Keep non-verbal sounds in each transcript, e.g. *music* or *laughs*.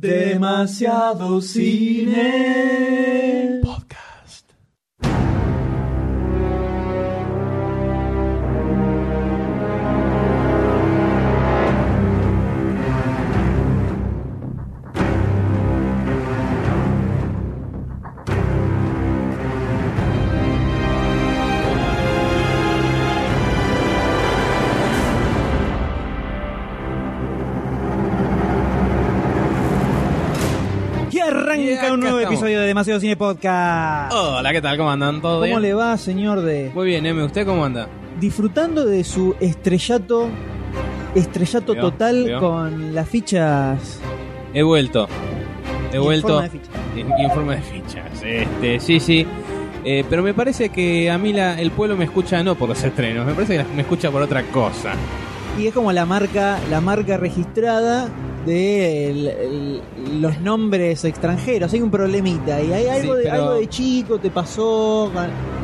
Demasiado cine. Demasiado Cine Podcast. Hola, ¿qué tal? ¿Cómo andan? ¿Todo ¿Cómo bien? le va, señor de Muy bien, M. ¿Usted cómo anda? disfrutando de su estrellato estrellato Veo, total veo. con las fichas He vuelto. He en vuelto. forma de ficha? En, en forma de fichas. Este, sí, sí. Eh, pero me parece que a mí la, el pueblo me escucha no por los estrenos, me parece que me escucha por otra cosa. Y es como la marca la marca registrada de el- el- los nombres extranjeros. Hay un problemita y hay algo, de, algo de chico te pasó,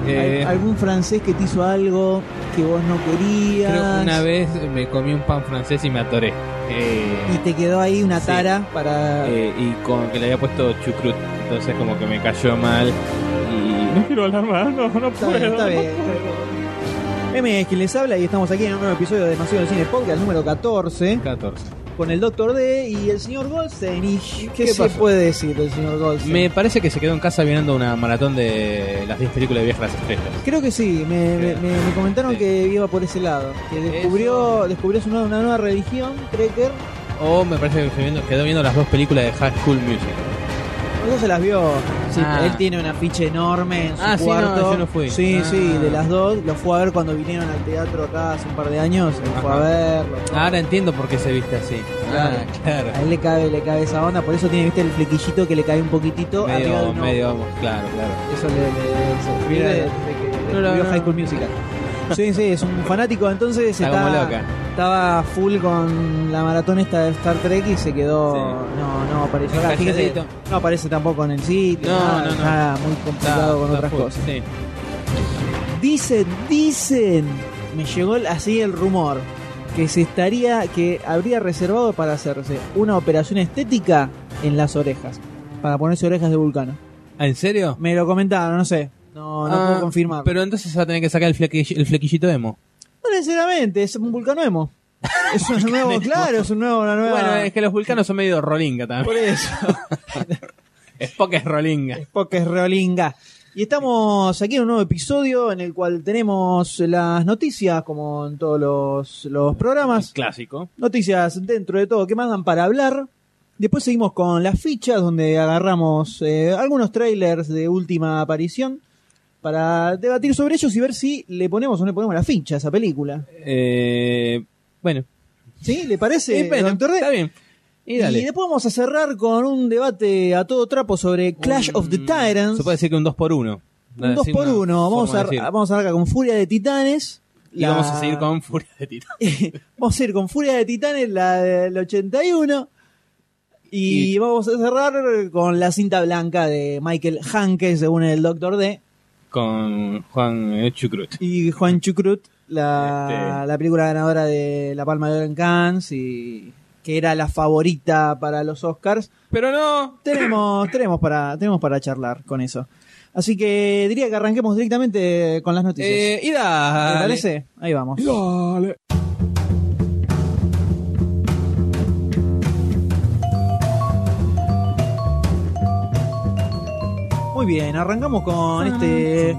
Eh, al- algún francés que te hizo algo que vos no querías. Creo que una vez me comí un pan francés y me atoré. Eh, y te quedó ahí una Sí. tara para eh, y con que le había puesto chucrut. Entonces como que me cayó mal. Y no quiero hablar más, no, no Está puedo. bien, está bien. M es quien les habla y estamos aquí en un nuevo episodio de Demasiado Cine Podcast número 14 14. con el Doctor D y el señor Goldstein. ¿Y qué, ¿Qué se pasó? puede decir del señor Goldstein? Me parece que se quedó en casa viendo una maratón de las 10 películas de Viaje a las Estrellas. Creo que sí, me, me- me- me comentaron Sí. que iba por ese lado, que descubrió, descubrió su nueva- una nueva religión, Trekker, O me parece que se viendo- quedó viendo las dos películas de High School Music. No se las vio. Sí, Ah. Él tiene un afiche enorme en su Ah, sí, no, cuarto. yo no fui. Sí, Ah. sí, de las dos. Lo fue a ver cuando vinieron al teatro acá hace un par de años. Él fue a verlo. Ahora entiendo por qué se viste así. Claro. Ah, claro. A él le cabe, le cabe esa onda, por eso tiene, viste, el flequillito que le cae un poquitito Medio, medio, claro, claro. Eso le, le no, vio no. High School Musical. Sí, sí, es un fanático, entonces Está como loca. estaba full con la maratón esta de Star Trek y se quedó... Sí. No, no apareció acá. Calladito. no aparece tampoco en el sitio, No, nada, no, no. está muy complicado Está- con está otras full, cosas. sí. Dicen, dicen, me llegó así el rumor, que se estaría, que habría reservado para hacerse una operación estética en las orejas, para ponerse orejas de vulcano. ¿Ah, ¿En serio? Me lo comentaron, no sé, no, no Ah, puedo confirmar. Pero entonces se va a tener que sacar el, el flequillito emo. No necesariamente, es un vulcano emo. Es un *laughs* nuevo, claro, es un nuevo, una nueva... Bueno, es que los vulcanos son medio rolinga también. Por eso, *laughs* Spock es rolinga. porque es reolinga. Y estamos aquí en un nuevo episodio en el cual tenemos las noticias, como en todos los, los programas. Clásico. noticias dentro de todo que mandan para hablar. Después seguimos con las fichas, donde agarramos eh, algunos trailers de última aparición para debatir sobre ellos y ver si le ponemos o no le ponemos la ficha a esa película. Eh, bueno. ¿Sí? ¿Le parece, Eh, bueno, doctor D? está bien. Y después vamos a cerrar con un debate a todo trapo sobre Clash of the Un- Titans. Se puede decir que un 2 por 1 un 2 por 1 Vamos a, vamos a arrancar con Furia de Titanes. Y la- vamos a seguir con Furia de Titán. *laughs* vamos a ir con Furia de Titanes, la del 81. Y, Y- vamos a cerrar con la cinta blanca de Michael Hanke, según el Doctor D. Con Juan eh, Chucrut. Y Juan Chucrut, la, Este- la película ganadora de la Palma de Oro en Cannes, y que era la favorita para los Oscars. Pero no. Tenemos, *coughs* tenemos, para, tenemos para charlar con eso. Así que diría que arranquemos directamente con las noticias. Eh, y ¿Te dale. parece? Ahí vamos. Dale. Muy bien, arrancamos con este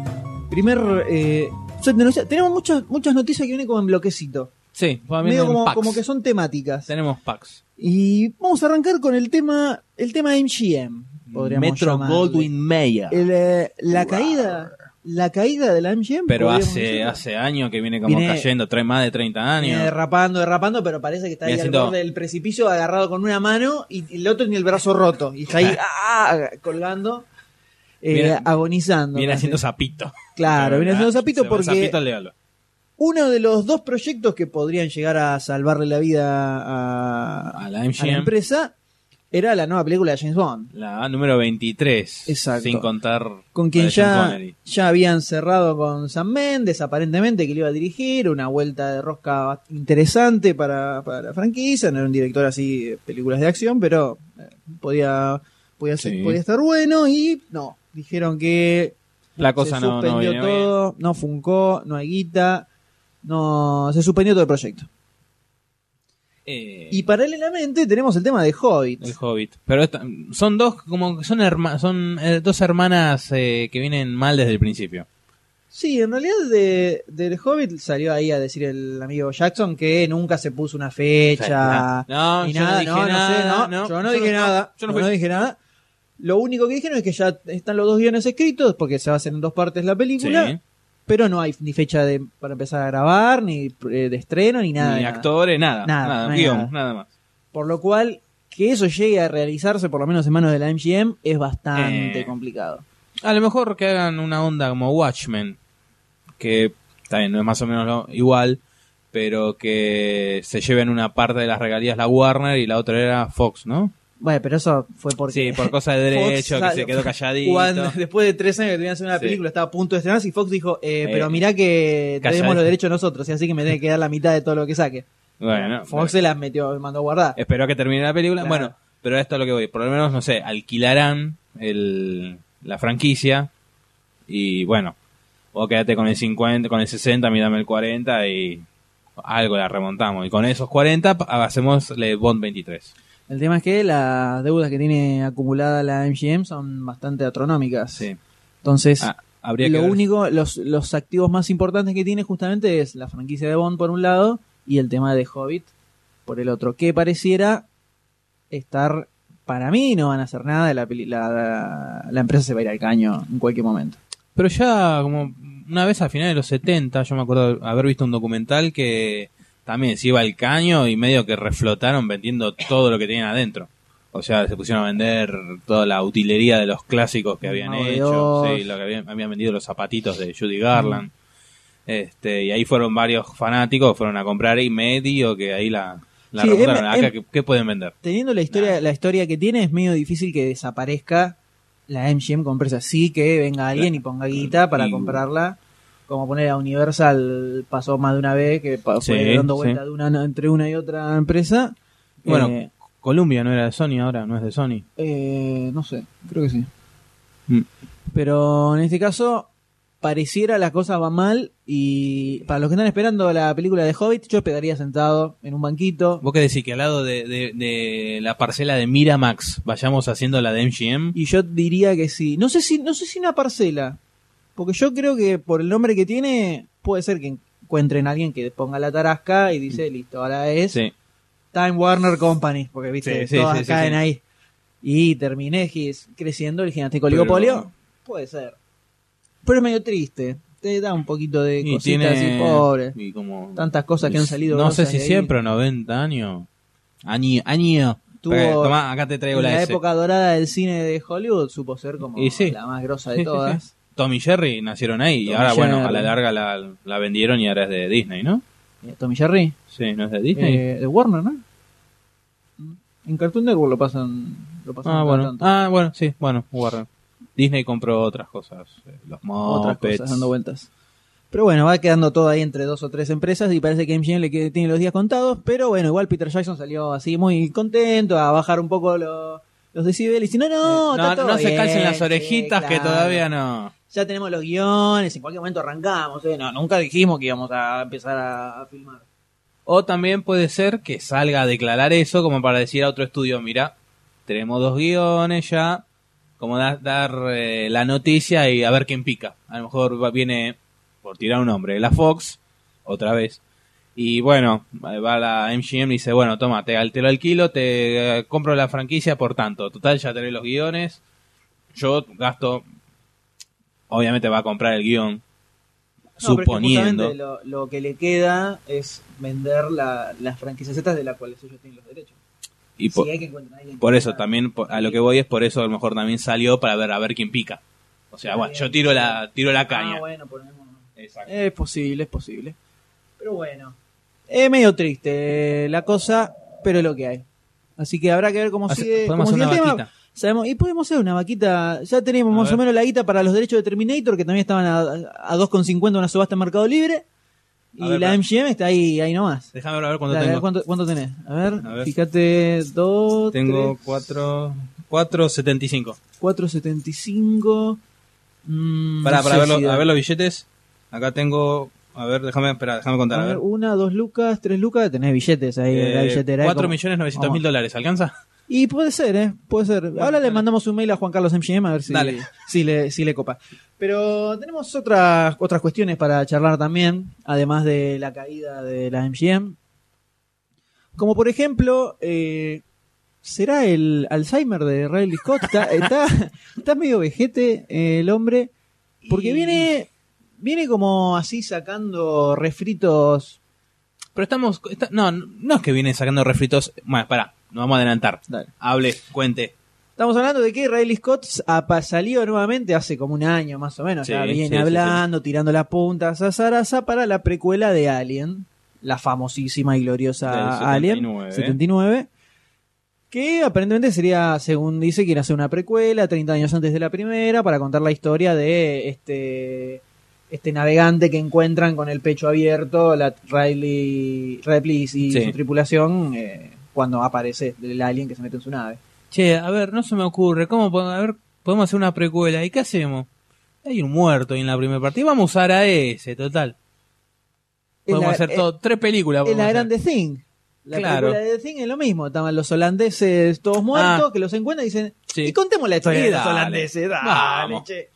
primer eh, set de noticias. Tenemos muchas, muchas noticias que vienen como en bloquecito. Sí, Medio vienen como, packs. como que son temáticas. Tenemos packs. Y vamos a arrancar con el tema, el tema MGM. Podríamos Metro llamarle. Goldwyn Mayer. El, eh, la caída, la caída de la MGM. Pero hace, decirlo. hace años que viene como Viene- cayendo, trae más de 30 Viene años. derrapando, derrapando, pero parece que está ahí Viene al haciendo- borde del precipicio agarrado con una mano y, y el otro tiene el brazo roto. Y está ahí *laughs* ah, colgando, eh, Viene- agonizando. Viene haciendo zapito. Claro, viene haciendo zapito Se va porque Zapito, uno de los dos proyectos que podrían llegar a salvarle la vida a, A la a MGM. la empresa era la nueva película de James Bond. La número 23. Exacto. Sin contar. Con quien ya, ya habían cerrado con Sam Mendes, aparentemente, que le iba a dirigir, una vuelta de rosca interesante para, para la franquicia, no era un director así de películas de acción, pero eh, podía, podía, ser- Sí. podía estar bueno y no, dijeron que La cosa se no, no suspendió bien. todo, no funcó, no hay guita, no, se suspendió todo el proyecto. Eh, Y paralelamente tenemos el tema de Hobbit. El Hobbit. Pero esta- son dos, como son, herma- son eh, dos hermanas eh, que vienen mal desde el principio. Sí, en realidad de, del Hobbit salió ahí a decir el amigo Jackson que nunca se puso una fecha. No, yo no dije no, no nada, sé, no, no, yo no yo dije no- nada, yo no no dije nada. Lo único que dijeron es que ya están los dos guiones escritos porque se va a hacer en dos partes la película, Sí. pero no hay ni fecha de, para empezar a grabar, ni eh, de estreno, ni nada. Ni nada. actores, nada. Nada, Nada, no guion, nada. nada más. Por lo cual, que eso llegue a realizarse, por lo menos en manos de la MGM, es bastante Eh. complicado. A lo mejor que hagan una onda como Watchmen, que también no es más o menos lo- igual, pero que se lleven una parte de las regalías la Warner y la otra era Fox, ¿no? Bueno, pero eso fue porque... Sí, por cosa de *laughs* derecho, Fox, que se quedó calladito. Cuando- *laughs* después de tres años que tenían que hacer una Sí. película, estaba a punto de estrenarse y Fox dijo, eh, Eh, pero mirá que tenemos los derechos nosotros, y así que me tiene que dar la mitad de todo lo que saque. Bueno, Fox se las metió, me mandó a guardar. Espero que termine la película. Claro. Bueno, pero esto es lo que voy. Por lo menos, no sé, alquilarán el, la franquicia y bueno, vos quédate con el 50, con el 60, mírame el 40 y algo la remontamos. Y con esos 40 pa- hacemos el Bond 23. El tema es que las deudas que tiene acumulada la MGM son bastante astronómicas. Sí. Entonces, Ah, habría lo que único, los, los activos más importantes que tiene justamente es la franquicia de Bond por un lado y el tema de Hobbit por el otro, que pareciera estar, para mí no van a hacer nada, la, la, la empresa se va a ir al caño en cualquier momento. Pero ya como una vez a finales de los 70, yo me acuerdo haber visto un documental que también se iba al caño y medio que reflotaron vendiendo todo lo que tenían adentro. O sea, se pusieron a vender toda la utilería de los clásicos que habían de hecho, sí, lo que habían, habían vendido los zapatitos de Judy Garland. Este, y ahí fueron varios fanáticos, fueron a comprar y medio que ahí la, la Sí, remontaron. em- Acá, em- ¿qué, qué pueden vender? Teniendo la historia, la historia que tiene, es medio difícil que desaparezca la MGM con empresa. Sí que venga alguien y ponga guita para Y- comprarla. Como poner a Universal pasó más de una vez que fue Sí, dando sí. vuelta de una, entre una y otra empresa. Bueno, Eh, Columbia no era de Sony ahora, no es de Sony. eh, no sé, creo que sí. Mm. Pero en este caso pareciera la cosa va mal y para los que están esperando la película de Hobbit yo pegaría sentado en un banquito ¿Vos qué decís? Que al lado de, de- de la parcela de Miramax vayamos haciendo la de MGM. y yo diría que sí. No sé si no sé si una parcela, porque yo creo que por el nombre que tiene puede ser que encuentren a alguien que ponga la tarasca y dice, listo, ahora es Sí. Time Warner Company, porque viste, Sí, todas sí, caen ahí. Y terminé creciendo el gigantesco Pero- oligopolio. Puede ser. Pero es medio triste. Te da un poquito de Y cositas tiene. así, pobre. y como- Tantas cosas que han salido. No sé si siempre, 90 años. Año. año. Tuvo- tomá, acá te traigo En la, la época dorada del cine de Hollywood supo ser como Y sí. la más grosa de sí, todas. sí. Tom y Jerry nacieron ahí. y Tom y ahora, bueno, a la larga la, la vendieron y ahora es de Disney, ¿no? Eh, Tommy Jerry. Sí, ¿no es de Disney? Eh, de Warner, ¿no? En Cartoon Network lo pasan. Lo pasan ah, bueno. tanto. Ah, bueno, sí, bueno, Warner. Disney compró otras cosas. eh, Los otras Muppets. cosas dando vueltas. Pero bueno, va quedando todo ahí entre dos o tres empresas y parece que MGM le tiene los días contados. Pero bueno, igual Peter Jackson salió así muy contento a bajar un poco lo- los decibeles. Y no, no, no, está todo no se calcen las sí, orejitas que claro. todavía no. Ya tenemos los guiones, en cualquier momento arrancamos. ¿eh? No, nunca dijimos que íbamos a empezar a, filmar. O también puede ser que salga a declarar eso como para decir a otro estudio, mira, tenemos dos guiones ya, como da- dar eh, la noticia y a ver quién pica. A lo mejor viene, por tirar un nombre, la Fox, otra vez. Y bueno, va la MGM y dice, bueno, toma, te, te lo alquilo, te eh, compro la franquicia por tanto. Total, ya tenés los guiones. Yo gasto, obviamente va a comprar el guion, No, pero es que suponiendo. justamente lo, lo que le queda es vender la- las franquicias estas de las cuales ellos tienen los derechos. y por- Si hay que encontrar a alguien Por que eso también por- a lo que voy es por eso a lo mejor también salió para ver a ver quién pica. O sea, bueno, yo tiro la tiro la caña. Ah, bueno, ponemos. Exacto. Es posible, es posible. Pero bueno. Es medio triste la cosa, pero es lo que hay. Así que habrá que ver cómo sigue, podemos cómo hacer sigue una el tema. Sabemos, y podemos hacer una vaquita. Ya tenemos A más ver. o menos la guita para los derechos de Terminator, que también estaban a, a 2,50 una subasta en Mercado Libre. Y ver, la. MGM está ahí, ahí nomás. Déjame ver cuánto Dale, a ver, tengo. ¿cuánto, cuánto tenés? A ver, A ver. fíjate, 2, Tengo 4, 4.75. 4.75. Mm, Para, no para sé ver, si lo- da. a ver los billetes. Acá tengo. A ver, déjame, espera, déjame contar. A ver, una, dos lucas, tres lucas, tenés billetes ahí en la Eh, billetera. ¿eh? 4 Como- millones 900 mil dólares, ¿alcanza? Y puede ser, ¿eh? Puede ser. Ahora le dale. mandamos un mail a Juan Carlos MGM a ver si, Dale. si, le, si le copa. Pero tenemos otras, otras cuestiones para charlar también, además de la caída de la MGM. Como por ejemplo, eh, ¿será el Alzheimer de Riley Scott? Está, *laughs* está, está medio vejete eh, el hombre, porque Y- viene, viene como así sacando refritos. Pero estamos. está- no, no es que viene sacando refritos. Bueno, espera, nos vamos a adelantar. Dale. Hable, cuente. Estamos hablando de que Riley Scott apa- salió nuevamente hace como un año más o menos. Sí, ya viene sí, hablando, tirando la punta a Sazaraza para la precuela de Alien, la famosísima y gloriosa Del Alien 79. 79. Que aparentemente sería, según dice, quiere hacer una precuela 30 años antes de la primera para contar la historia de este este navegante que encuentran con el pecho abierto, la Riley Ripley y su tripulación eh, cuando aparece el alien que se mete en su nave. Che, a ver, no se me ocurre. ¿Cómo a ver, podemos hacer una precuela? ¿Y qué hacemos? Hay un muerto ahí en la primera parte. Y vamos a usar a ese, total. Podemos la- hacer todo, tres películas. Es podemos la grande Thing. La Claro. película de The Thing es lo mismo. Estaban los holandeses todos muertos Ah. que los encuentran y dicen, Sí. y contemos la historia de los holandeses. Dale, che.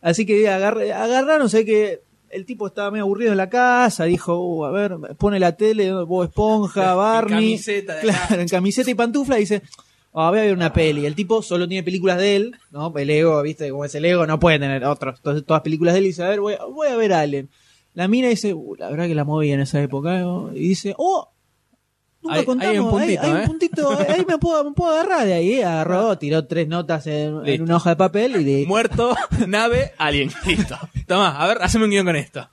Así que agarr- agarraron, sé que el tipo estaba medio aburrido en la casa, dijo, "Uh, a ver, pone la tele, Bob Esponja, *laughs* En Barney. camiseta de claro, en camiseta y pantufla, y dice, "Ah, voy a ver una peli. El tipo solo tiene películas de él, ¿no? El ego, viste, como es el ego, no puede tener otros. Entonces, todas películas de él y dice, a ver, voy, a- voy a ver Allen. La mina dice, "Uh, la verdad que la moví en esa época, ¿no? y dice, oh, nunca Hay- hay contamos, un puntito, hay, hay ¿eh? un puntito, ahí me puedo, me puedo agarrar de ahí, ¿eh? agarró, tiró tres notas en, una hoja de papel y de, Muerto, *laughs* nave, alien. Listo. Toma, a ver, haceme un guion con esto.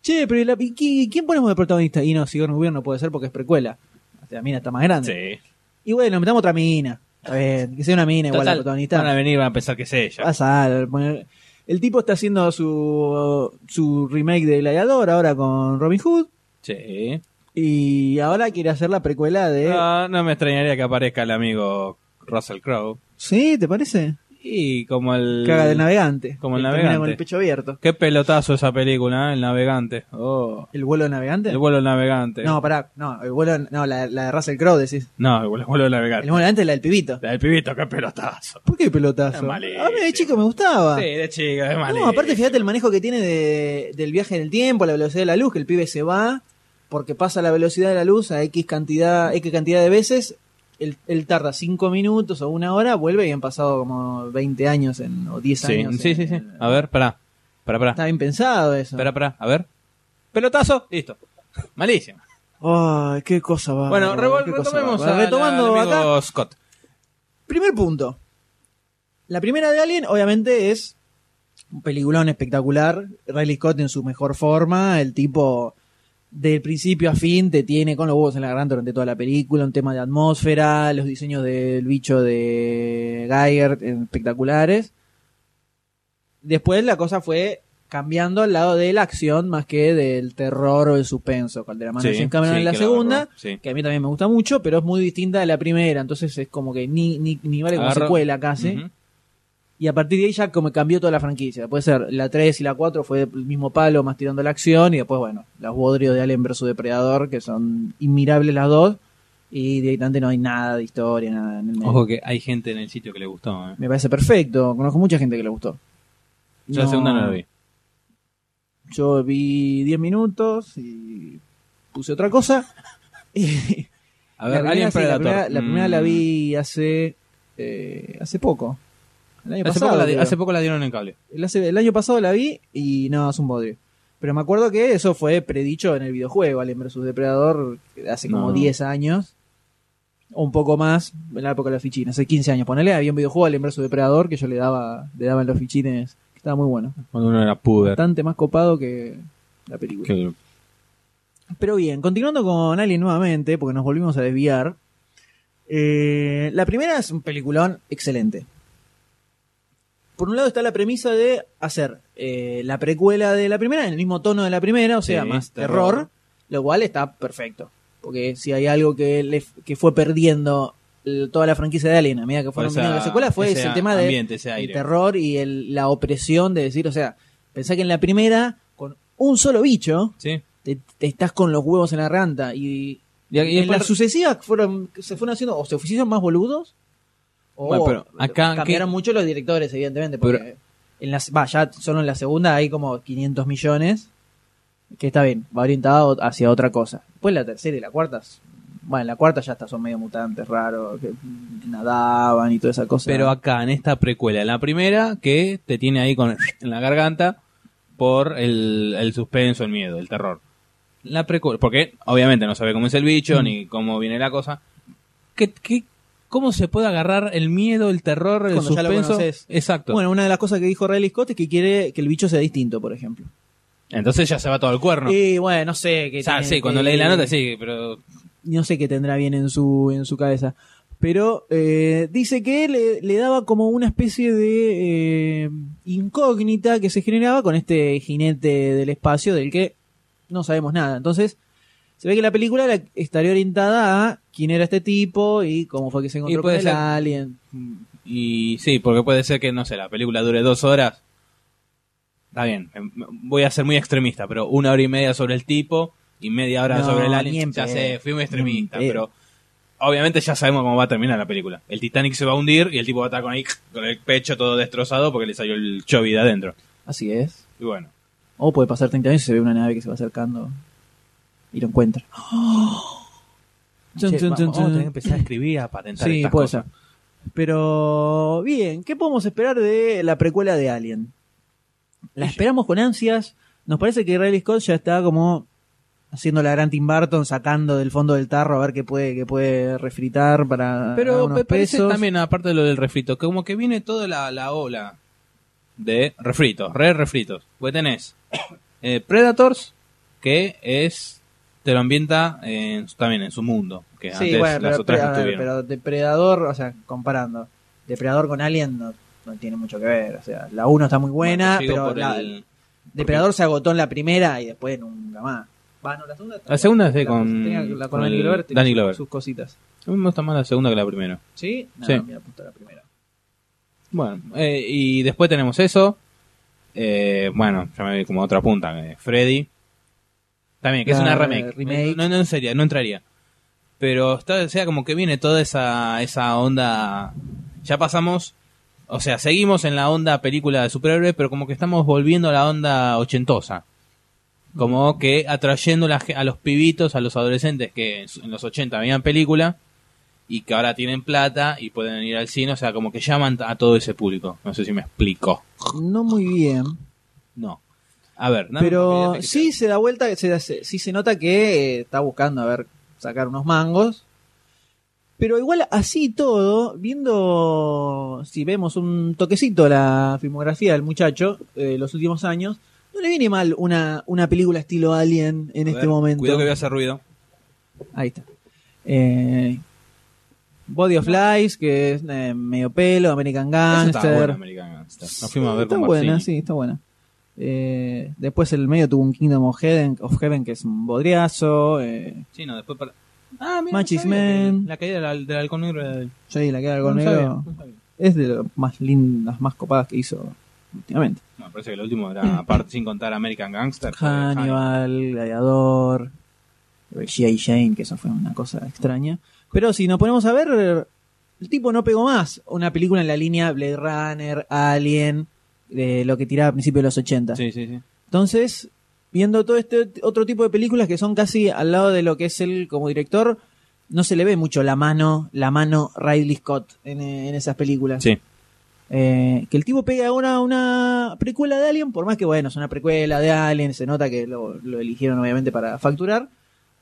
che, pero ¿y la- y qui- ¿quién ponemos de protagonista? Y no, Sigourney Weaver no puede ser porque es precuela. O sea, la mina está más grande. Sí. Y bueno, metamos otra mina. Está bien, que sea una mina igual la protagonista. van a venir van a pensar que es ella. Pasa poner- El tipo está haciendo su, su remake de Gladiador ahora con Robin Hood. Sí. Y ahora quiere hacer la precuela de. No, no me extrañaría que aparezca el amigo Russell Crowe. ¿Sí? ¿Te parece? Y como el. Caga del navegante. Como el Que navegante. con el pecho abierto. Qué pelotazo esa película, ¿eh? El navegante. Oh. ¿El vuelo del navegante? El vuelo del navegante. No, pará. No, el vuelo. No, la, la de Russell Crowe decís. No, el vuelo, el vuelo del El navegante. vuelo del navegante es la del pibito. La del pibito, qué pelotazo. ¿Por qué pelotazo? Es A mí de chico me gustaba. Sí, de chica, es malísimo. No, aparte fíjate el manejo que tiene de- del viaje en el tiempo, la velocidad de la luz, que el pibe se va porque pasa la velocidad de la luz a X cantidad, X cantidad de veces, él, él tarda 5 minutos o una hora, vuelve y han pasado como 20 años en, o 10 Sí, años. sí, en- sí, sí. A ver, pará. Pará, pará. Está bien pensado eso. Espera, espera, a ver. Pelotazo, listo. Malísimo. Ay, qué cosa va. Bueno, revol- retomemos a Retomando acá, Scott. Primer punto. La primera de Alien, obviamente, es un peliculón espectacular. Riley Scott en su mejor forma. El tipo, del principio a fin, te tiene con los huevos en la garganta durante toda la película. Un tema de atmósfera, los diseños del bicho de Geiger eh, espectaculares. Después la cosa fue cambiando al lado de la acción más que del terror o el suspenso. Con de la mano de Sí, James Cameron sí, en la que segunda sí. que a mí también me gusta mucho, pero es muy distinta de la primera, entonces es como que ni, ni, ni vale como secuela casi. Y a partir de ahí ya como cambió toda la franquicia. Puede ser la 3 y la 4 fue el mismo palo, más tirando la acción, y después, bueno, los bodrios de Alien vs Depredador, que son inmirables las dos, y directamente no hay nada de historia, nada en el medio. Ojo que hay gente en el sitio que le gustó. ¿eh? Me parece perfecto, conozco mucha gente que le gustó. Yo la segunda no la vi. Yo vi 10 minutos y puse otra cosa. *laughs* Y, A ver, la Alien primera, sí, la Predator. primera- la primera la Mm. vi hace eh, hace poco. El año Hace pasado. poco, la, hace poco la dieron en cable. El, hace- el año pasado la vi y no, es un bodrio. Pero me acuerdo que eso fue predicho en el videojuego, Alien vs Depredador, hace como No. 10 años. O un poco más, en la época de los fichines, hace 15 años. Ponele, había un videojuego Alien vs Depredador que yo le daba, le daba en los fichines, que estaba muy bueno. Cuando uno era puber. Bastante más copado que la película. Que- Pero bien, continuando con Alien nuevamente, porque nos volvimos a desviar. Eh, la primera es un peliculón excelente. Por un lado está la premisa de hacer eh, la precuela de la primera en el mismo tono de la primera, o sea, Sí, más terror. terror, lo cual está perfecto. Porque si hay algo que, le, que fue perdiendo toda la franquicia de Alien a medida que fueron Esa- viniendo las secuelas fue ese ese tema de ambiente, ese el aire. terror y el- la opresión de decir, o sea, pensá que en la primera, con un solo bicho, Sí. te, te estás con los huevos en la garganta y, Y, y en las sucesivas fueron, se fueron haciendo, o se hicieron más boludos, o Bueno, pero acá, cambiaron ¿qué- mucho los directores, evidentemente, porque Pero- en las, va, ya solo en la segunda hay como 500 millones, que está bien, va orientado hacia otra cosa. Después la tercera y la cuarta, bueno, la cuarta ya hasta son medio mutantes raros, que nadaban y toda esa cosa. Pero acá, en esta precuela, en la primera, que te tiene ahí con *laughs* en la garganta por el, el suspenso, el miedo, el terror. La precuela, porque obviamente no sabe cómo es el bicho, Mm. ni cómo viene la cosa. ¿Qué, qué, ¿Cómo se puede agarrar el miedo, el terror, el Cuando ya lo conoces. Exacto. Bueno, una de las cosas que dijo Riley Scott es que quiere que el bicho sea distinto, por ejemplo. Entonces ya se va todo el cuerno. Y bueno, no sé qué o sea, tiene sí, cuando leí la nota, sí, pero no sé qué tendrá bien en su, en su cabeza. Pero eh, dice que le, le daba como una especie de eh, incógnita que se generaba con este jinete del espacio del que no sabemos nada. Entonces, se ve que la película la- estaría orientada a quién era este tipo y cómo fue que se encontró con el ser- alien. Y sí, porque puede ser que, no sé, la película dure dos horas. Está bien, em, voy a ser muy extremista, pero una hora y media sobre el tipo y media hora No, sobre el alien. en Ya sé, fui muy extremista, pero obviamente ya sabemos cómo va a terminar la película. El Titanic se va a hundir y el tipo va a estar con, ahí, con el pecho todo destrozado porque le salió el chovi de adentro. Así es. Y bueno, O puede pasar 30 años y se ve una nave que se va acercando y lo encuentra. Chun, Che, chun, va- chun, vamos a tener que empezar a escribir, a patentar Sí, estas puede cosas. ser. Pero bien, ¿qué podemos esperar de la precuela de Alien? La esperamos con ansias. Nos parece que Riley Scott ya está como haciendo la gran Tim Burton, sacando del fondo del tarro a ver qué puede, qué puede refritar para Pero me parece pesos. también, aparte de lo del refrito, que como que viene toda la, la ola de refritos, re refritos. Pues tenés eh, Predators, que es te lo ambienta en, también en su mundo, que Sí, antes bueno, las pero, otras pero, ver, pero Depredador, o sea, comparando, Depredador con Alien no, no tiene mucho que ver. O sea, la 1 está muy buena, Bueno, pero la- el- Depredador se agotó en la primera y después nunca más. Va, no, la segunda, está La segunda sí, La- con- la con con Danny Glover, Danny sus- Glover. sus cositas. A mí me gusta más la segunda que la primera. ¿Sí? No, Sí. me apunta la primera. Bueno, eh, y después tenemos eso. Eh, bueno, ya me vi como otra punta, eh, Freddy. También, que es una remake. remake. No, no, sería, no entraría. Pero está, o sea, como que viene toda esa, esa onda. Ya pasamos, o sea, seguimos en la onda película de superhéroes, pero como que estamos volviendo a la onda ochentosa. Como que atrayendo la a los pibitos, a los adolescentes que en los 80 veían película y que ahora tienen plata y pueden ir al cine, o sea, como que llaman a todo ese público. No sé si me explico. No muy bien. No. A ver, Pero sí se da vuelta, se, se- sí se nota que eh, está buscando a ver sacar unos mangos. Pero igual así todo, viendo si vemos un toquecito la filmografía del muchacho eh, los últimos años, no le viene mal una, una película estilo Alien en A este ver, momento. Cuidado que voy a hacer ruido. Ahí está. Eh, Body of Lies, que es eh, medio pelo, American Eso está Gangster. bueno, American Gangster. Nos fuimos a ver está con buena, sí, está buena. Eh, después el medio tuvo un Kingdom of Heaven, of Heaven que es un bodriazo. Eh, Sí, no, después para... Ah, mira, Machis no Man. La caída del, del halcón negro era del... sí, la queda algo no negro. sabía, no sabía. Es de las más lindas, más copadas que hizo últimamente. No, parece que el último era, *clears throat* aparte, sin contar American Gangster. Hannibal, Gladiador, G.I. Jane, que eso fue una cosa extraña. Pero si nos ponemos a ver, el tipo no pegó más una película en la línea Blade Runner, Alien, de lo que tiraba a principios de los 80. Sí, sí, sí. Entonces, viendo todo este otro tipo de películas que son casi al lado de lo que es él como director, no se le ve mucho la mano, la mano Ridley Scott en, eh, en esas películas. Sí. Eh, que el tipo pega una, una precuela de Alien, por más que bueno, es una precuela de Alien, se nota que lo, lo eligieron obviamente para facturar.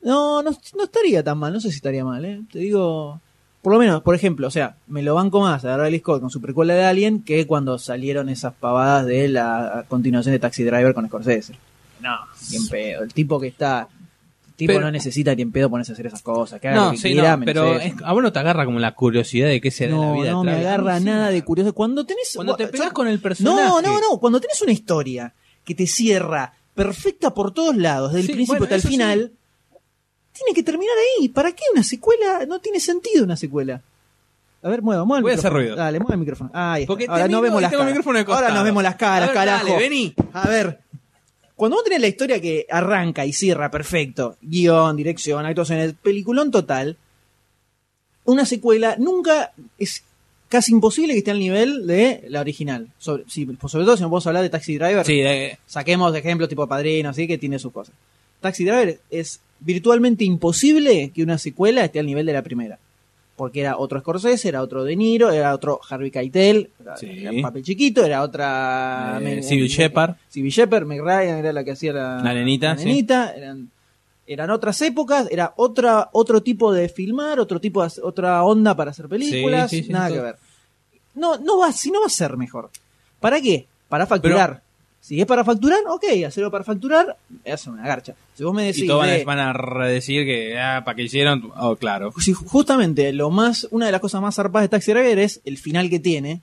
No, no, no estaría tan mal, no sé si estaría mal, ¿eh? Te digo, por lo menos, por ejemplo, o sea, me lo banco más a Ridley Scott con su precuela de Alien que cuando salieron esas pavadas de la continuación de Taxi Driver con Scorsese. No, bien pedo. El tipo que está tipo Pero- no necesita ni en pedo ponerse a hacer esas cosas. Que haga lo No, que sí, quiera, no, pero es- a vos no te agarra como la curiosidad de qué será la no, vida no de me agarra nada de curioso. Cuando tenés. Cuando te pegas con el personaje. No, no, no. Cuando tenés una historia que te cierra perfecta por todos lados, desde Sí, el principio bueno, hasta el sí. Tiene que terminar ahí. ¿Para qué una secuela? No tiene sentido una secuela. A ver, mueva, mueva el Voy a hacer micrófono. ruido. Dale, mueva el micrófono. Ahí está. Porque te Ahora no miro vemos las caras. micrófono Ahora nos vemos las caras, A ver, carajo. dale, vení. A ver. Cuando vos tenés la historia que arranca y cierra perfecto, guion, dirección, actuaciones, peliculón total, una secuela nunca es casi imposible que esté al nivel de la original. Sobre, sí, sobre todo si no podemos hablar de Taxi Driver, Sí, de- saquemos ejemplos tipo Padrino, así que tiene sus cosas. Taxi Driver es virtualmente imposible que una secuela esté al nivel de la primera. Porque era otro Scorsese, era otro De Niro, era otro Harvey Keitel, era, Sí. era un papel chiquito, era otra... Eh, me- Shepherd. Sybil Shepherd, Meg Ryan era la que hacía la, La nenita, la nenita, eran, eran otras épocas, era otra, otro tipo de filmar, otro tipo de, otra onda para hacer películas, Sí, nada que ver. No, no va, si no va a ser mejor. ¿Para qué? Para facturar. Si es para facturar, ok, hacerlo para facturar, es una garcha. Si vos me decís y todos van a- de- van a redecir que, ah, ¿para qué hicieron? Oh, claro. si justamente lo más, una de las cosas más zarpadas de Taxi Driver es el final que tiene,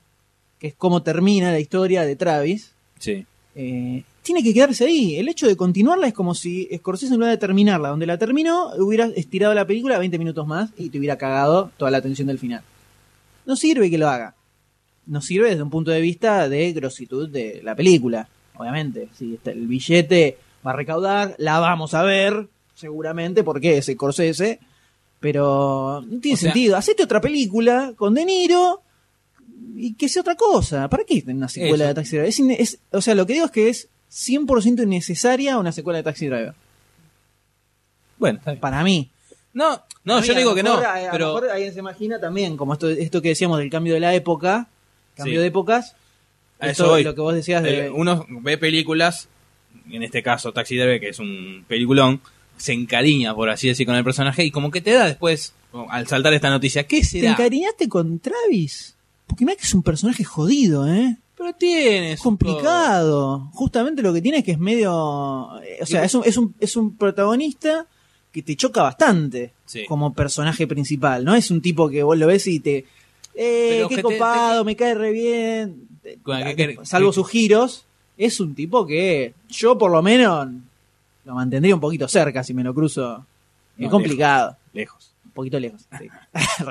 que es cómo termina la historia de Travis. Sí. eh, tiene que quedarse ahí. El hecho de continuarla es como si Scorsese en lugar de terminarla donde la terminó, hubiera estirado la película 20 minutos más y te hubiera cagado toda la atención del final. No sirve que lo haga. No sirve desde un punto de vista de grositud de la película. Obviamente, si el billete va a recaudar, la vamos a ver, seguramente, porque es Scorsese. Pero no tiene O sea- sentido. Hacete otra película con De Niro y que sea otra cosa. ¿Para qué una secuela Eso. de Taxi Driver? Es es- o sea, lo que digo es que es 100% innecesaria una secuela de Taxi Driver. Bueno, está bien. Para mí. No, no, yo digo que no, a- a lo pero mejor alguien se imagina también, como esto, esto que decíamos del cambio de la época, cambio Sí. de épocas. A eso voy. Lo que vos decías de. eh, uno ve películas, en este caso Taxi Driver, que es un peliculón, se encariña, por así decir, con el personaje y como que te da después, al saltar esta noticia, ¿qué ¿Te será? encariñaste con Travis? Porque mira que es un personaje jodido, ¿eh? Pero tiene complicado. Justamente lo que tiene es que es medio. eh, O sea, Y- es un, es un, es un protagonista que te choca bastante Sí. como personaje principal. No es un tipo que vos lo ves y te. Eh, Pero qué te- copado, te- me cae re bien. Salvo ¿Qué- sus giros, es un tipo que yo por lo menos lo mantendría un poquito cerca si me lo cruzo. Es complicado. Lejos. Un poquito lejos. sí.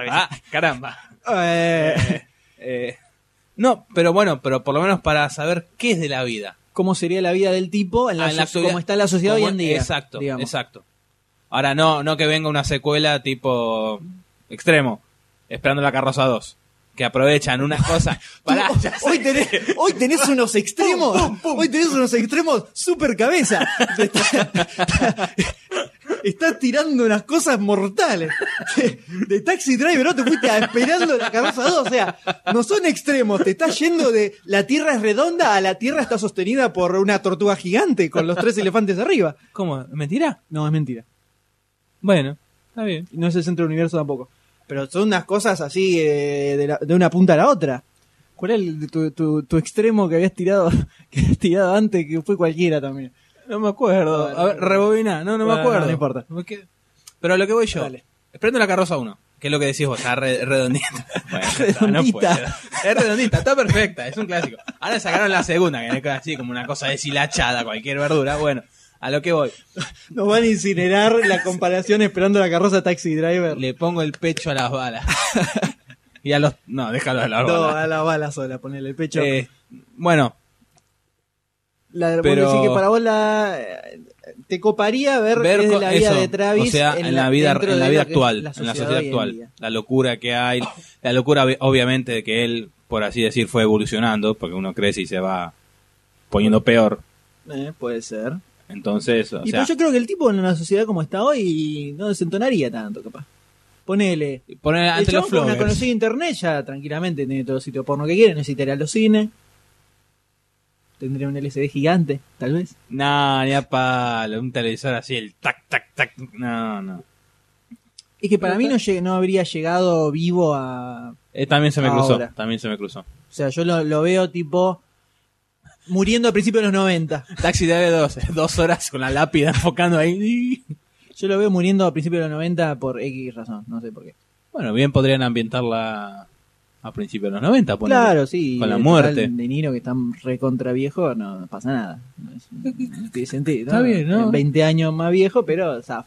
Ah, *laughs* caramba. *laughs* Eh, Eh, no, pero bueno, pero por lo menos para saber qué es de la vida. ¿Cómo sería la vida del tipo en la, Ah, en la cómo está la sociedad hoy en día? Exacto, digamos. exacto. Ahora no, no que venga una secuela tipo extremo, esperando la carroza 2. Que aprovechan unas cosas. Pará, ya sé. Hoy tenés, hoy tenés unos *laughs* extremos. Hoy tenés unos extremos super cabeza. Estás tirando unas cosas mortales. De Taxi Driver, ¿no? Te fuiste a esperando la carroza 2. O sea, no son extremos. Te estás yendo de la tierra es redonda a la tierra está sostenida por una tortuga gigante con los tres elefantes arriba. ¿Cómo? ¿Mentira? No, es mentira. Bueno, está bien. No es el centro del universo tampoco. Pero son unas cosas así eh, de, la- de una punta a la otra. ¿Cuál es el- tu, tu- tu extremo que habías tirado *laughs* que habías tirado antes? Que fue cualquiera también. No me acuerdo. A ver, rebobina. No, no me acuerdo. no importa. Pero a lo que voy yo. Dale. Esperando la carroza 1. Que es lo que decís vos, está re- redondita. *laughs* Bueno, ya está, Redondita. puedo. Es redondita, está perfecta, es un clásico. Ahora sacaron la segunda, que es así como una cosa deshilachada, cualquier verdura. Bueno, a lo que voy. *laughs* Nos van a incinerar la comparación esperando la carroza Taxi Driver. Le pongo el pecho a las balas. *laughs* y a los. No, déjalo a las No, balas. a la bala sola, ponerle el pecho. Eh, bueno, la, pero- decís que para vos la, eh, te coparía ver, ver qué es de con la vida eso, de Travis o sea, en, la vida, en la vida actual, en la sociedad actual, la locura que hay, la locura ob- obviamente de que él, por así decir, fue evolucionando, porque uno crece y se va poniendo peor. Eh, puede ser. Entonces, o y sea, pero yo creo que el tipo en una sociedad como está hoy no desentonaría tanto, capaz. Ponele. poner El ante los chabón con una floggers. conocida internet ya tranquilamente tiene todo sitio porno que quiere, necesitaría los cines. Tendría un LCD gigante, tal vez. No, ni a palo, un televisor así, el tac, tac, tac. No, no. Es que para mí no, lleg- no habría llegado vivo a... Eh, también se me cruzó, Ahora. también se me cruzó. O sea, yo lo, lo veo tipo muriendo a principios de los 90. Taxi de dos, *laughs* dos horas con la lápida enfocando ahí. Yo lo veo muriendo a principios de los 90 por X razón, no sé por qué. Bueno, bien podrían ambientarla a principios de los 90, ponele. Claro, sí. Con la muerte. De Niro que están recontra viejo, no pasa nada. No, es- no tiene sentido. Está bien, ¿no? 20 años más viejo, pero zaf.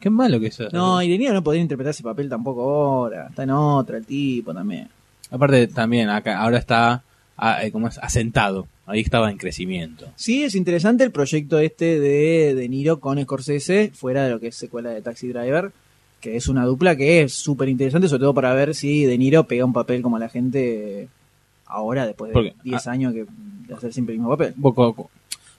Qué malo que eso. No, y De Niro no podría interpretar ese papel tampoco ahora. Está en otra el tipo también. Aparte, también, acá, ahora está ah, eh, ¿cómo es? asentado. Ahí estaba en crecimiento. Sí, es interesante el proyecto este de De Niro con Scorsese, fuera de lo que es secuela de Taxi Driver, que es una dupla que es súper interesante, sobre todo para ver si De Niro pega un papel como la gente ahora, después de Porque, 10 ah. años que, de hacer siempre el mismo papel. Poco.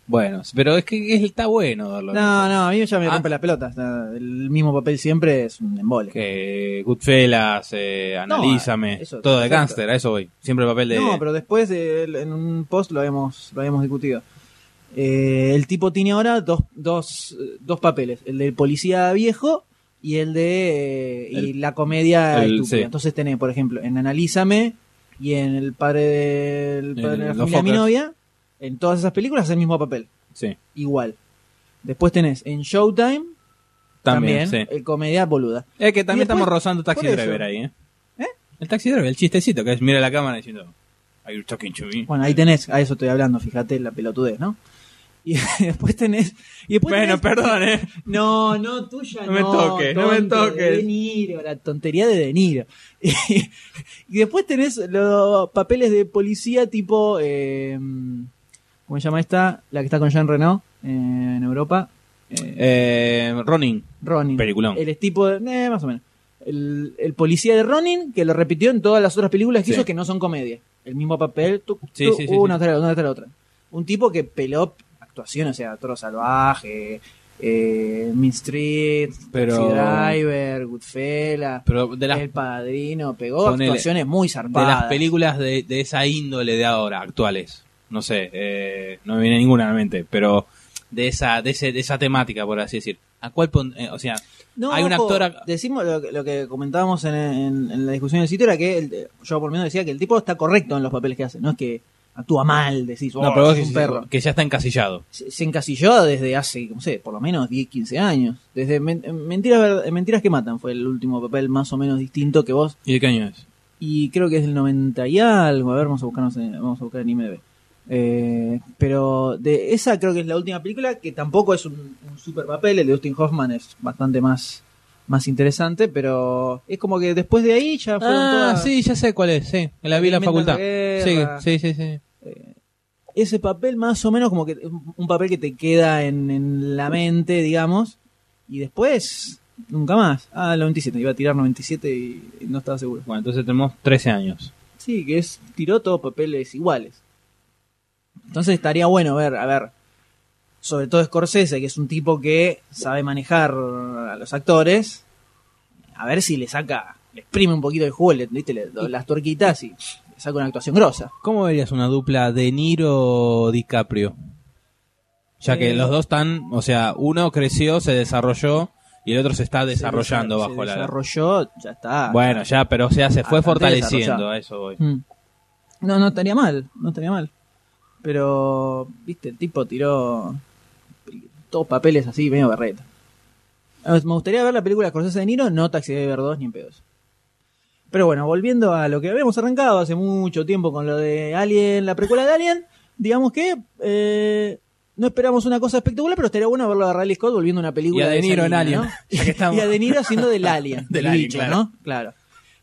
Bueno, pero es que es- está bueno verlo. No, no, a mí ya me Ah. rompe las pelotas. El mismo papel siempre es un embole. Que Goodfellas, eh, Analízame, eso, todo de gángster, a eso voy. Siempre el papel de. No, pero después eh, en un post lo habíamos, lo habíamos discutido. Eh, el tipo tiene ahora dos, dos, dos papeles, el del policía viejo y el de eh, y El- la comedia el- sí. Entonces tenés, por ejemplo, en Analízame y en El padre, del, padre de la familia de mi novia, en todas esas películas es el mismo papel, Sí, igual. Después tenés en Showtime también, también, sí. el comedia boluda. Es que también después- estamos rozando Taxi. Driver ahí, ¿eh? ¿Eh? El Taxi Driver, el chistecito que es mira la cámara diciendo, Are you talking to me? Bueno, ahí tenés, a eso estoy hablando, fíjate la pelotudez, ¿no? Y *laughs* después tenés. Y después Bueno, tenés- perdón, ¿eh? *laughs* No, no, tuya No me toques, no me toques. De, de Niro, la tontería de De Niro. *laughs* Y, y después tenés los papeles de policía tipo. eh, ¿Cómo se llama esta? La que está con Jean Reno en Europa. Eh, Eh, Ronin, Ronin. peliculón. Es tipo de. eh, más o menos. El, el policía de Ronin, que lo repitió en todas las otras películas que Sí. hizo que no son comedia. El mismo papel, tú, Sí, tú, sí, sí, una tras la tras la otra. Un tipo que peló actuación, o sea, Toro Salvaje, eh, Mean Street, Pero- Driver, Goodfellas, pero de las, El Padrino, pegó Ponele, actuaciones muy de zarpadas. las películas de, de esa índole de ahora, actuales, no sé, eh, no me viene ninguna a la mente, pero de esa, de, ese, de esa temática, por así decir. ¿A cuál pon- eh, o sea, No, hay un actor Decimos lo, que- lo que comentábamos en, en- en la discusión del sitio era que el- yo por lo menos decía que el tipo está correcto en los papeles que hace, no es que actúa mal, decís, oh, no, pero es un perro. que ya está encasillado. Se, se encasilló desde hace, no sé, por lo menos 10, 15 años. Desde Men- Mentiras, Ver- Mentiras que Matan fue el último papel más o menos distinto que vos. ¿Y de qué año es? Y creo que es del 90 y algo. A ver, vamos a buscarnos en, vamos a buscar en IMDb. Eh, pero de esa creo que es la última película que tampoco es un, un super papel. El de Dustin Hoffman es bastante más, más interesante, pero es como que después de ahí ya fueron Ah, todas- sí, ya sé cuál es, sí, la vi en la facultad. Sí, sí, sí, sí. ese papel más o menos como que un papel que te queda en, en la mente, digamos, y después nunca más. Ah, el 97, iba a tirar 97 y no estaba seguro. Bueno, entonces tenemos 13 años. Sí, que es tiró todos papeles iguales. Entonces estaría bueno ver, a ver, sobre todo Scorsese, que es un tipo que sabe manejar a los actores, a ver si le saca, le exprime un poquito el jugo, le, ¿viste? le- las tuerquitas y le saca una actuación grosa. ¿Cómo verías una dupla de Niro DiCaprio? Ya que Eh, los dos están, o sea, uno creció, se desarrolló y el otro se está desarrollando se bajo la. desarrolló, ya está. Bueno, ya, pero o sea, se fue fortaleciendo, a eso voy. Mm. No, no estaría mal, no estaría mal. Pero, viste, el tipo tiró todos papeles así, medio berreta. A Me gustaría ver la película Scorsese de Niro, no Taxi Driver 2 ni en pedos. Pero bueno, volviendo a lo que habíamos arrancado hace mucho tiempo con lo de Alien, la precuela de Alien, digamos que eh, no esperamos una cosa espectacular, pero estaría bueno verlo a Riley Scott volviendo una película Y a De Niro en Alien, ¿no? *laughs* y a De Niro haciendo del Alien, *laughs* Del del Alien, bicho, claro. ¿no? Claro.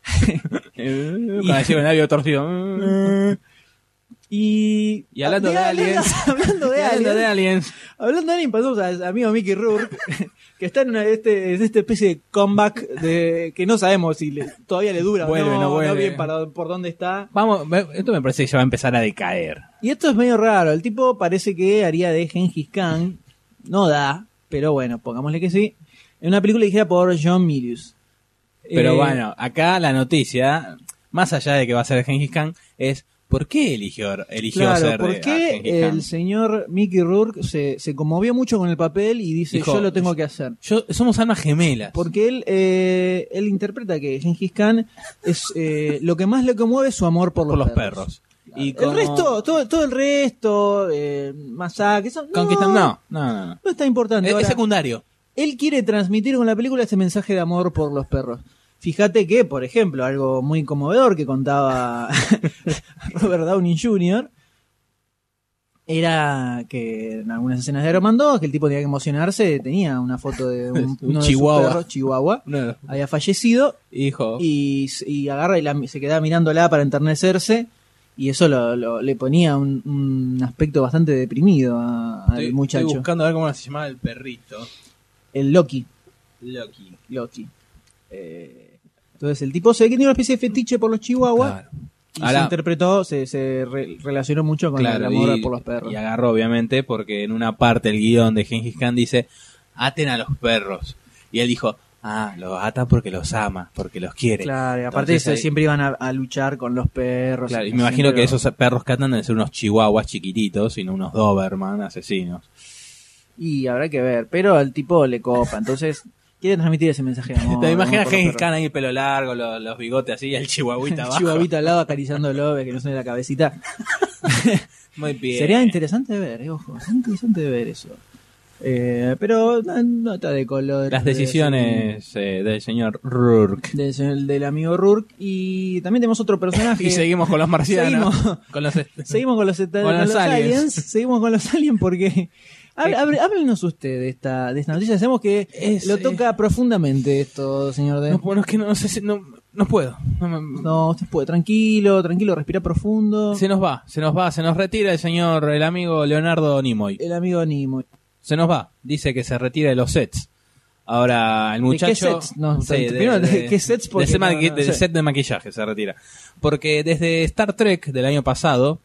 *laughs* Eh, Con el labio torcido. Y, Y hablando de aliens. *laughs* hablando de *laughs* hablando aliens, de aliens. hablando de aliens, pasamos al amigo Mickey Rourke, *laughs* que está en una, este, en esta especie de comeback de que no sabemos si le- todavía le dura Vuelve, no, no vuelve. bien para, por dónde está. Vamos, esto me parece que ya va a empezar a decaer. Y esto es medio raro, el tipo parece que haría de Gengis Khan, no da, pero bueno, pongámosle que sí, en una película dirigida por John Milius. Pero Eh, bueno, acá la noticia, más allá de que va a ser Gengis Khan, es ¿por qué eligió, eligió Claro, ser ¿por eh, qué el señor Mickey Rourke se, se conmovió mucho con el papel y dice, yo lo tengo que hacer? Yo, somos almas gemelas. Porque él, eh, él interpreta que Gengis Khan es eh, lo que más le conmueve es su amor por los, por los perros. Y El resto, todo, todo el resto, eh, masacres, eso no, Conquistan, no, no, no. no. no está importante. Es, es secundario. él quiere transmitir con la película ese mensaje de amor por los perros. Fíjate que, por ejemplo, algo muy conmovedor que contaba *laughs* Robert Downey Jr. era que en algunas escenas de Iron Man 2, que el tipo tenía que emocionarse, tenía una foto de un, *laughs* de chihuahua. perros, chihuahua, No, había fallecido hijo. y, y agarra y la- se quedaba mirándola para enternecerse y eso lo, lo- le ponía un, un aspecto bastante deprimido a- al muchacho. estoy buscando a ver cómo se llamaba el perrito. El Loki. Loki. Loki. Eh, entonces el tipo se ve que tiene una especie de fetiche por los chihuahuas Claro. y Ahora- se interpretó, se, se re- relacionó mucho con Claro, el amor y, por los perros. y agarró obviamente porque en una parte el guion de Gengis Khan dice aten a los perros y él dijo ah los ata porque los ama porque los quiere Claro, y aparte Entonces se- ahí- siempre iban a, a luchar con los perros. Claro, y me imagino que esos perros que atan deben ser unos chihuahuas chiquititos y no unos doberman asesinos Y habrá que ver, pero al tipo le copa, entonces quiere transmitir ese mensaje de *laughs* amor. te imaginas amor por los Gengis perros. Khan ahí pelo largo los, los bigotes así y el chihuahuita El *laughs* abajo chihuahuita al lado acariciándolo, ve que no suene la cabecita. *laughs* muy bien Sería interesante de ver, eh, ojo, sería interesante de ver eso. Eh, pero no, nota de color. las decisiones eh, del señor Rourke Del, señor- del amigo Rourke. Y también tenemos otro personaje. y seguimos con los marcianos Seguimos. con los Seguimos con los, eta- Con con los los aliens. aliens. Seguimos con los aliens porque. Hable- Háblenos usted de esta, de esta noticia. Sabemos que Es, lo eh, toca profundamente esto, señor D. no, bueno es que no, no sé si no, no puedo No me- No, usted puede, tranquilo, tranquilo, respira profundo. Se nos va, se nos va, se nos retira el señor, el amigo Leonardo Nimoy. El amigo Nimoy. Se nos va, dice que se retira de los sets. Ahora, el muchacho. qué sets? No, Sí, primero, ¿de qué sets? Porque de del set de maquillaje se retira. Porque desde Star Trek del año pasado,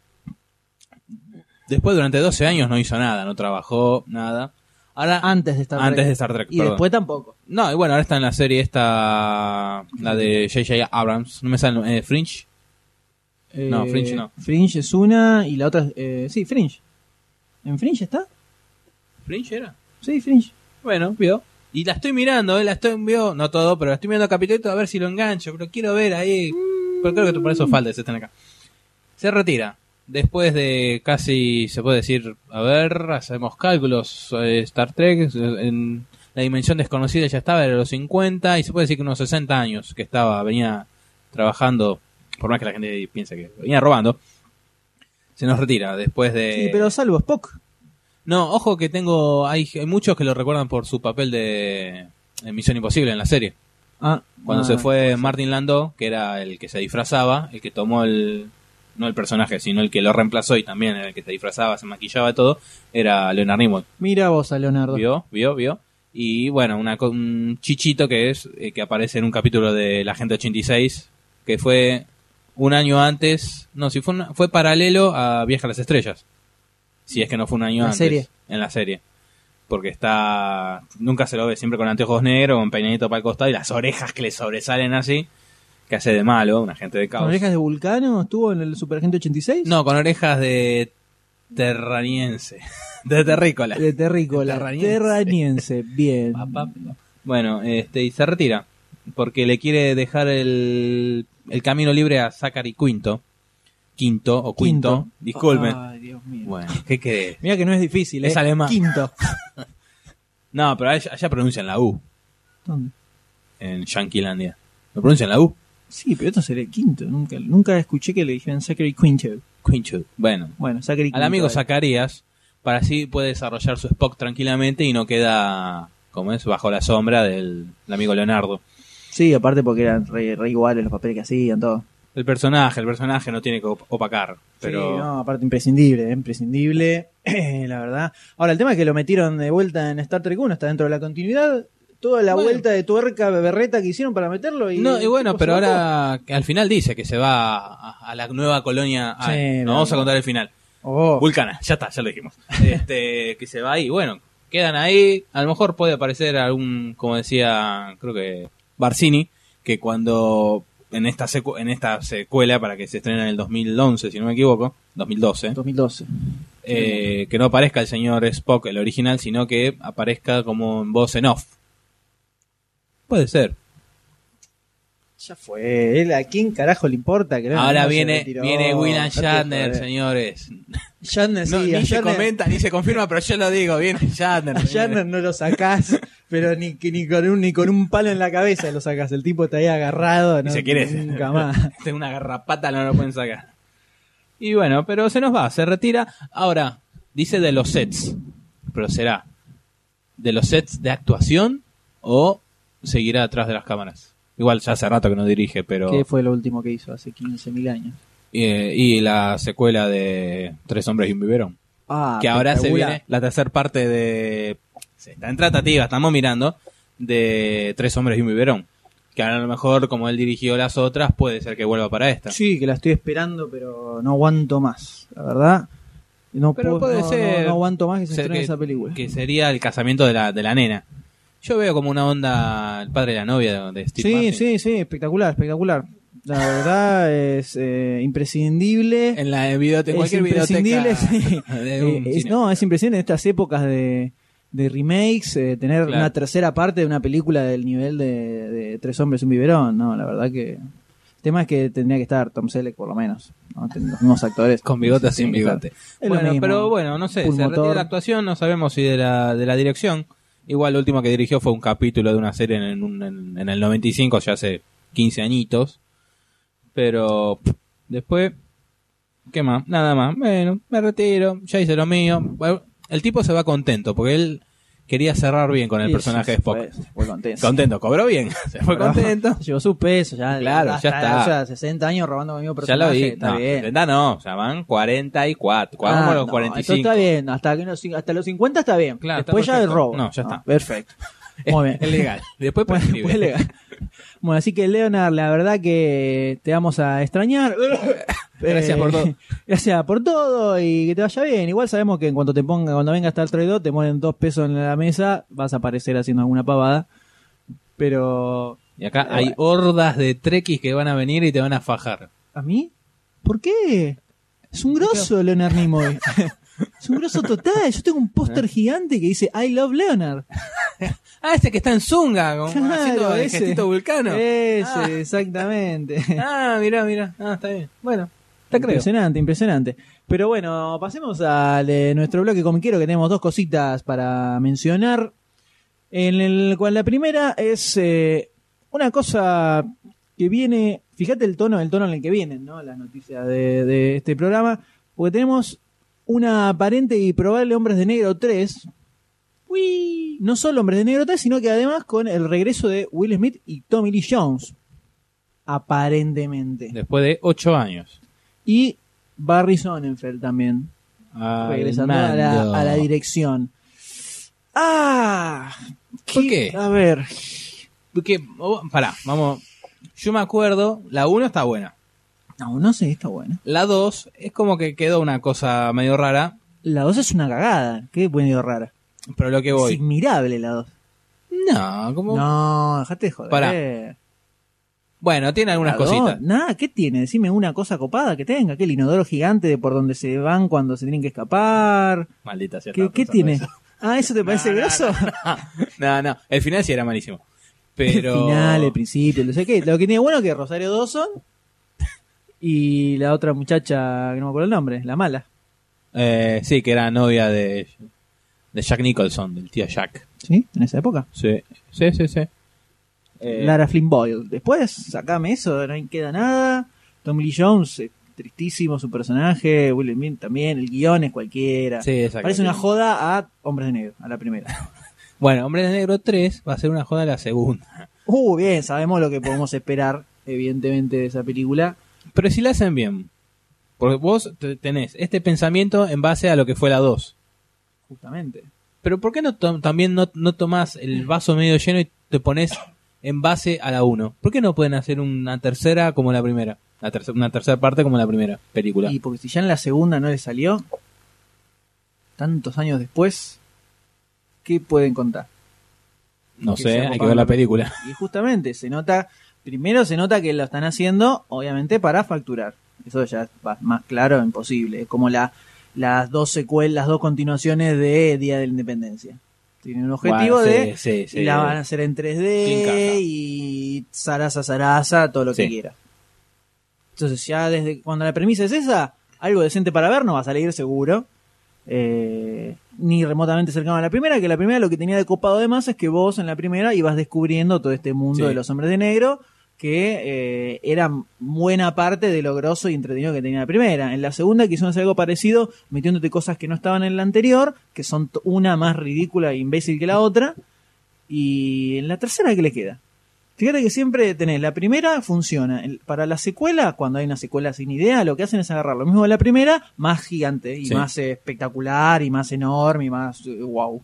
después durante 12 años no hizo nada, no trabajó nada. Ahora, Antes de Star antes Trek. de Star Trek, Y perdón. después tampoco. No, y bueno, ahora está en la serie esta, la de J.J. Abrams, no me sale, eh, Fringe. No, Eh, Fringe no. Fringe es una y la otra. es- Eh, sí, Fringe. ¿En Fringe está? ¿Fringe era? Sí, Fringe. Bueno, vio. Y la estoy mirando, eh, la estoy vio, no todo, pero la estoy mirando capítulo a ver si lo engancho, pero quiero ver ahí. Pero creo que por eso falta ese están acá. Se retira. Después de casi, se puede decir, a ver, hacemos cálculos. eh, Star Trek, eh, en la dimensión desconocida ya estaba, era los 50, y se puede decir que unos 60 años que estaba, venía trabajando, por más que la gente piense que venía robando. Se nos retira después de. Sí, pero salvo Spock. No, ojo que tengo. Hay, hay muchos que lo recuerdan por su papel de en Misión Imposible en la serie. Ah, Cuando ah, se fue Martin Landau, que era el que se disfrazaba, el que tomó el. No el personaje, sino el que lo reemplazó y también el que se disfrazaba, se maquillaba todo, era Leonard Nimoy. Mira vos a Leonardo. ¿Vio? ¿Vio? ¿Vio? Y bueno, una, un chichito que es eh, que aparece en un capítulo de La Gente 86, que fue un año antes, no, si fue, una- fue paralelo a Viaje a las Estrellas. Si es que no fue un año La antes. serie. En la serie. Porque está, nunca se lo ve, siempre con anteojos negros, con peinadito para el costado y las orejas que le sobresalen así, que hace de malo, un agente de ¿Con caos. orejas de Vulcano estuvo en el Superagente 86? No, con orejas de terraniense, *laughs* de terrícola. De terrícola. Terraniense. Terraniense. Bien. Bueno, este, y se retira. Porque le quiere dejar el, el camino libre a Zachary Quinto. Quinto o Quinto. Disculpen. Ay, Dios mío. Bueno, ¿qué crees? Mira que no es difícil, Es ¿eh? alemán. Quinto. *laughs* No, pero allá, allá pronuncian la U. ¿Dónde? En Yanquilandia. ¿Lo pronuncian la U? Sí, pero esto sería el quinto. Nunca, nunca escuché que le dijeran Zachary Quinto. Quinto. Bueno, Bueno, Zachary al Quinto, amigo dale. Zacarías, para así puede desarrollar su Spock tranquilamente y no queda, como es, bajo la sombra del, del amigo Leonardo. Sí, aparte porque eran re, re iguales los papeles que hacían, todo. El personaje, el personaje no tiene que op- opacar. Pero Sí, no, aparte imprescindible, ¿eh? imprescindible, *clears throat* la verdad. Ahora, el tema es que lo metieron de vuelta en Star Trek 1, está dentro de la continuidad. Toda la Bueno. vuelta de tuerca berreta que hicieron para meterlo. Y, No, y bueno, pero ahora al final dice que se va a, a la nueva colonia. Sí, no no, vamos a contar el final. Oh, Vulcana, ya está, ya lo dijimos. *laughs* Este, que se va ahí, bueno, quedan ahí. A lo mejor puede aparecer algún, como decía, creo que Barcini, que cuando en esta secu- en esta secuela para que se estrene en el 2011, si no me equivoco, 2012, 2012. eh, que no aparezca el señor Spock, el original, sino que aparezca como en voz en off. Puede ser. Ya fue. Él, ¿A quién carajo le importa? Que no- Ahora viene, viene William Shatner, señores. Shatner, sí, No, a ni se Shatner- comenta, ni se confirma, pero yo lo digo, viene *laughs* Shatner. a. Shatner no lo sacás Pero ni, que- ni, con un, ni con un palo en la cabeza lo sacas. El tipo está ahí agarrado. No, se quiere. Nunca más. *laughs* Tengo una garrapata, no lo pueden sacar. Y bueno, pero se nos va, se retira. Ahora, dice de los sets. Pero será de los sets de actuación o seguirá atrás de las cámaras. Igual ya hace rato que no dirige, pero... ¿Qué fue lo último que hizo hace 15.000 años? Eh, y la secuela de Tres hombres y un biberón. Ah, que ahora se viene la tercera parte de... Se está en tratativa, estamos mirando, de Tres hombres y un biberón. Que ahora a lo mejor, como él dirigió las otras, puede ser que vuelva para esta. Sí, que la estoy esperando, pero no aguanto más, la verdad. No, Pero puedo- puede no- ser- no, no aguanto más que se estrene esa película. Que sería el casamiento de la, de la nena. Yo veo como una onda el padre de la novia de, Steve Sí, Martin. sí, sí, espectacular, espectacular. La verdad *laughs* es eh, imprescindible. En la videoteca, cualquier imprescindible, videoteca sí. *laughs* de un Eh, es- no, es imprescindible en estas épocas de, de remakes, eh, tener Claro. una tercera parte de una película del nivel de, de Tres Hombres y un Biberón. No, la verdad que... El tema es que tendría que estar Tom Selleck por lo menos. ¿no? Los mismos actores. Con bigote o sin bigote. Bueno, pero bueno, no sé, se Pulmotor. retira la actuación, no sabemos si de la, de la dirección. Igual lo último que dirigió fue un capítulo de una serie en, un- en- en el 95, ya hace 15 añitos. Pero después, ¿qué más? Nada más. Bueno, me retiro, ya hice lo mío. Bueno, el tipo se va contento porque él quería cerrar bien con el Sí, personaje de Spock. Fue, fue contento. Contento, cobró bien, *laughs* se fue Pero contento. *laughs* Llevó su peso, ya, Claro, ya está. O sea, 60 años robando el mismo Ya lo personaje. vi. Está no, bien. 70 no, ya van 44. Vamos Ah, los no, 45. Eso está bien, hasta, que los, hasta los 50 está bien. Claro, está Después ya el robo. No, ya está. Ah, perfecto. *laughs* Muy bien. Es legal. Después Bueno, pues legal. Bueno, así que Leonard, la verdad que te vamos a extrañar. Gracias por todo. *laughs* Gracias por todo y que te vaya bien. Igual sabemos que en cuanto te ponga, cuando venga hasta el 2 te ponen dos pesos en la mesa, vas a aparecer haciendo alguna pavada. Pero, Y acá hay bueno. hordas de trekkies que van a venir y te van a fajar. ¿a mí? ¿Por qué? Es un grosso Leonard Nimoy. *laughs* es un grosso total. Yo tengo un póster gigante que dice I love Leonard. *laughs* Ah, este que está en Zunga, como Claro, haciendo el ese. gestito vulcano. Ese, Ah. exactamente. Ah, mirá, mirá. Ah, está bien. Bueno, te creo. Impresionante, impresionante. Pero bueno, pasemos a nuestro bloque comiquero que tenemos dos cositas para mencionar. En el cual la primera es eh, una cosa que viene, fíjate el tono, el tono en el que vienen, ¿no? Las noticias de, de este programa, porque tenemos una aparente y probable Hombres de Negro 3. Uy, no solo Hombres de Negro 3, sino que además con el regreso de Will Smith y Tommy Lee Jones. Aparentemente. Después de ocho años. Y Barry Sonnenfeld también, regresando a la, a la dirección. ¡Ah! ¿Por qué? A ver, Porque, oh, pará, vamos. Yo me acuerdo, la 1 está buena. no, no sé, está buena. La 2 es como que quedó una cosa medio rara, La 2 es una cagada, qué buena rara. pero lo que Es voy. admirable la 2. No, como. No, dejate de joder. Pará. Bueno, tiene algunas cositas. Nada, ¿qué tiene? Decime una cosa copada que tenga. ¿Qué el inodoro gigante de por donde se van cuando se tienen que escapar? Maldita sea. ¿Qué, qué tiene? eso. *laughs* Ah, ¿eso te parece grosso? No, no, el final sí era malísimo. *laughs* Pero. El final, el principio, no sé qué. Lo que tiene bueno es que Rosario Dawson y la otra muchacha, que no me acuerdo el nombre, la mala. Eh, sí, que era novia de, de Jack Nicholson, del tío Jack. ¿Sí? En esa época. Sí, sí, sí. sí. Eh, Lara Flynn Boyle. Después, sacame eso, no queda nada. Tommy Lee Jones, eh, tristísimo su personaje. Will Smith también, el guion es cualquiera. sí, exacto. Parece una joda a Hombres de Negro, a la primera. *laughs* Bueno, Hombre de Negro 3 va a ser una joda a la segunda. Uh, bien, sabemos lo que podemos esperar, evidentemente, de esa película. Pero si la hacen bien. Porque vos te- tenés este pensamiento en base a lo que fue la 2. Justamente. Pero ¿por qué no también no, no tomás el vaso medio lleno y te pones en base a la 1? ¿Por qué no pueden hacer una tercera como la primera? La tercera, una tercera parte como la primera película. Y porque si ya en la segunda no le salió, tantos años después, ¿qué pueden contar? no que sé, hay que ver la película. Y justamente se nota, primero se nota que lo están haciendo, obviamente, para facturar. Eso ya es más claro, imposible. Es como la, las dos secuelas, las dos continuaciones de Día de la Independencia. Tienen un objetivo Bueno, de sí, sí, sí. y la van a hacer en Clean 3D caja. y zaraza, zaraza, todo lo que quiera. Entonces ya desde cuando la premisa es esa, algo decente para ver no va a salir seguro. eh, ni remotamente cercano a la primera, que la primera lo que tenía de copado además es que vos en la primera ibas descubriendo todo este mundo Sí. de los hombres de negro, que eh, era buena parte de lo grosso y entretenido que tenía la primera. En la segunda quisieron hacer algo parecido, metiéndote cosas que no estaban en la anterior, que son una más ridícula e imbécil que la otra, y en la tercera, ¿qué le queda? Fíjate que siempre tenés, la primera funciona. Para la secuela, cuando hay una secuela sin idea, lo que hacen es agarrar lo mismo de la primera, más gigante y Sí. más eh, espectacular y más enorme y más eh, wow.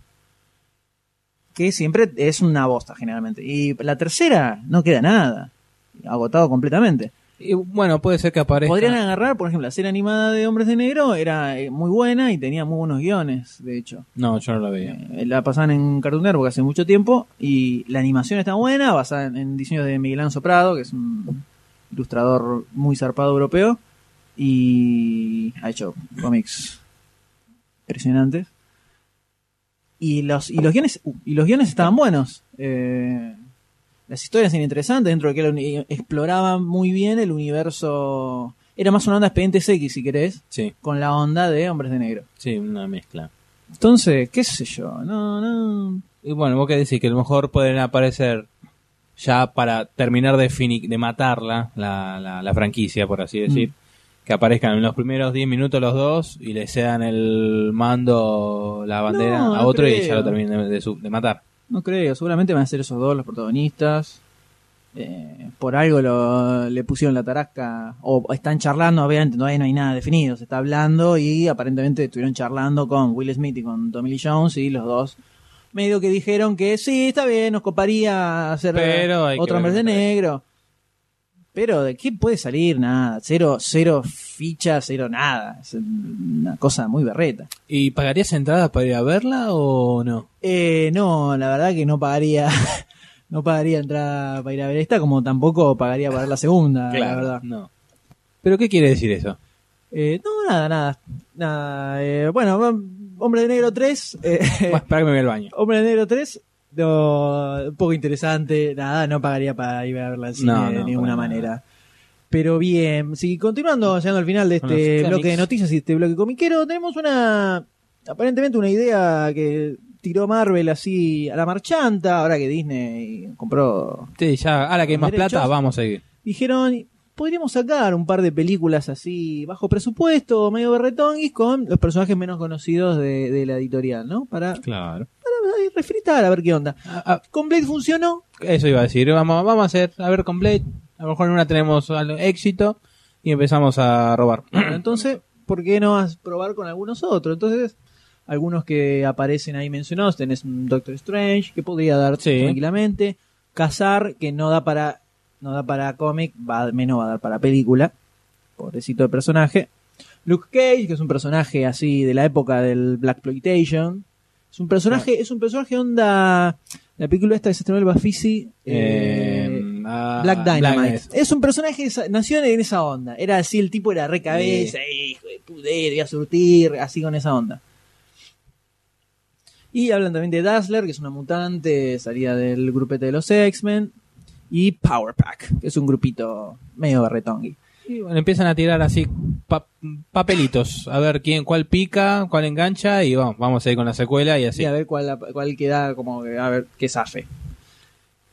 Que siempre es una bosta generalmente. Y la tercera no queda nada. Agotado completamente. Y bueno, puede ser que aparezca. Podrían agarrar, por ejemplo, la serie animada de Hombres de Negro era eh, muy buena y tenía muy buenos guiones, de hecho. No, yo no lo veía. Eh, la pasaban en Cartoon Network hace mucho tiempo y la animación está buena, basada en, en diseños de Miguel Anzo Prado, que es un ilustrador muy zarpado europeo y ha hecho cómics impresionantes. Y los, y los guiones uh, y los guiones estaban buenos. Eh, las historias eran interesantes dentro de que un- exploraban muy bien el universo. Era más una onda expedientes X, si querés, Sí, con la onda de Hombres de Negro. sí, una mezcla. Entonces, qué sé yo, no, no. Y bueno, vos qué decís, que a lo mejor pueden aparecer ya para terminar de, fini- de matarla, la, la, la franquicia, por así decir. Que aparezcan en los primeros 10 minutos los dos y le cedan el mando, la bandera No, a otro y ya lo terminen de, de de matar. No creo, seguramente van a ser esos dos los protagonistas. Eh, por algo lo- le pusieron la tarasca, o están charlando, obviamente todavía no hay nada definido, se está hablando y aparentemente estuvieron charlando con Will Smith y con Tommy Lee Jones y los dos medio que dijeron que sí, está bien, nos coparía hacer Pero otro ver hombre de otra negro. Pero de qué puede salir nada, cero, cero fichas, cero nada, es una cosa muy berreta. ¿Y pagarías entradas para ir a verla o no? Eh, no, la verdad que no pagaría, *laughs* no pagaría entrada para ir a ver esta, como tampoco pagaría para ver la segunda, la verdad. no. ¿Pero qué quiere decir eso? Eh, no, nada, nada, nada. eh, bueno, Hombre de Negro 3, eh, Bueno, espera que me voy al baño. Hombre de Negro 3, no, un poco interesante, nada, no pagaría para ir a verla al cine No, de ninguna nada. manera. Pero bien, sí, continuando, llegando al final de este cómics. bloque de noticias y este bloque comiquero, tenemos una, aparentemente una idea que tiró Marvel así a la marchanta, ahora que Disney compró, Sí, ya, ahora que hay más Derechos. plata, vamos a seguir. dijeron, podríamos sacar un par de películas así bajo presupuesto, medio berretonguis, con los personajes menos conocidos de, de la editorial, ¿no? Para, Claro. Refritar a ver qué onda. Ah, ah, Con Blade funcionó, eso iba a decir. Vamos, vamos a hacer, a ver con Blade. A lo mejor en una tenemos éxito y empezamos a robar. Entonces, ¿por qué no vas a probar con algunos otros? Entonces, algunos que aparecen ahí mencionados, tenés un Doctor Strange, que podría dar Sí. tranquilamente. Cazar, que no da para no da para cómic, va, menos va a dar para película. Pobrecito de personaje. Luke Cage, que es un personaje así de la época del Black Exploitation. Es un personaje, es un personaje onda. La película esta que se estrenó el Bafisi. eh, Eh, ah, Black Dynamite. Black- es un personaje, nació en esa onda. Era así, el tipo era re cabeza, hijo de puder, iba a surtir, así con esa onda. Y hablan también de Dazzler, que es una mutante, salida del grupete de los X-Men. Y Power Pack, que es un grupito medio berretongui. Y bueno, empiezan a tirar así pa- papelitos. A ver quién, cuál pica, cuál engancha y vamos, vamos a ir con la secuela y así. Sí, a ver cuál, cuál queda, como que, a ver qué zafe.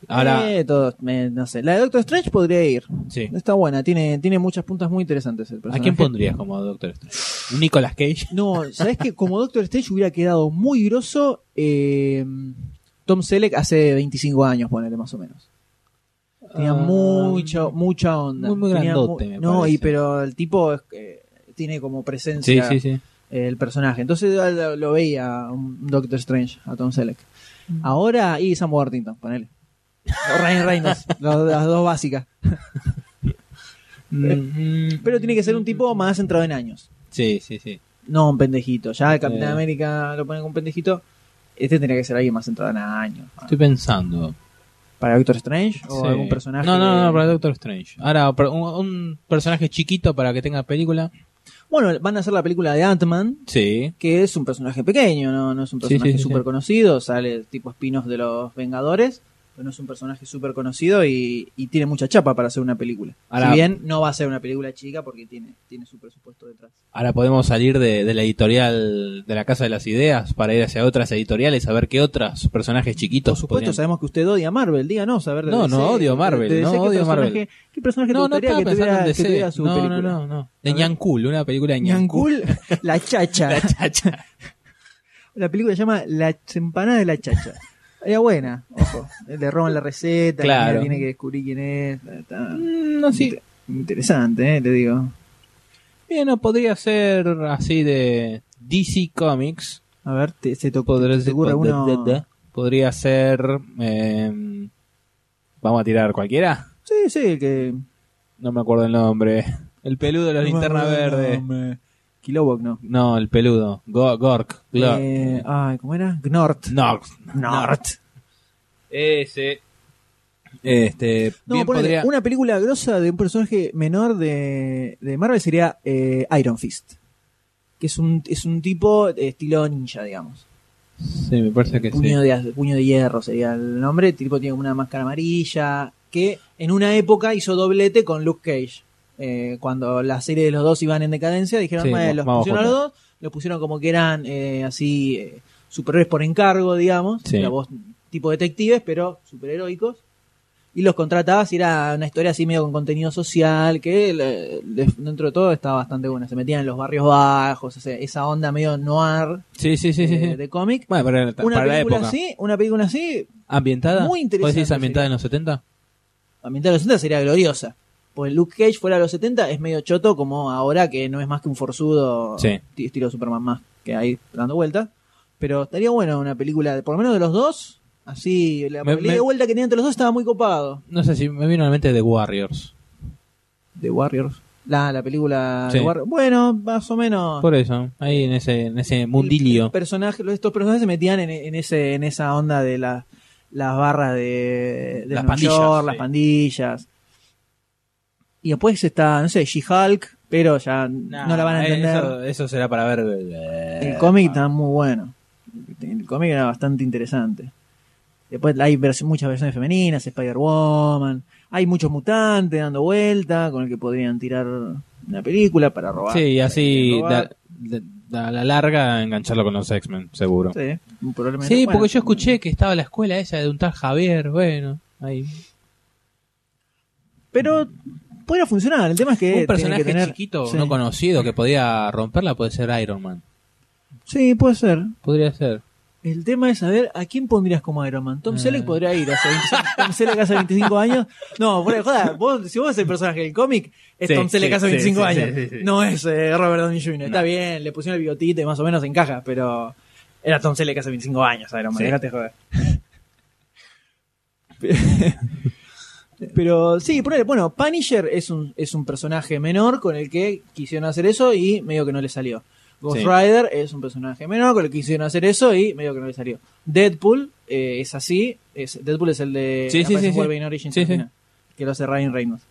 Ahora, Eh, todo, me- no sé. La de Doctor Strange podría ir. sí. Está buena, tiene, tiene muchas puntas muy interesantes el ¿A personaje. quién pondrías como Doctor Strange? ¿Un Nicolas Cage? No, ¿sabes que Como Doctor Strange hubiera quedado muy grosso eh, Tom Selleck hace 25 años, ponele más o menos. Tenía Ah, mucha, mucha onda. muy, grandote, mu- me No, y pero el tipo eh, tiene como presencia sí, sí. el personaje. Entonces lo, lo veía un Doctor Strange, a Tom Selleck. Mm. Ahora, y Sam Worthington, ponele. O Ryan Reynolds, *laughs* las, las dos básicas. Mm, *laughs* Pero tiene que ser un tipo más centrado en años. Sí, sí, sí. No un pendejito. Ya el Capitán Eh. América lo ponen con un pendejito. Este tendría que ser alguien más centrado en años. Estoy pensando. ¿Para Doctor Strange? ¿O Sí. algún personaje? No, no, no, para Doctor Strange. Ahora, un, un personaje chiquito para que tenga película. Bueno, van a hacer la película de Ant-Man, Sí. que es un personaje pequeño, no, no es un personaje sí, súper sí. conocido. Sale tipo espinos de los Vengadores. Pero no es un personaje súper conocido y, y tiene mucha chapa para hacer una película. Ahora- si bien no va a ser una película chica porque tiene, tiene su presupuesto detrás. Ahora podemos salir de, de la editorial de la Casa de las Ideas para ir hacia otras editoriales a ver qué otros personajes chiquitos Por supuesto, podrían- sabemos que usted odia a Marvel, díganos, a ver de No, DC, no odio Marvel, de DC, no ¿qué odio Marvel. ¿Qué personaje No, te no gustaría estaba que tuviera, que tuviera su no, película? no, no, no. De. Ñancul, una película de Ñancul. La chacha. *laughs* La chacha. La película se llama La empanadas de la chacha. Era buena, ojo. Le roban la receta, la Claro. tiene que descubrir quién es. Está Mm, no, sí. inter- interesante, eh, le digo. Bien, no podría ser así de DC Comics. A ver, te, se te, Podría, te ocurre uno. podría ser. eh, Vamos a tirar cualquiera. Sí, sí, que. No me acuerdo el nombre. El peludo de la linterna verde. Kilowog, no. No, el peludo. Go- Gork. Glor- Eh, ay, ¿cómo era? Gnort. Nort. Gnort. Ese. Este. No, bien ponele, podría. una película grosa de un personaje menor de, de Marvel sería eh, Iron Fist. Que es un, es un tipo de estilo ninja, digamos. Sí, me parece que puño, sí. de, puño de hierro sería el nombre. El tipo tiene como una máscara amarilla. Que en una época hizo doblete con Luke Cage. Eh, cuando la serie de los dos iban en decadencia, dijeron, Sí, "Bueno, los pusieron a los juntos". dos, los pusieron como que eran eh, así eh, superhéroes por encargo, digamos. Sí. La voz tipo detectives, pero superheroicos. Y los contratabas y era una historia así medio con contenido social, que le- le- dentro de todo estaba bastante buena. Se metían en los barrios bajos, o sea, esa onda medio noir Sí, sí, sí, eh, de cómic. Bueno, para, Una para la película época. así, una película así, ¿Ambientada? Muy interesante ¿Vos decís ambientada sería. en los 70? ambientada en los 70 sería gloriosa. Pues Luke Cage fuera de los 70 es medio choto como ahora que no es más que un forzudo Sí. estilo Superman más que ahí dando vueltas. Pero estaría bueno una película, de, por lo menos de los dos. Así, la Me- de vuelta que tenía entre los dos estaba muy copado. No sé si me vino a la mente The Warriors. De Warriors. La, la película Sí. de Warriors. Bueno, más o menos. Por eso, ahí en ese, en ese mundilio. El personaje, estos personajes se metían en, en ese, en esa onda de la- las barras de, de Las pandillas, York, las pandillas. Y después está, no sé, She-Hulk, pero ya no la van a entender. Eso, eso será para ver. eh, El cómic está muy bueno. El cómic era bastante interesante. Después hay vers- muchas versiones femeninas, Spider-Woman. Hay muchos mutantes dando vuelta con el que podrían tirar una película para robar. Sí, y así robar. da- da- a la larga engancharlo con los X-Men, seguro. Sí, probablemente. Sí, Bueno, porque yo escuché que estaba la escuela esa de un tal Javier, bueno, ahí. Pero podría funcionar. El tema es que. un personaje que tener- chiquito, Sí. no conocido, que podía romperla puede ser Iron Man. Sí, puede ser. Podría ser. El tema es saber a quién pondrías como Iron Man. Tom Eh. Selleck podría ir hace 25, *laughs* Tom Selleck hace 25 años. No, fuera de joda, vos, si vos sos el personaje del cómic, es Sí, Tom Selleck sí, hace sí, 25 sí, años. No es eh, Robert Downey Jr. Está bien, le pusieron el bigotito y más o menos encaja, pero era Tom Selleck hace 25 años, Iron Man. Sí. Dejate joder. *laughs* Pero sí, ponele, bueno, Punisher es un, es un personaje menor con el que quisieron hacer eso y medio que no le salió. Ghost Sí. Rider es un personaje menor con el que quisieron hacer eso y medio que no le salió. Deadpool eh, es así. Es, Deadpool es el de Sí, sí. Wolverine Origins que lo hace Ryan Reynolds.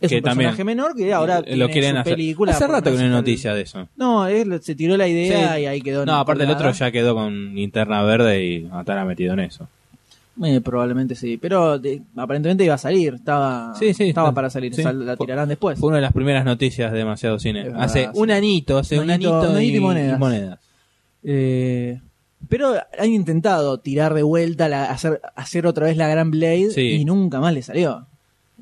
Es Que un personaje menor que ahora lo tiene quieren su hacer. película. Hace por rato que no hay noticia de eso. No, él se tiró la idea y ahí quedó. No, aparte el otro ya quedó con linterna verde y estará metido en eso. Eh, probablemente sí, pero de- aparentemente iba a salir, estaba, Sí, sí, estaba está- para salir, sí. sal- la tirarán después. Fue una de las primeras noticias de Demasiado Cine. Verdad, hace un anito, hace un Un anito- anito, un anito y y, monedas. y monedas. Eh, pero han intentado tirar de vuelta, la, hacer, hacer otra vez la Gran Blade y nunca más le salió.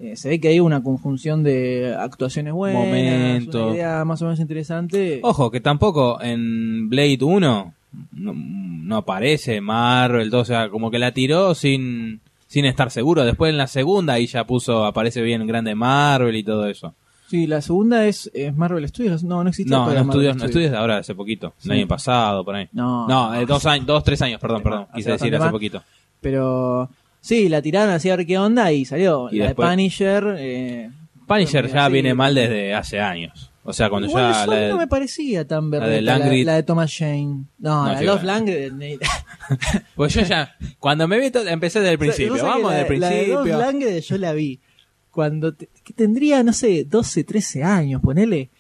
Eh, se ve que hay una conjunción de actuaciones buenas, Momento. una idea más o menos interesante. Ojo, que tampoco en Blade 1 no, no aparece Marvel, todo, o sea, como que la tiró sin, sin estar seguro. Después en la segunda ahí ya puso, aparece bien grande Marvel y todo eso. Sí, la segunda es, es Marvel Studios. No, no existía No, no estudios, no estudios de ahora, hace poquito, Sí. el año pasado, por ahí. No, No, eh, dos años, dos, tres años, perdón, perdón, quise decir hace más. poquito. Pero sí, la tiraron así a ver qué onda y salió. Y la después- de Punisher. Eh, Punisher ya viene mal desde hace años. O sea, cuando igual ya la de- no me parecía tan de verdad. La, Langrid- la de Thomas Jane. No, No, la Love eh, *laughs* Pues yo ya, cuando me vi, empecé desde el principio. Vos sabés que Vamos la- La de Love principio. Yo la vi. Cuando te- que tendría, no sé, 12, 13 años, ponele.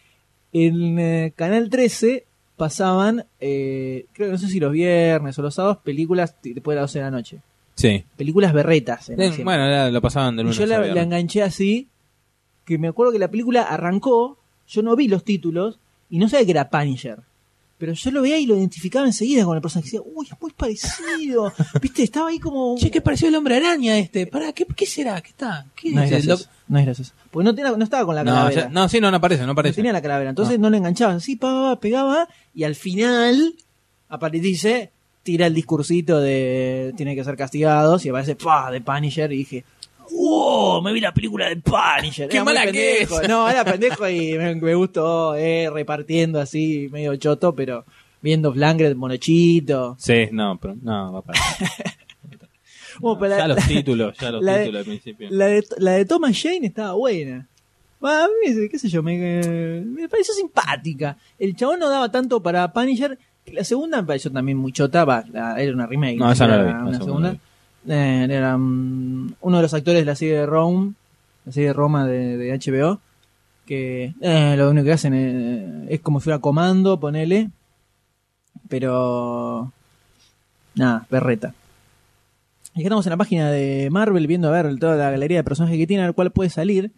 En eh, Canal 13 pasaban, eh, creo que no sé si los viernes o los sábados, películas después de las 12 de la noche. Sí. películas berretas. en el cine. Bueno, era- lo pasaban de y lunes yo la, viernes. la enganché así, que me acuerdo que la película arrancó, yo no vi los títulos y no sabía que era Punisher. Pero yo lo veía y lo identificaba enseguida con el personaje. Decía, uy, es muy parecido. *laughs* Viste, estaba ahí como. Che, ¿qué pareció el hombre araña este? Pará, ¿qué, qué será? ¿Qué está? ¿Qué No es gracioso. No es gracioso. Porque no, tenía- no estaba con la No, calavera. ya- no, sí, no, no aparece, no No aparece. tenía la calavera. Entonces no, le enganchaba. Así, pa, pa, pegaba. Y al final, aparece, tira el discursito de tiene que ser castigados. Y aparece, pa, de Punisher. Y dije, ¡Wow! Me vi la película de Punisher. ¡Qué Era mala que es! No, era pendejo y me, me gustó, eh, repartiendo así, medio choto, pero viendo Flangred, Monochito. Sí, no, pero no, va para. *laughs* Bueno, pero ya la, los títulos, ya los la de- títulos al principio. la de, la de Thomas Jane estaba buena. Va, A mí, qué sé yo, me, me pareció simpática. El chabón no daba tanto para Punisher. La segunda me pareció también muy chota. va, la- era una remake. No, esa no la vi, Una segunda segunda. Eh, era mm, uno de los actores de la serie de Rome, la serie de Roma de, de HBO. Que eh, lo único que hacen eh, es como si fuera comando, ponele. Pero. Nada, berreta. Y acá estamos en la página de Marvel viendo a ver toda la galería de personajes que tiene, a ver cuál puede salir.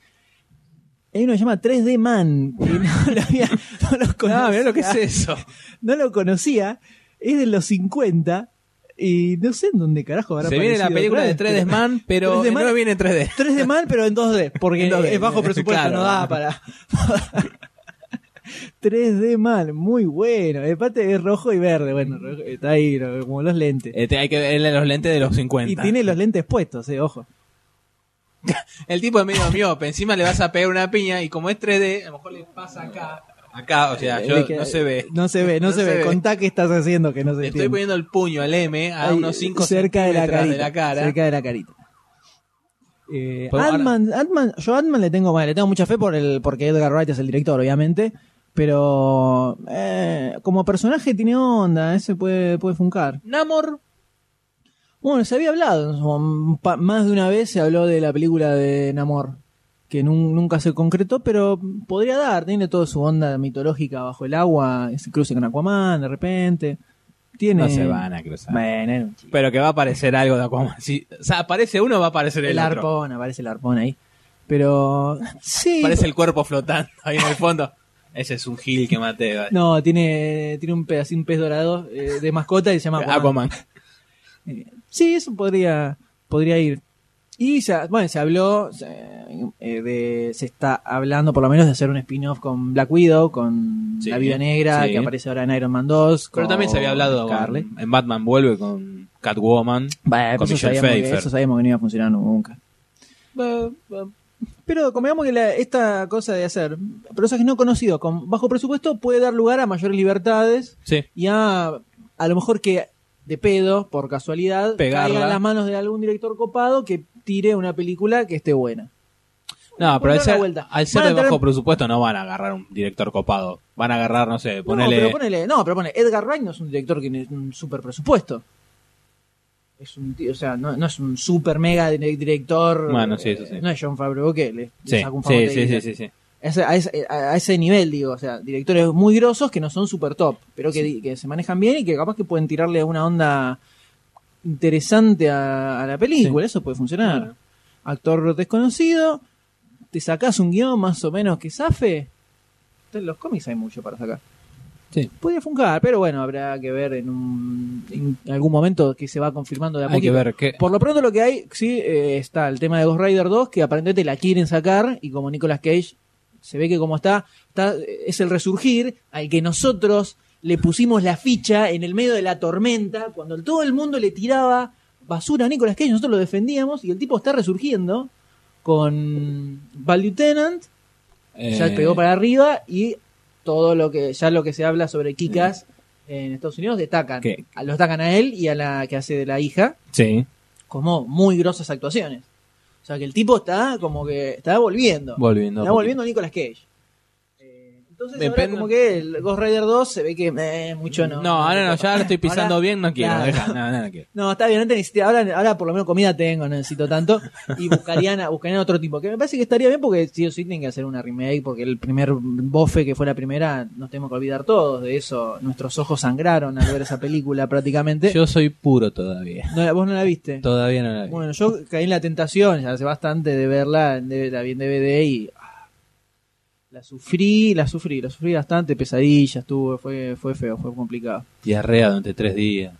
Hay uno que se llama 3D Man, que no *laughs* lo, había, no lo conocía. Ah, mirá lo que es eso. No lo conocía. Es de los 50 y no sé en dónde carajo habrá Se viene la película de otra vez, 3D Man, pero 3D Man- no viene en 3D. 3D Man, pero en 2D, *laughs* porque En 2D, es bajo *laughs* presupuesto, claro. no da para. *laughs* 3D Man, muy bueno. El pate es rojo y verde, bueno, rojo- está ahí, como los lentes. Este, hay que ver los lentes de los 50. Y tiene los lentes puestos, eh, ojo. El tipo es medio miope, encima le vas a pegar una piña y como es 3D, a lo mejor le pasa acá. Acá, o sea, yo- Le queda- no se ve. No se ve, no, se, ve. Contá qué estás haciendo que no se Le estoy entiende. poniendo el puño al M a Ahí, unos 5 cerca de la carita. de la cara. Cerca de la carita. Eh, Ant-Man, yo a Ant-Man le tengo, bueno, le tengo mucha fe por el, porque Edgar Wright es el director, obviamente. Pero eh, como personaje tiene onda, ese puede, puede funcar. Namor, Bueno, se había hablado, más de una vez se habló de la película de Namor, que nun- nunca se concretó, pero podría dar, tiene toda su onda mitológica bajo el agua, se cruce con Aquaman de repente. Tiene... no se van a cruzar. Bueno. Pero que va a aparecer algo de Aquaman. Si, o sea, aparece uno, va a aparecer el, El otro. arpón, aparece el arpón ahí. Pero sí. Aparece el cuerpo flotando ahí en el fondo. Ese es un gil que maté. vale. No, tiene, tiene un pedacito, un pez dorado eh, de mascota y se llama *laughs* Aquaman. Aquaman. Sí, eso podría, podría ir. Y se, bueno, se habló se, eh, de, se está hablando por lo menos de hacer un spin-off con Black Widow, con Sí, la Viuda Negra, sí. que aparece ahora en Iron Man 2. Pero con también se había hablado con- en Batman vuelve con Catwoman. Bueno, con eso, Michelle sabíamos que, eso sabíamos que no iba a funcionar nunca. Pero como digamos que la- esta cosa de hacer personajes no conocidos con bajo presupuesto puede dar lugar a mayores libertades Sí. y a, a lo mejor que de pedo, por casualidad, Pegarla. caiga en las manos de algún director copado que tire una película que esté buena. No, pero al ser, al ser de bajo tener- presupuesto no van a agarrar un director copado. Van a agarrar, no sé, No, ponerle... pero ponele, no, pero pone, Edgar Wright no es un director que tiene un super presupuesto. Es un tío, o sea, no, no es un super mega di- director. Bueno, sí, eso eh, sí. No es John Favreau que le, le Sí, saca un sí, fagote sí, sí, sí, sí. Ese- a, ese, a ese nivel, digo, o sea, directores muy grosos que no son super top, pero que, que se manejan bien y que capaz que pueden tirarle una onda interesante a, a la película, eso puede funcionar. Claro. Actor desconocido, te sacás un guion más o menos que zafe. En los cómics hay mucho para sacar. Sí. Podría funcar, pero bueno, habrá que ver en, un, en algún momento que se va confirmando de a Hay que ver qué... Por lo pronto lo que hay, sí, eh, está el tema de Ghost Rider 2, que aparentemente la quieren sacar, y como Nicolas Cage se ve que como está, está es el resurgir al que nosotros le pusimos la ficha en el medio de la tormenta, cuando todo el mundo le tiraba basura a Nicolas Cage, nosotros lo defendíamos, y el tipo está resurgiendo con Val Lieutenant, ya eh, pegó para arriba, y todo lo que, ya lo que se habla sobre Kikas en Estados Unidos destacan. ¿Qué? A- Lo destacan a él y a la que hace de la hija Sí, como muy grosas actuaciones. O sea que el tipo está como que está volviendo. volviendo. está volviendo Nicolas Cage. Entonces Depende- ahora como que el Ghost Rider 2 se ve que eh, mucho no. No, ahora no, ya lo estoy pisando Ahora- bien, no quiero. Claro. deja, no, no, no quiero. No, está bien, no te. Ahora, ahora por lo menos comida tengo, no necesito tanto. Y buscarían, buscarían otro tipo. Que me parece que estaría bien porque sí o sí tienen que hacer una remake. Porque el primer bofe que fue la primera, nos tenemos que olvidar todos de eso. Nuestros ojos sangraron al ver esa película prácticamente. Yo soy puro todavía. No, ¿Vos no la viste? Todavía no la vi. Bueno, yo caí en la tentación, ya hace bastante de verla, en DVD la vi en DVD y la sufrí, la sufrí, la sufrí bastante, pesadillas tuve, fue, fue feo, fue complicado. Diarrea durante tres días.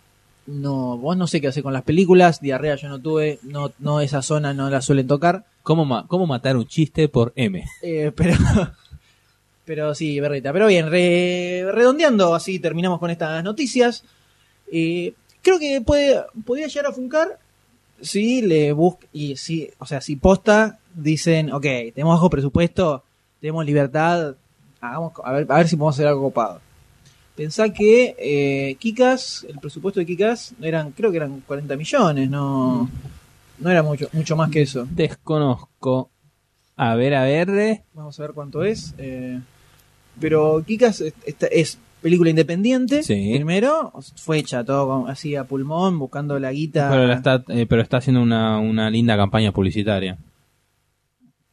No, vos no sé qué hacer con las películas, diarrea yo no tuve, no, no esa zona no la suelen tocar, ¿Cómo, ma- ¿Cómo matar un chiste por M? eh, pero, *laughs* pero sí, berrita, pero bien, re- redondeando, así terminamos con estas noticias. Eh, creo que puede, podría llegar a funcar si le busca y si, o sea, si posta dicen, ok, tenemos bajo presupuesto, tenemos libertad, hagamos, a ver, a ver si podemos hacer algo copado. Pensá que eh, Kikas, el presupuesto de Kikas eran, creo que eran 40 millones, no, no era mucho, mucho más que eso. Desconozco. A ver, a ver. Vamos a ver cuánto es. eh, pero Kikas es, es película independiente. Sí. Primero, fue hecha todo así a pulmón, buscando la guita. Pero, la está, eh, pero está haciendo una, una linda campaña publicitaria.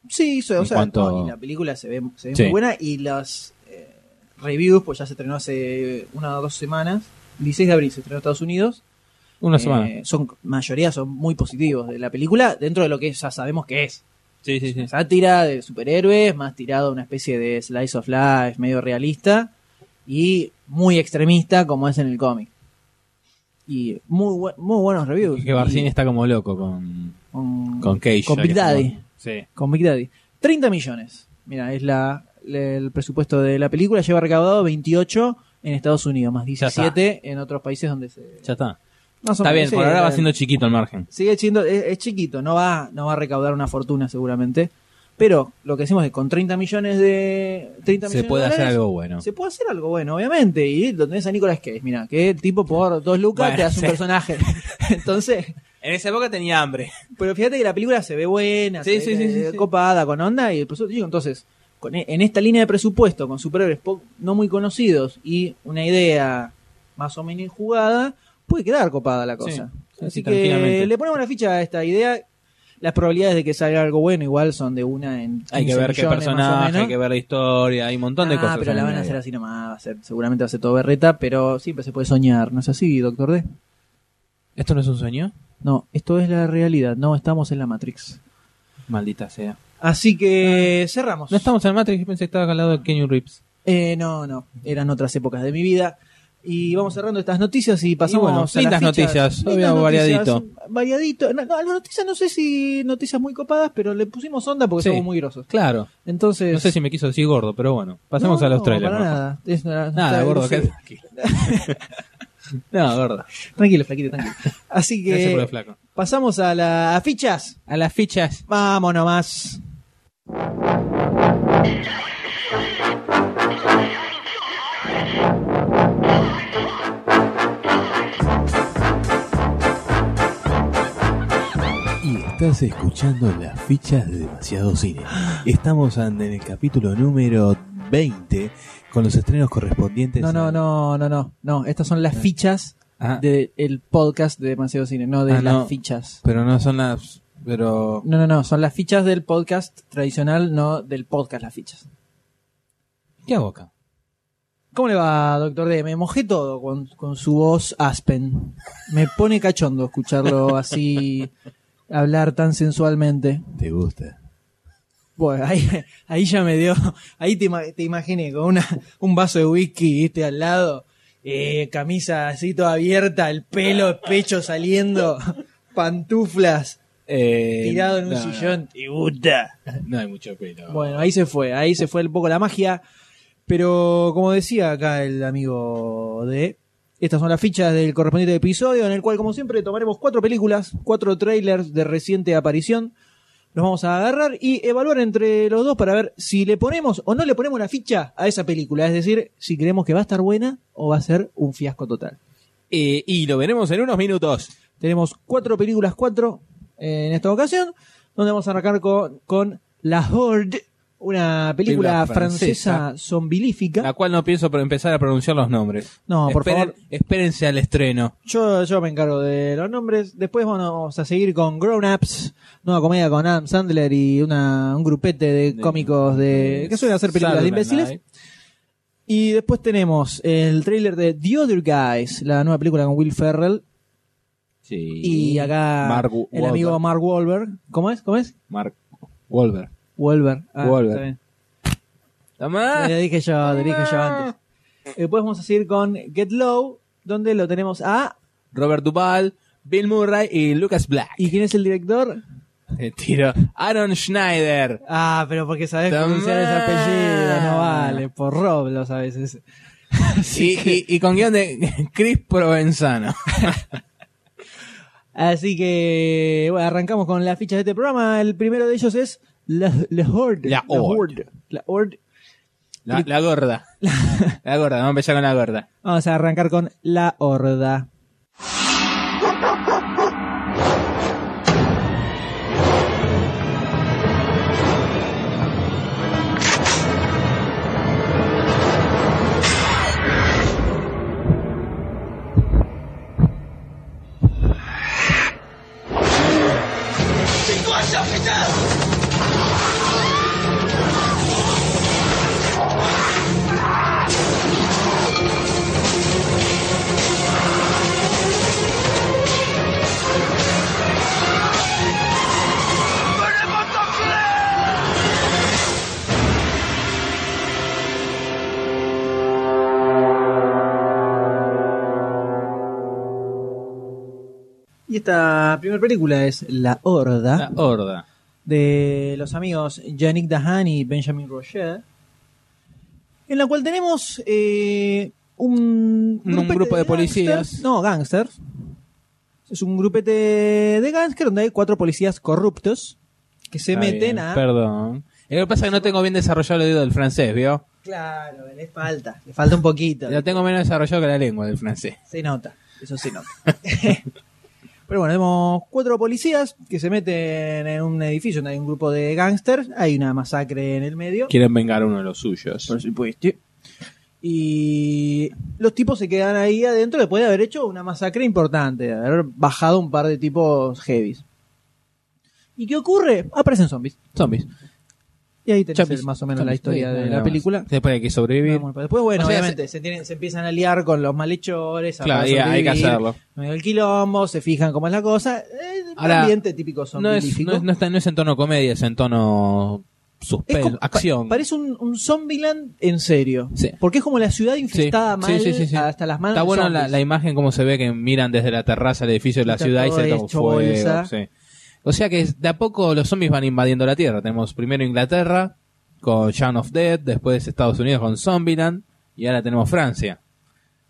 Sí, o sea, cuanto- no, y la película se ve, se ve Sí. muy buena y las eh, reviews, pues ya se estrenó hace una o dos semanas. El 16 de abril se estrenó en Estados Unidos. Una Eh, semana. Son mayoría son muy positivos de la película dentro de lo que ya sabemos que es. Sí, sí, sí. Sátira de superhéroes, más tirado a una especie de slice of life medio realista y muy extremista como es en el cómic. Y muy, bu- muy buenos reviews. Que Barcini Y está como loco con, con, con Cage. con Big Daddy. Sí. Con Big Daddy. 30 millones. Mira, es la, el presupuesto de la película. Lleva recaudado 28 en Estados Unidos, más Ya está. 17 en otros países donde se... Ya está. Más Está bien, por ahora va eh, siendo chiquito el margen. Sigue siendo, es, es chiquito, no va, no va a recaudar una fortuna seguramente. Pero lo que decimos es que con 30 millones de. 30 Se millones puede de hacer dólares, algo bueno. Se puede hacer algo bueno, obviamente. Y donde tenés a Nicolas Cage, mira, que el tipo por dos lucas Bueno, te hace sí. un personaje. *laughs* Entonces, En esa época tenía hambre. *laughs* pero fíjate que la película se ve buena, Sí, se sí, ve sí, sí, sí. copada, con onda. Y el presupuesto- digo, entonces, con, e- en esta línea de presupuesto, con superhéroes no muy conocidos y una idea más o menos jugada, puede quedar copada la cosa. Sí, Así sí, que tranquilamente. le ponemos una ficha a esta idea. Las probabilidades de que salga algo bueno igual son de una en 15 Hay que ver qué millones, o personaje, hay que ver la historia, hay un montón de Ah, cosas. pero en la van a hacer así nomás, va a ser, seguramente va a ser todo berreta, pero siempre se puede soñar, ¿no es así, Doctor D? ¿Esto no es un sueño? No, esto es la realidad, no estamos en la Matrix. Maldita sea. Así que cerramos. No estamos en Matrix, yo pensé que estaba al lado de Kenny Reeves. Eh, no, no, eran otras épocas de mi vida. Y vamos cerrando estas noticias y pasamos bueno, a las noticias, variadito. Variadito. No, no, las noticias no sé si noticias muy copadas, pero le pusimos onda porque Sí. somos muy grosos. Claro. Entonces. No sé si me quiso decir gordo, pero bueno. Pasemos No, a los no, trailers. Para nada. Es Nada, gordo, sí. *laughs* no, gordo. Tranquilo, flaquito, tranquilo. Así Gracias por el que flaco. pasamos a las fichas. A las fichas. Vamos nomás. Y estás escuchando las fichas de Demasiado Cine. Estamos en el capítulo número 20 con los estrenos correspondientes. No, no, a- no, no, no. No, estas son las fichas Ah, del podcast de Demasiado Cine, no de Ah, las no. fichas. pero no son las. Pero. No, no, no, son las fichas del podcast tradicional, no del podcast las fichas. ¿Qué hago acá? ¿Cómo le va, doctor D? Me mojé todo con, con su voz Aspen. Me pone cachondo escucharlo *laughs* así hablar tan sensualmente. ¿Te gusta? Bueno, ahí, ahí ya me dio, ahí te, te imaginé con una, un vaso de whisky, viste, al lado, eh, camisa así toda abierta, el pelo, pecho saliendo, pantuflas, Eh, tirado en un no, sillón. ¿Te gusta? No, no hay mucho pelo. Bueno, ahí se fue, ahí se fue un poco la magia. Pero como decía acá el amigo de... Estas son las fichas del correspondiente episodio, en el cual, como siempre, tomaremos cuatro películas, cuatro trailers de reciente aparición. Los vamos a agarrar y evaluar entre los dos para ver si le ponemos o no le ponemos la ficha a esa película. Es decir, si creemos que va a estar buena o va a ser un fiasco total. Eh, y lo veremos en unos minutos. Tenemos cuatro películas, cuatro eh, en esta ocasión, donde vamos a arrancar con, con La Horde Una película, Película francesa. francesa, zombilífica. La cual no pienso pro- empezar a pronunciar los nombres. No, por Esperen- favor. Espérense al estreno. Yo, yo me encargo de los nombres. Después vamos a seguir con Grown Ups, nueva comedia con Adam Sandler y una, un grupete de, De- cómicos de, que suelen hacer películas de Saturday imbéciles. Night. Y después tenemos el tráiler de The Other Guys, la nueva película con Will Ferrell. Sí. Y acá Mark el Wahlberg. amigo Mark Wahlberg. ¿Cómo es? ¿Cómo es? Mark Wahlberg. Wahlberg. Ah, Wahlberg. está bien. Toma. Te lo dije yo, te lo dije yo antes. Después vamos a seguir con Get Low, donde lo tenemos a... Robert Duvall, Bill Murray y Lucas Black. ¿Y quién es el director? *laughs* Te tiro. Aaron Schneider. Ah, pero porque sabes pronunciar ese apellido, no vale, por Rob lo sabes. ese. Así, Y, que, y- y con guion de Chris Provenzano. *laughs* así que, bueno, arrancamos con las fichas de este programa. El primero de ellos es La, la Horde. La Horde. La Horde. La, la gorda. *laughs* La gorda, vamos a empezar con la gorda. Vamos a arrancar con La Horda. Esta primera película es La Horda. La horda. de los amigos Yannick Dahan y Benjamin Rocher, en la cual tenemos eh, un, Un grupete grupo de policías. gangsters. No, gangsters. Es un grupete de gangsters donde hay cuatro policías corruptos que se Está meten bien, a... Perdón. Lo que pasa es que no tengo bien desarrollado el oído del francés, ¿vio? Claro, le falta, le falta un poquito. Lo tengo menos desarrollado que la lengua del francés. Se nota, eso se nota. *laughs* Pero bueno, tenemos cuatro policías que se meten en un edificio donde hay un grupo de gángsters. Hay una masacre en el medio. Quieren vengar a uno de los suyos. Por supuesto. Y los tipos se quedan ahí adentro después de haber hecho una masacre importante, de haber bajado un par de tipos heavies. ¿Y qué ocurre? Aparecen zombies. Zombies. Y ahí tenés el- más o menos la historia de nada la más. película. Después hay que sobrevivir. Vamos, Después, bueno, O sea, obviamente, se, tienen, se empiezan a liar con los malhechores. a Claro, y hay que sobrevivir. hacerlo. Medio del quilombo, se fijan cómo es la cosa. Eh, un Ahora, ambiente típico No es, no, es, no, está- no es en tono comedia, es en tono Es suspenso, como- pa- acción. parece un, un Zombieland en serio. Sí. Porque es como la ciudad infestada Sí, mal sí, sí, sí, sí. hasta las manos. Está de buena la, zombies. la imagen como se ve que miran desde la terraza del edificio de la Está ciudad y todo se ve como hecho fuego. bolsa. sí. O sea que de a poco los zombies van invadiendo la Tierra. Tenemos primero Inglaterra con Shaun of Dead, después Estados Unidos con Zombieland y ahora tenemos Francia.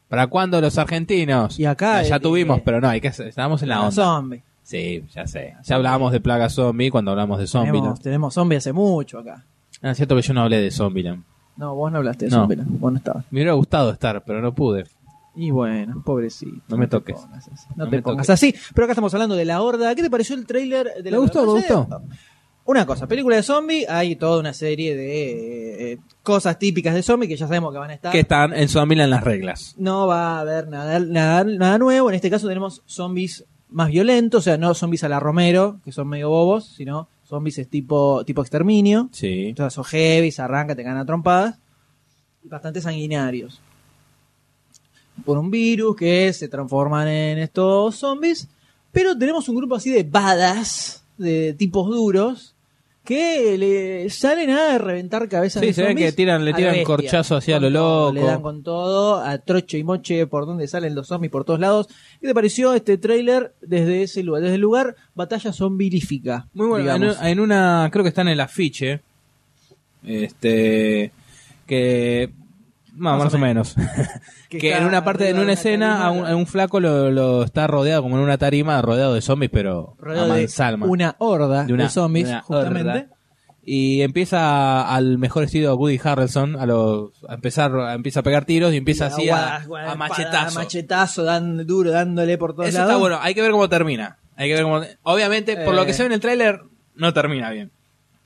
¿Para cuándo los argentinos? Y acá, ya eh, tuvimos, eh, pero no, hay que estábamos en la onda. zombies. Sí, ya sé. Ya hablábamos de plaga zombie cuando hablamos de Zombieland. Tenemos, tenemos zombies hace mucho acá. Ah, es cierto que yo no hablé de Zombieland. No, vos no hablaste de No. Zombieland. Vos no estabas. Me hubiera gustado estar, pero no pude. Y bueno, pobrecito. No me te toques. pongas así. No, No te me pongas toques. así. Pero acá estamos hablando de la horda. ¿Qué te pareció el tráiler de la Me gustó, Horda? me No gustó. Una cosa, película de zombie, hay toda una serie de eh, cosas típicas de zombie que ya sabemos que van a estar. Que están en Zombieland las reglas. No va a haber nada, nada, nada nuevo. En este caso tenemos zombies más violentos, o sea, no zombies a la Romero, que son medio bobos, sino zombies es tipo, tipo exterminio. Sí. Entonces son heavy, se arranca, te ganan a trompadas. Y bastante sanguinarios. Por un virus que se transforman en estos zombies. Pero tenemos un grupo así de badass, de tipos duros, que le salen a reventar cabezas Sí, de se ve que tiran- le tiran corchazo así a Con lo loco. Le dan con todo, a troche y moche por donde salen los zombies por todos lados. ¿Qué te pareció este tráiler desde ese lugar? Desde el lugar Batalla Zombilífica. Muy bueno. En, en una, creo que está en el afiche. Este. Que. Más más, o o menos. *laughs* Que en una parte, en una una escena, a un, claro. a un flaco lo, lo está rodeado como en una tarima, rodeado de zombies, pero Rodeado a de mansalma. una horda de, zombies, de una justamente. horda. Y empieza al mejor estilo Woody Harrelson a, los, a empezar a, empieza a pegar tiros y empieza así a, Guada- guada- a machetazo. machetazo, dan, duro, dándole por todos Eso lados. está bueno, hay que ver cómo termina. Hay que ver cómo Obviamente, por Eh. lo que se ve en el tráiler, no termina bien.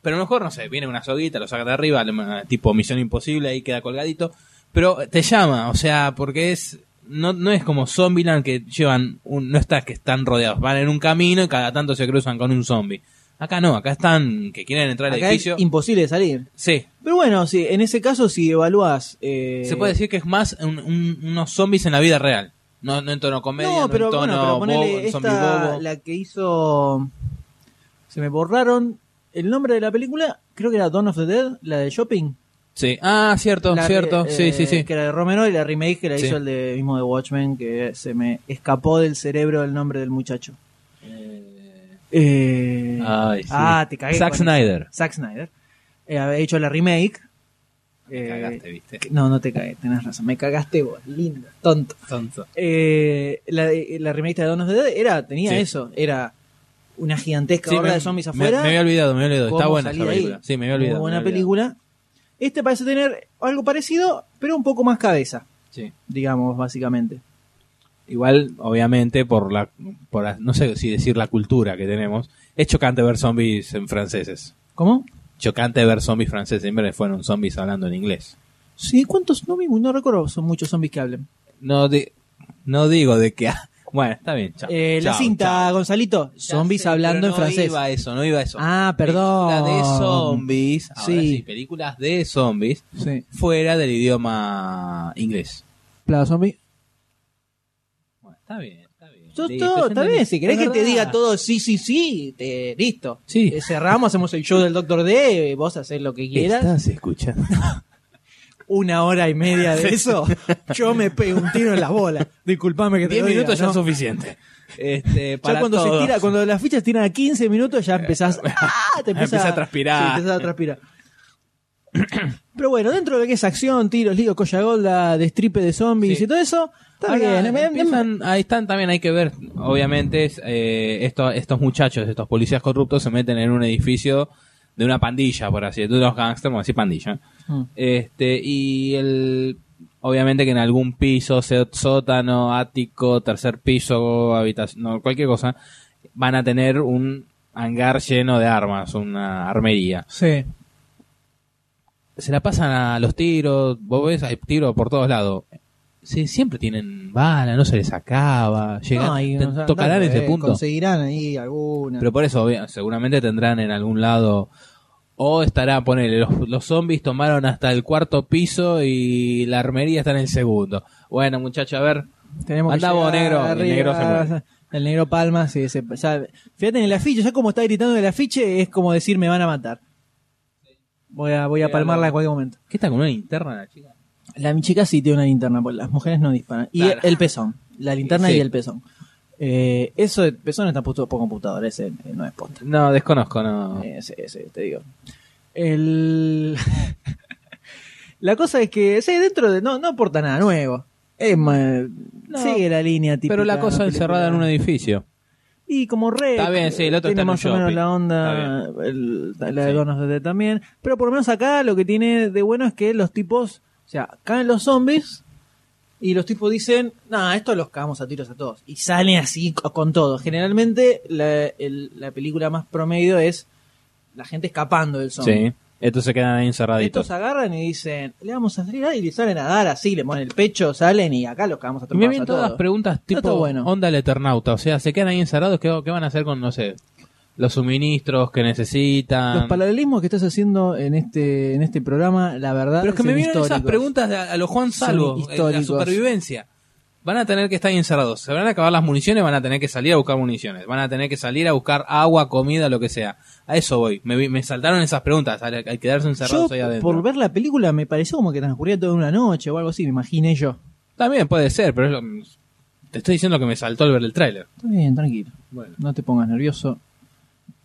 Pero a lo mejor, no sé, viene una soguita, lo saca de arriba, tipo Misión Imposible, ahí queda colgadito. Pero te llama, o sea, porque es. No, no es como Zombieland que llevan. Un, no está que están rodeados, van en un camino y cada tanto se cruzan con un zombie. Acá no, acá están que quieren entrar al Acá es edificio. imposible salir. Sí, Pero bueno, sí, en ese caso, si evalúas. eh, se puede decir que es más un- un- unos zombies en la vida real. No, no en tono comedia, no, No, pero en tono bueno, pero ponele bobo, zombie esta, bobo. la que hizo. Se me borraron el nombre de la película. Creo que era Dawn of the Dead, la de Shopping. Sí, ah, cierto, La cierto, re- sí, eh, sí, sí. Que era de Romero y la remake que la Sí. hizo el de, mismo de Watchmen, que se me escapó del cerebro el nombre del muchacho. Eh, Ay, sí. Ah, te cagué. Zack con eso. Snyder. Zack Snyder. Eh, había hecho la remake. Me Eh, cagaste, viste. No, no te cagué, tenés razón. Me cagaste vos, lindo, tonto. Tonto. Eh, la, la remake de of the Dead era, tenía Sí. eso, era una gigantesca Sí, horda me, de zombies afuera. me había olvidado, me había olvidado. Está buena esa ahí. película. Sí, me había olvidado. Muy buena había olvidado. Este parece tener algo parecido, pero un poco más cabeza, Sí. digamos, básicamente. Igual, obviamente, por la, por la- no sé si decir la cultura que tenemos, es chocante ver zombies en franceses. ¿Cómo? Chocante ver zombies franceses. Siempre fueron zombies hablando en inglés. Sí, ¿cuántos? No, no recuerdo, son muchos zombies que hablen. No, di- no digo de que. Bueno, está bien. chao. Eh, la cinta, chao. Gonzalito, zombies sé, hablando pero en no francés. iba a eso, no iba a eso. Ah, perdón. Película de zombies. ahora Sí. sí, películas de zombies Sí. fuera del idioma inglés. Plaga zombie. Bueno, está bien, está bien. Yo Listo, todo, está bien, si querés que te diga todo sí, sí, sí, te, listo. Sí. Eh, cerramos, hacemos el show del Doctor D, vos haces lo que quieras. ¿Estás escuchando? *laughs* Una hora y media de eso, yo me pego un tiro en las bolas. Disculpame que te 10 lo diga, minutos ya ¿no? es suficiente. Este, Ya para cuando todos. se tira, cuando las fichas tiran a 15 minutos ya empezás, *laughs* ¡ah! te Empieza a transpirar. Sí, empezás a transpirar. *clears throat* Pero bueno, dentro de lo que es acción, tiros, lío, colla golda, destripe de zombies Sí. y todo eso, está Ahora, bien. Empiezan- ahí están, también hay que ver, obviamente, eh, esto- estos muchachos, estos policías corruptos se meten en un edificio de una pandilla, por así decirlo, de unos gangsters, como así pandilla. Mm. Este, y el, obviamente que en algún piso, sótano, ático, tercer piso, habitación, no, cualquier cosa, van a tener un hangar lleno de armas, una armería. Sí. Se la pasan a los tiros, vos ves, hay tiros por todos lados. Sí, siempre tienen bala, no se les acaba, llegan, No, y, te- o sea, tocarán dale, ese eh, punto. Conseguirán ahí alguna. Pero por eso, seguramente tendrán en algún lado. O estará, ponele, los, los zombies tomaron hasta el cuarto piso y la armería está en el segundo. Bueno, muchacho, a ver. Tenemos Anda vos, negro, el negro se muere. El negro palma, sí, se- ya- fíjate en el afiche, ya como está gritando en el afiche, es como decir me van a matar. Voy a, voy a palmarla en cualquier momento. ¿Qué está con una linterna la chica? La chica sí tiene una linterna, pues las mujeres no disparan. Y Claro. el pezón, la linterna Sí. y el pezón. Eh, eso de pezón está puesto por computadora, ese eh, no es posta. No, desconozco, no. Eh, sí, sí, te digo. El... *laughs* la cosa es que, sí, dentro de... No, no aporta nada nuevo. Es más, No, sigue la línea típica. Pero la cosa encerrada en un edificio. Y como Rec, Está bien, sí, el otro tiene está en más o menos la onda, el- la de Sí. Dead también. Pero por lo menos acá lo que tiene de bueno es que los tipos, sea, caen los zombies y los tipos dicen, nah, esto los cagamos a tiros a todos. Y salen así co- con todo. Generalmente la, el- la película más promedio es la gente escapando del zombie. Sí. Estos se quedan ahí encerraditos. Estos agarran y dicen, le vamos a salir y le salen a dar así, le ponen el pecho, salen y acá los cagamos a Y me vienen todas todos. preguntas tipo bueno. onda el Eternauta. O sea, se quedan ahí encerrados. ¿qué, qué van a hacer con, no sé, los suministros que necesitan? Los paralelismos que estás haciendo en este en este programa, la verdad. Pero es que me vienen esas preguntas de a, los Juan Salvo, eh, la supervivencia. Van a tener que estar encerrados. Se van a acabar las municiones, van a tener que salir a buscar municiones. Van a tener que salir a buscar agua, comida, lo que sea. A eso voy. Me, me saltaron esas preguntas al, al quedarse encerrados Yo, ahí adentro. por ver la película, me pareció como que transcurría toda una noche o algo así, me imaginé yo. También puede ser, pero es lo- te estoy diciendo que me saltó al ver el tráiler. Está bien, tranquilo. Bueno. No te pongas nervioso.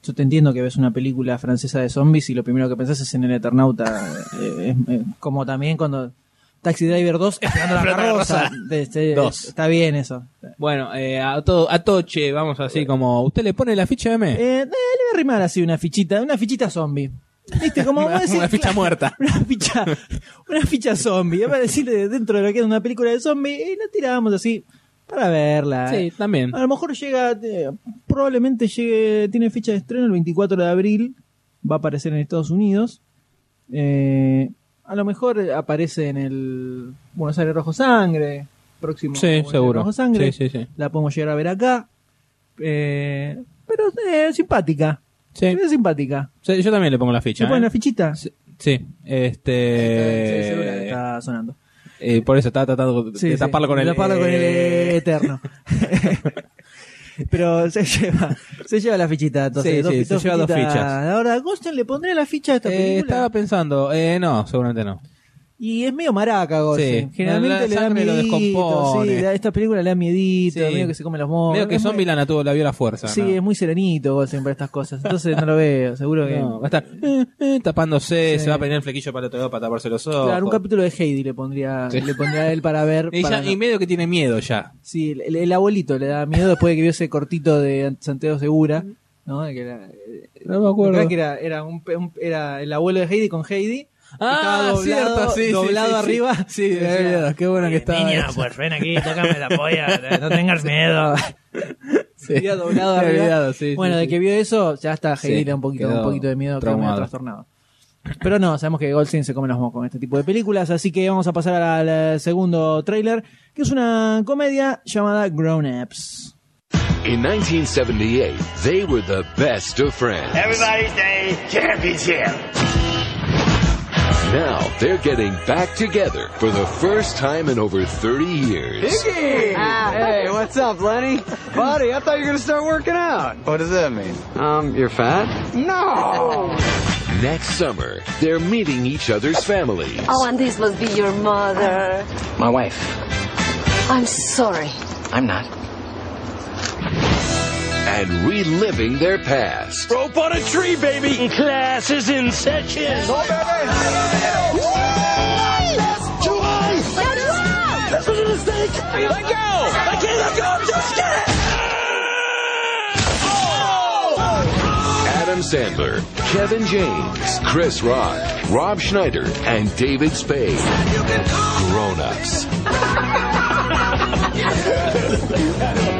Yo te entiendo que ves una película francesa de zombies y lo primero que pensás es en el Eternauta. *laughs* eh, eh, como también cuando Taxi Driver 2, esperando la *laughs* Esperando la carroza. carroza. De- Dos. Está bien eso. Bueno, eh, a, todo, a Toche, vamos así como... ¿Usted le pone la ficha de M? Eh, eh, le voy a arrimar así una fichita, una fichita zombie. ¿Viste? Como *laughs* vos decís, Una ficha muerta. Una ficha, una ficha zombie. Es para decirle dentro de lo que es una película de zombie, y la tiramos así para verla. Sí, también. A lo mejor llega, eh, probablemente llegue, tiene fecha de estreno el 24 de abril va a aparecer en Estados Unidos. Eh, a lo mejor aparece en el Buenos Aires Rojo Sangre, próximo Sí, Buenos seguro. Rojo Sangre. Sí, sí, sí. La podemos llegar a ver acá. Eh, pero eh, simpática. Sí. Es simpática. Sí, Yo también le pongo la ficha. ¿Se pone ¿eh? la fichita? Sí, este. está sonando. Eh, por eso estaba tratando Sí, de sí, taparlo con de el. taparlo con el eh, eterno. *laughs* Pero se lleva, se lleva la fichita, entonces. Sí, sí, se lleva dos fichas. Ahora, ¿a Goldstein le pondré la ficha a esta eh, película? estaba pensando, eh, no, seguramente no. Y es medio maraca, Goldstein. Sí, Generalmente la le da sangre lo miedito. descompone. Sí, esta película le da miedito, Sí. medio que se come los mocos. Medio que Es muy- Zombie la, natu- la vio la fuerza. Sí, ¿no? es muy serenito Goldstein para estas cosas. Entonces no lo veo, seguro que. No, va a estar eh, eh, tapándose, Sí. se va a poner el flequillo para el otro lado para taparse los ojos. Claro, un capítulo de Heidi le pondría, Sí. le pondría a él para ver. *laughs* y, para ya- no- y medio que tiene miedo ya. Sí, el, el abuelito le da miedo después de que vio ese cortito de Santiago Segura. ¿no? De que era, No me acuerdo. Creo que era, era, un, pe- un- era el abuelo de Heidi con Heidi. Ah, doblado, cierto, sí, sí, doblado sí, sí. arriba. Sí, de decía, verdad, qué bueno que estaba. Niña, eso. pues ven aquí, tócame la polla, no tengas miedo. *laughs* Sí. Había doblado arriba. olvidado, sí, bueno, sí, de sí. que vio eso, ya está Heidi un poquito, un poquito de miedo, quedó medio trastornado. Pero no, sabemos que Goldstein se come los mocos con este tipo de películas, así que vamos a pasar al eh, segundo tráiler, que es una comedia llamada Grown Ups. In 1978, they were the best of friends. Everybody say championship. Now they're getting back together for the first time in over 30 years. Hey, what's up, Lenny? Buddy, I thought you were gonna start working out. What does that mean? Um, you're fat? No. Next summer, they're meeting each other's families. Oh, and this must be your mother. My wife. I'm sorry. I'm not. And reliving their past. Rope on a tree, baby. Class is in session. Oh, baby. This was a mistake. Let go. I can't let go. Just get it. Oh. Adam Sandler, Kevin James, Chris Rock, Rob Schneider, and David Spade. Grown ups. *laughs*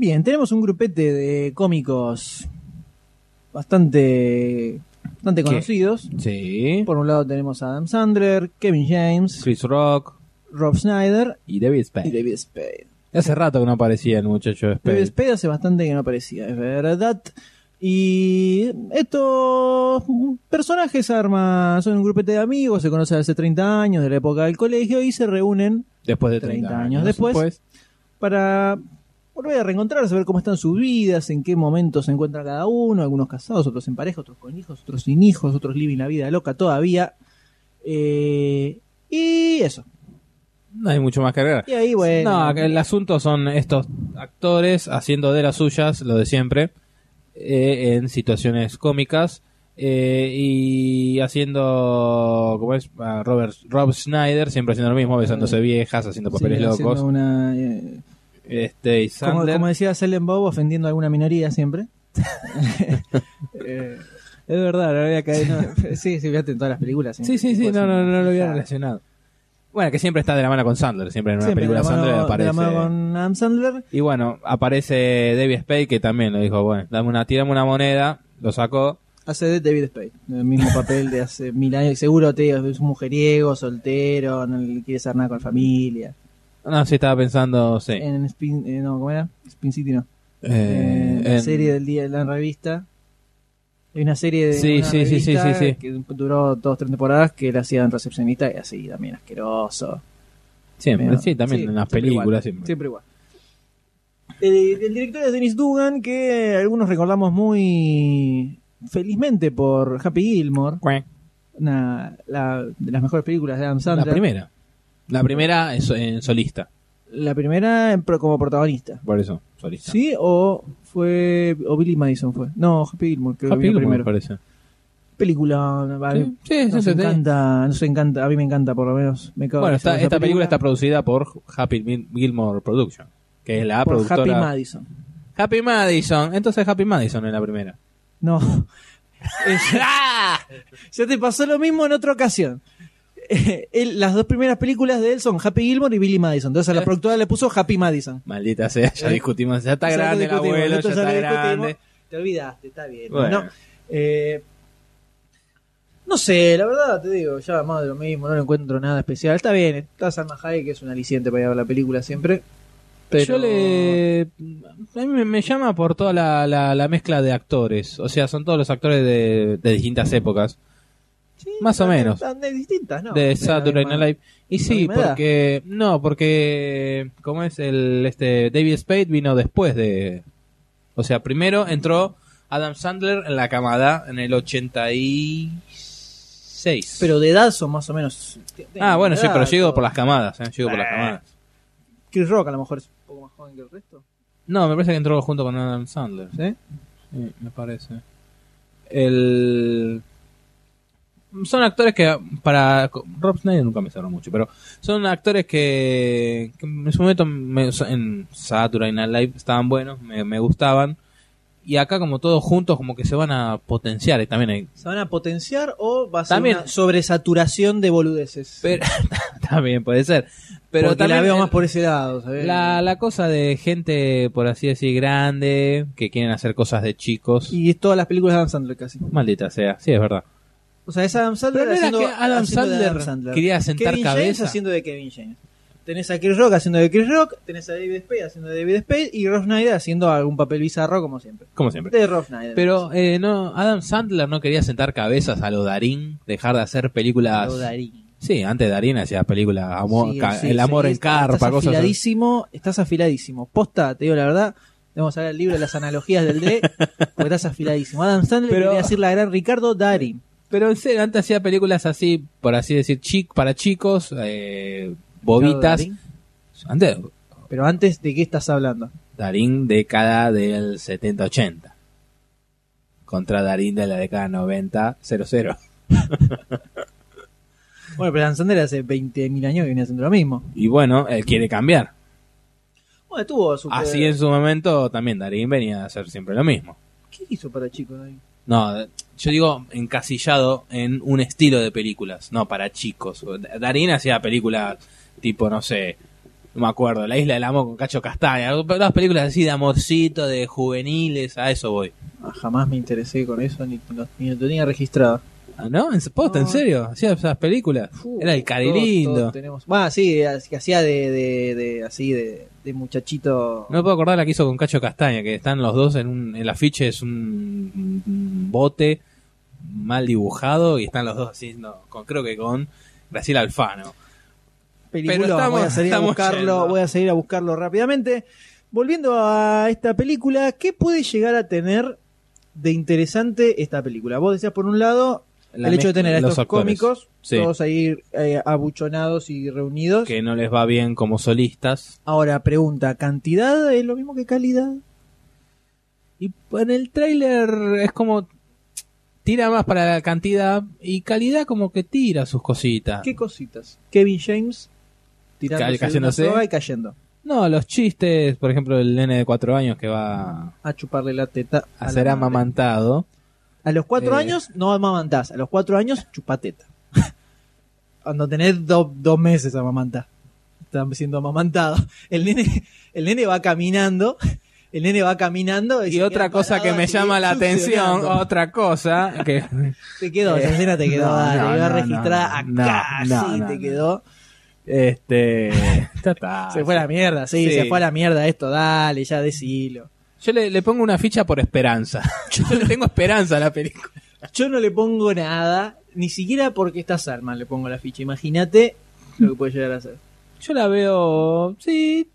Bien, tenemos un grupete de cómicos bastante, bastante conocidos. Sí. Por un lado tenemos a Adam Sandler, Kevin James, Chris Rock Rob Schneider y David Spade. y David Spade. Hace rato que no aparecía el muchacho de Spade. David Spade hace bastante que no aparecía, es verdad. Y estos personajes arma, son un grupete de amigos, se conocen hace 30 años, de la época del colegio, y se reúnen Después de 30, 30 años después. para volver a reencontrarse, ver cómo están sus vidas, en qué momento se encuentra cada uno, algunos casados, otros en pareja, otros con hijos, otros sin hijos, otros living la vida loca todavía. Eh, y eso. No hay mucho más que agregar. Y ahí, bueno. No, el asunto son estos actores haciendo de las suyas, lo de siempre, eh, en situaciones cómicas eh, y haciendo, ¿cómo es? Robert, Rob Schneider, siempre haciendo lo mismo, besándose viejas, haciendo papeles Sí, haciendo locos. una, eh, Este, y como, Sandler, como decía Selen Bob, ofendiendo a alguna minoría siempre. *laughs* Eh, es verdad, no había caído. no, *laughs* sí, sí, fíjate en todas las películas. Sí, sí, sí, no, no, no lo había relacionado. Bueno, que siempre está de la mano con Sandler, siempre en una Siempre de película la mano- Sandler de aparece. la mano con Adam Sandler. Y bueno, aparece David Spade que también lo dijo, bueno, dame una, tirame una moneda, lo sacó. Hace de David Spade, el mismo papel de hace mil años. Seguro te es un mujeriego, soltero, no le quiere hacer nada con la familia. No, sí estaba pensando, sí. En Spin, eh, no, ¿cómo era? Spin City no. Eh, Eh, la en- serie del día de la revista. Hay una serie de Sí, una sí, sí, sí, revista sí, que duró dos tres temporadas que él hacía en recepcionista y así también asqueroso. Siempre, sí, también en las siempre películas. igual, siempre. siempre igual. El, el director es Dennis Dugan, que algunos recordamos muy felizmente por Happy Gilmore, una la- de las mejores películas de Adam La Sandler. primera. La primera es en solista, La primera en pro- como protagonista. por eso, solista. ¿Sí? ¿O fue o Billy Madison fue? No, Happy Gilmore, creo Happy que vino Gilmore, primero. me parece. Película, vale. Sí, sí, nos sí, sí. encanta, nos encanta, a mí me encanta por lo menos. Me cago Bueno, en esta, esa esta película está producida por Happy Gil- Gilmore Production, que es la por productora. Happy Madison. Happy Madison, entonces Happy Madison en la primera. No. Es- *laughs* *laughs* ya te pasó lo mismo en otra ocasión. *laughs* él- las dos primeras películas de él son Happy Gilmore y Billy Madison. Entonces a la Eh. productora le puso Happy Madison. Maldita sea, ya Eh. discutimos. Ya está Ya grande el abuelo, ya está grande. Te olvidaste, está bien. Bueno. ¿no? Eh, no sé, la verdad te digo, ya más de lo mismo, no le encuentro nada especial. Está bien, está Salma Hayek, que es un aliciente para ir a ver la película siempre. Pero Yo le. A mí me, me llama por toda la, la, la mezcla de actores. O sea, son todos los actores de, de distintas épocas. Sí, más o menos. de distintas, ¿no? de Saturday Night Live. Y sí, porque. No, porque. ¿Cómo es? El este David Spade vino después de. O sea, primero entró Adam Sandler en la camada en el 86. Pero de edad son más o menos. ah, bueno, sí, pero llego todo. por las camadas. ¿eh? Llego por las Eh. camadas. Chris Rock a lo mejor es un poco más joven que el resto. No, me parece que entró junto con Adam Sandler. ¿Sí? Sí, me parece. El... Son actores que para... Rob Schneider nunca me cerró mucho, pero son actores que, que en su momento me- en Saturday Night Live estaban buenos, me, me gustaban. Y acá como todos juntos como que se van a potenciar y también hay... ¿Se van a potenciar o va a ser También- una sobresaturación de boludeces? Pero, *laughs* también puede ser. Pero Porque también la veo el- más por ese lado, ¿sabes? la, la cosa de gente, por así decir, grande, que quieren hacer cosas de chicos. Y todas las películas de Adam Sandler casi. Maldita sea, sí, es verdad. O sea, es Adam Sandler Pero no era haciendo, que Adam haciendo de Sandler quería sentar Kevin James haciendo de Kevin James. Tenés a Chris Rock haciendo de Chris Rock, tenés a David Spade haciendo de David Spade y Rob Schneider haciendo algún papel bizarro como siempre. Como siempre. De Rob Schneider. Pero eh, no, Adam Sandler no quería sentar cabezas a lo Darín, dejar de hacer películas. Lo Darín. Sí, antes Darín hacía películas, amor, Sí, sí, el sí, amor en estás- carpa, estás cosas así. afiladísimo, estás afiladísimo. Posta, te digo la verdad, vamos a ver el libro de las analogías del D, porque estás afiladísimo. Adam Sandler Pero- quería decir la gran Ricardo Darín. Pero en serio, antes hacía películas así, por así decir, chic, para chicos, eh, bobitas. Antes, Pero antes, ¿de qué estás hablando? Darín década del 70-80. Contra Darín de la década 90-00. *laughs* Bueno, pero Adam Sandler hace 20.000 años que viene haciendo lo mismo. Y bueno, él quiere cambiar. Bueno, tuvo su... Así en su momento también Darín venía a hacer siempre lo mismo. ¿Qué hizo para chicos Darín? No, yo digo encasillado en un estilo de películas, no para chicos. Darín hacía películas tipo, no sé, no me acuerdo, La Isla del Amor con Cacho Castaña, las películas así de amorcito, de juveniles, a eso voy. Ah, jamás me interesé con eso, ni, ni lo- ni lo tenía registrado. Ah, ¿No? ¿En posta, en serio? Hacía esas películas. Era el cari Todos- lindo. todos tenemos- Bueno, sí, que hacía de, de, de- así de, de muchachito. No me puedo acordar la que hizo con Cacho Castaña, que están los dos en un, el afiche es un, bote mal dibujado y están los dos con, creo que con Graciela Alfano. Peliculón, Pero estamos- voy a salir buscarlo, yendo. voy a seguir a buscarlo rápidamente. Volviendo a esta película, ¿qué puede llegar a tener de interesante esta película? Vos decías por un lado La el hecho de tener a estos actores. cómicos Sí. todos ahí eh, abuchonados y reunidos. que no les va bien como solistas. Ahora pregunta, ¿cantidad es lo mismo que calidad? Y en el tráiler es como tira más para la cantidad y calidad como que tira sus cositas. ¿Qué cositas? Kevin James cayéndose. soga y cayendo No, los chistes, por ejemplo, el nene de cuatro años que va a chuparle la teta a, ser madre. A los cuatro Eh. años no amamantás, a los cuatro años chupateta. *laughs* Cuando tenés do- dos meses amamantás. Están siendo amamantados. El nene, el nene va caminando, el nene va caminando Y otra cosa que me llama la atención, otra cosa que *laughs* Te quedó, esa escena te quedó, no, dale, no, iba no, registrada acá, sí, te quedó. este *laughs* se fue a la mierda, sí, Sí. se fue a la mierda esto, dale, ya decilo. Yo le, le pongo una ficha por esperanza. *laughs* Yo le tengo esperanza a la película. Yo no le pongo nada, ni siquiera porque está Salman le pongo la ficha. Imagínate lo que puede llegar a ser. Yo la veo, sí,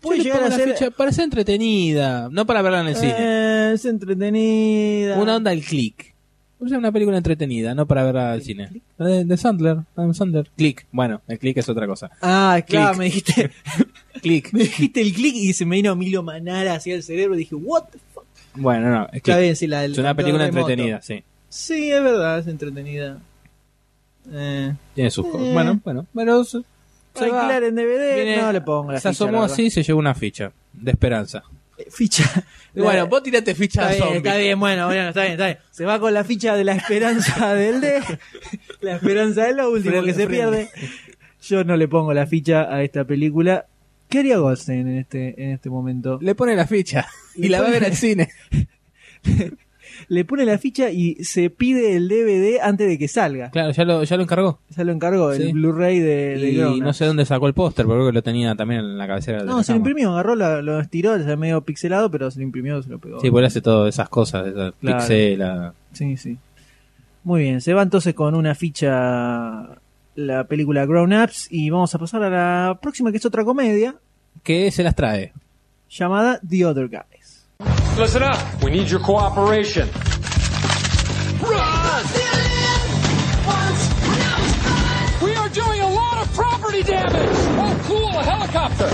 Puede yo le llegar pongo a la ser- ficha para ser entretenida, no para verla en el cine. Eh, es entretenida. Una onda el click. Sea, una película entretenida, no para verla al cine. De, de Sandler, Adam Sandler. Click. Bueno, el click es otra cosa. Ah, claro, Click. me dijiste, *laughs* Click. me dijiste el clic y se me vino Milo Manara hacia el cerebro y dije, what the fuck. Bueno, no, es, click. bien, sí, la del es una película remoto. entretenida, sí. Sí, es verdad, es entretenida. Eh, Tiene sus cosas. Eh. Bueno, bueno, pero se, se va. en DVD, Viene- no le pongo la se ficha, asomó así y se llevó una ficha de esperanza. Ficha. *laughs* Bueno, vos tirate ficha Está bien, zombie. está bien, bueno, bueno, está bien, está bien. Se va con la ficha de la esperanza *laughs* del D. La esperanza es lo último que se pierde. Yo no le pongo la ficha a esta película. ¿Qué haría Goldstein en este, en este momento? Le pone la ficha y la va a pone- ver al cine. *laughs* Le pone la ficha y se pide el DVD antes de que salga. Claro, ya lo, ya lo encargó. Ya lo encargó, el. Blu-ray de, de Y no sé dónde sacó el póster, pero creo que lo tenía también en la cabecera de No, la se lo imprimió, agarró, la- lo estiró, ya medio pixelado, pero se lo imprimió, se lo pegó. Sí, pues hace todas esas cosas, esa Claro. pixela. Sí, sí. Muy bien, se va entonces con una ficha la película Grown Ups y vamos a pasar a la próxima que es otra comedia ¿Qué se las trae? llamada The Other Guys. Listen up. We need your cooperation. We are doing a lot of property damage. Oh, cool, a helicopter.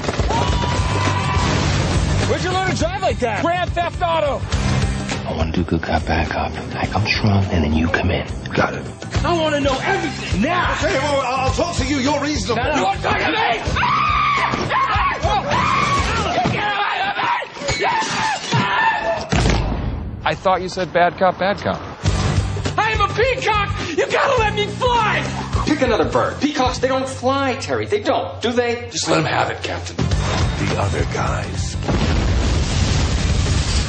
Where'd you learn to drive like that? Grand Theft Auto. I want to do good cop, bad cop. I come strong, and then you come in. Got it. I want to know everything now. Okay, well, I'll talk to you. You're reasonable. You want to talk to me? Ah! Ah! I thought you said bad cop, bad cop. I am a peacock. You gotta let me fly. Pick another bird. Peacocks, they don't fly, Terry. They don't, do they? Just let him have it, Captain. The other guys.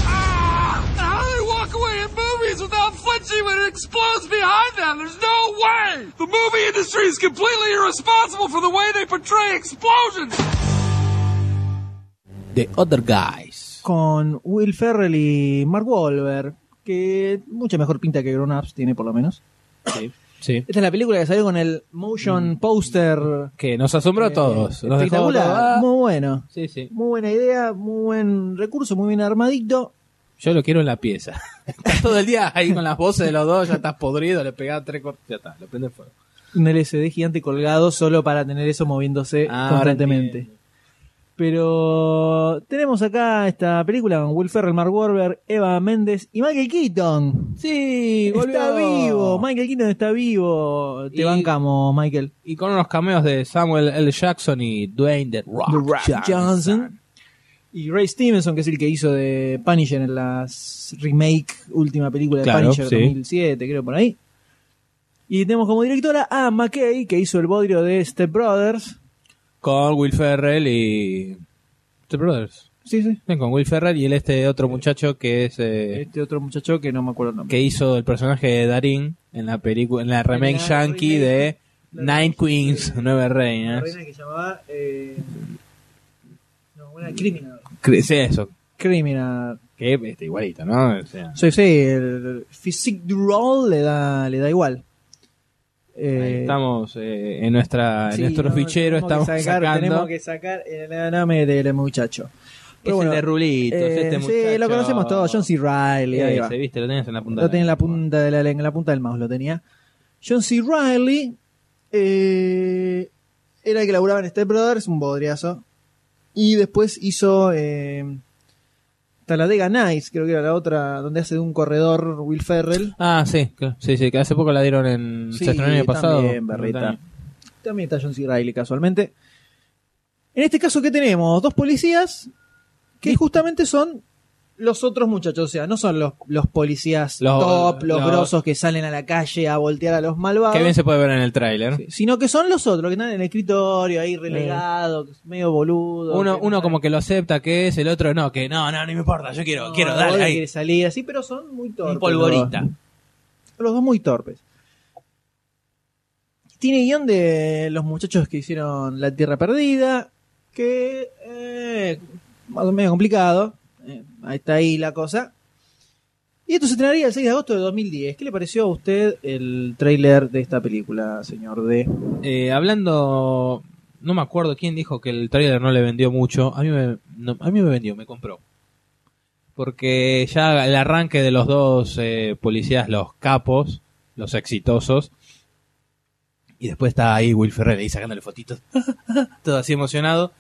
Ah! How do they walk away in movies without flinching when it explodes behind them? There's no way. The movie industry is completely irresponsible for the way they portray explosions. The Other Guys. Con Will Ferrell y Mark Wahlberg, que mucha mejor pinta que Grown Ups tiene por lo menos. Sí. Sí. Esta es la película que salió con el motion poster Que nos asombró a eh, todos. Dejó todo- ah. muy bueno. Sí, sí. Muy buena idea, muy buen recurso, muy bien armadito. Yo lo quiero en la pieza. *laughs* Estás todo el día ahí con las voces de los dos, ya estás podrido, le pegás tres cortes, ya está, lo prende fuego. Un LCD gigante colgado solo para tener eso moviéndose Ah, constantemente. Pero tenemos acá esta película con Will Ferrell, Mark Wahlberg, Eva Méndez y Michael Keaton. Sí, Está vivo, Michael Keaton está vivo. Te Y- bancamos, Michael. Y con unos cameos de Samuel L. Jackson y Dwayne The Rock, The Rock Johnson. Y Ray Stevenson, que es el que hizo de Punisher en las remake última película de Claro, Punisher sí. 2007, creo por ahí. Y tenemos como directora a McKay, que hizo el bodrio de Step Brothers. Con Will Ferrell y... The Brothers. Sí, sí. Con Will Ferrell y el este otro muchacho que es... eh, Este otro muchacho que no me acuerdo el nombre. que hizo el personaje de Darín en la película, en la remake la yankee de Nine Queens, Nueve La Reinas. reina que llamaba. Eh... No, una Criminal. Sí, eso. Criminal. Que este, igualito, ¿no? O sea, Sí, sí, el physique du role le da, le da igual. Eh, estamos eh, en nuestra sí, en nuestro no, fichero, tenemos estamos que sacar, sacando. Tenemos que sacar el nombre del muchacho. Es el de Rulitos, eh, este sí, muchacho. lo conocemos todos, John C. Reilly. ahí va. viste, lo tenías en la punta. Lo de tenía en la punta de la lengua, en la punta del mouse lo tenía. John C. Reilly eh, era el que laburaba en Step Brothers, un bodriazo. Y después hizo eh, Talladega Nights, creo que era la otra, donde hace de un corredor Will Ferrell. Ah, sí, sí, sí, que hace poco la dieron en Sí, se estrenó el año pasado. también, Berrita. También está John C. Reilly casualmente. En este caso, ¿qué tenemos? Dos policías que justamente son los otros muchachos. O sea, no son los, los policías Los- top, los, los- grosos que salen a la calle a voltear a los malvados. Que bien se puede ver en el tráiler. Sí, sino que son los otros que están en el escritorio ahí relegados, medio boludo. Uno, no uno como que lo acepta que es, el otro no, que no, no, no me importa, yo quiero, no, quiero, dale, ahí. quiere salir así, pero son muy torpes. Un polvorita. Los dos. Los dos muy torpes. Tiene guion de los muchachos que hicieron La Tierra Perdida, que eh, más o menos complicado. Ahí está ahí la cosa. Y esto se estrenaría el 6 de agosto de 2010. ¿Qué le pareció a usted el tráiler de esta película, señor D? Eh, hablando, no me acuerdo quién dijo que el tráiler no le vendió mucho. A mí me, no, a mí me vendió, me compró. Porque ya el arranque de los dos eh, policías, los capos, los exitosos, y después está ahí Will Ferrell ahí sacándole fotitos, *laughs* todo así emocionado.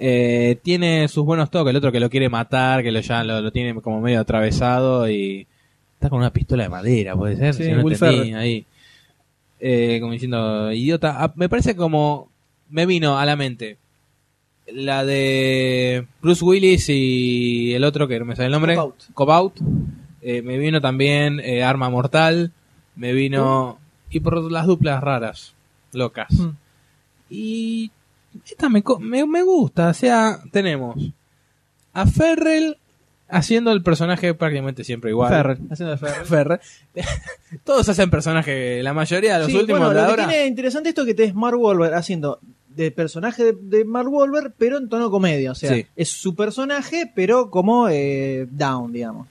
Eh, tiene sus buenos toques, el otro que lo quiere matar, que lo ya lo, lo tiene como medio atravesado y está con una pistola de madera, puede ser, Sí, si no entendí, ahí. Eh, como diciendo, idiota, Ah, me parece como me vino a la mente la de Bruce Willis y el otro que no me sale el nombre, Cop Out. Cop Out. Eh, me vino también Arma Mortal. Me vino. Y por las duplas raras, locas. Mm. Y esta me, me, me gusta. O sea, tenemos a Ferrell haciendo el personaje prácticamente siempre igual. Ferrell, haciendo de Ferrell. Ferrell. *laughs* Todos hacen personaje, la mayoría de los Sí, últimos bueno, de lo que tiene interesante esto que te es Mark Wahlberg haciendo de personaje de, de Mark Wahlberg, pero en tono comedia. O sea, Sí. es su personaje, pero como eh, down, digamos.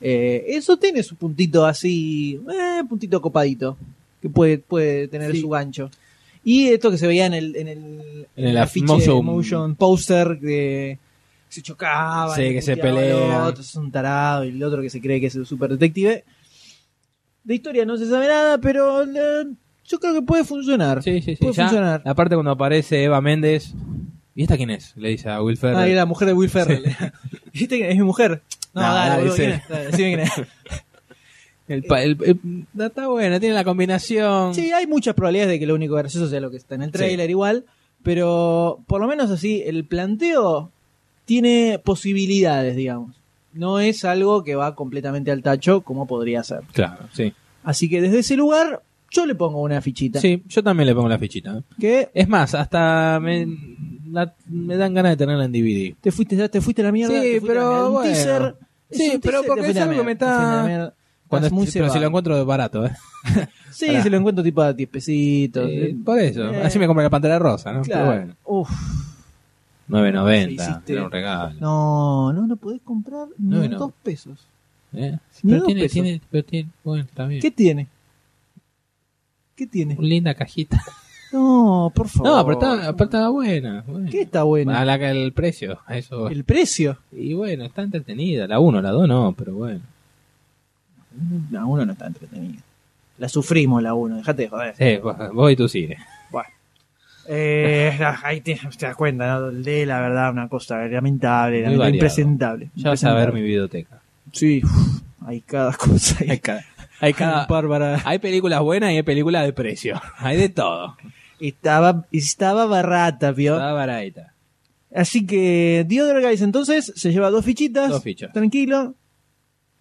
Eh, eso tiene su puntito así, eh, puntito copadito, que puede, puede tener Sí. su gancho. Y esto que se veía en el, en el, En el afiche motion- motion poster de se chocaban, Sí, y que se pelean. otro, es un tarado y el otro que se cree que es el super detective. De historia no se sabe nada, pero eh, yo creo que puede funcionar. Sí, sí, sí. Puede Ya, funcionar. Aparte cuando aparece Eva Méndez. ¿Y esta quién es? Le dice a Will Ferrell. Ah, y la mujer de Will Ferrell. *laughs* ¿Viste que es mi mujer? No, No, dale, dale, boludo, sí. ¿quién es? Dale, decime quién es. *laughs* El pa- el- el- está buena, tiene la combinación. Sí, hay muchas probabilidades de que lo único gracioso sea lo que está en el trailer igual, pero por lo menos así, el planteo tiene posibilidades, digamos. No es algo que va completamente al tacho como podría ser. Claro, sí. Así que desde ese lugar yo le pongo una fichita. Sí, yo también le pongo la fichita. ¿eh? Que Es más, hasta me, la- me dan ganas de tenerla en DVD. te fuiste, te fuiste a la mierda. Sí, a la pero mierda. Un bueno. teaser- Sí, pero porque es algo que me está- Cuando Estás muy pero si lo encuentro barato, ¿eh? *laughs* Sí, Pará. si lo encuentro tipo a 10 pesitos. Eh, por eso. Eh, Así me compré la pantera rosa, ¿no? Claro. Pero bueno. Uf. 9.90. hiciste- Era un regalo. No, no lo podés comprar ni No, dos pesos. ¿Eh? Ni Pero dos tiene, pesos. tiene, pero tiene, bueno, está bien. ¿Qué tiene? ¿Qué tiene? Una linda cajita. No, por favor. *laughs* No, pero estaba, pero estaba buena. bueno. ¿Qué está bueno? A la, el precio, a eso. El precio. Y bueno, está entretenida. La 1, la 2 no, pero bueno. La 1 no está entretenida. La sufrimos la 1, dejate de joder. Sí, vos, y tu cine. Bueno. Eh, ahí te, te das cuenta, ¿no? De la verdad, una cosa lamentable, lamentable, impresentable. Ya vas a ver mi videoteca. Sí, uf, hay cada cosa. Hay, Hay cada, hay cada- *laughs* bárbara. hay películas buenas y hay películas de precio. *laughs* Hay de todo. Estaba, estaba barata, ¿vio? Está baratita. Así que Other Guys entonces se lleva dos fichitas. Dos fichas. Tranquilo.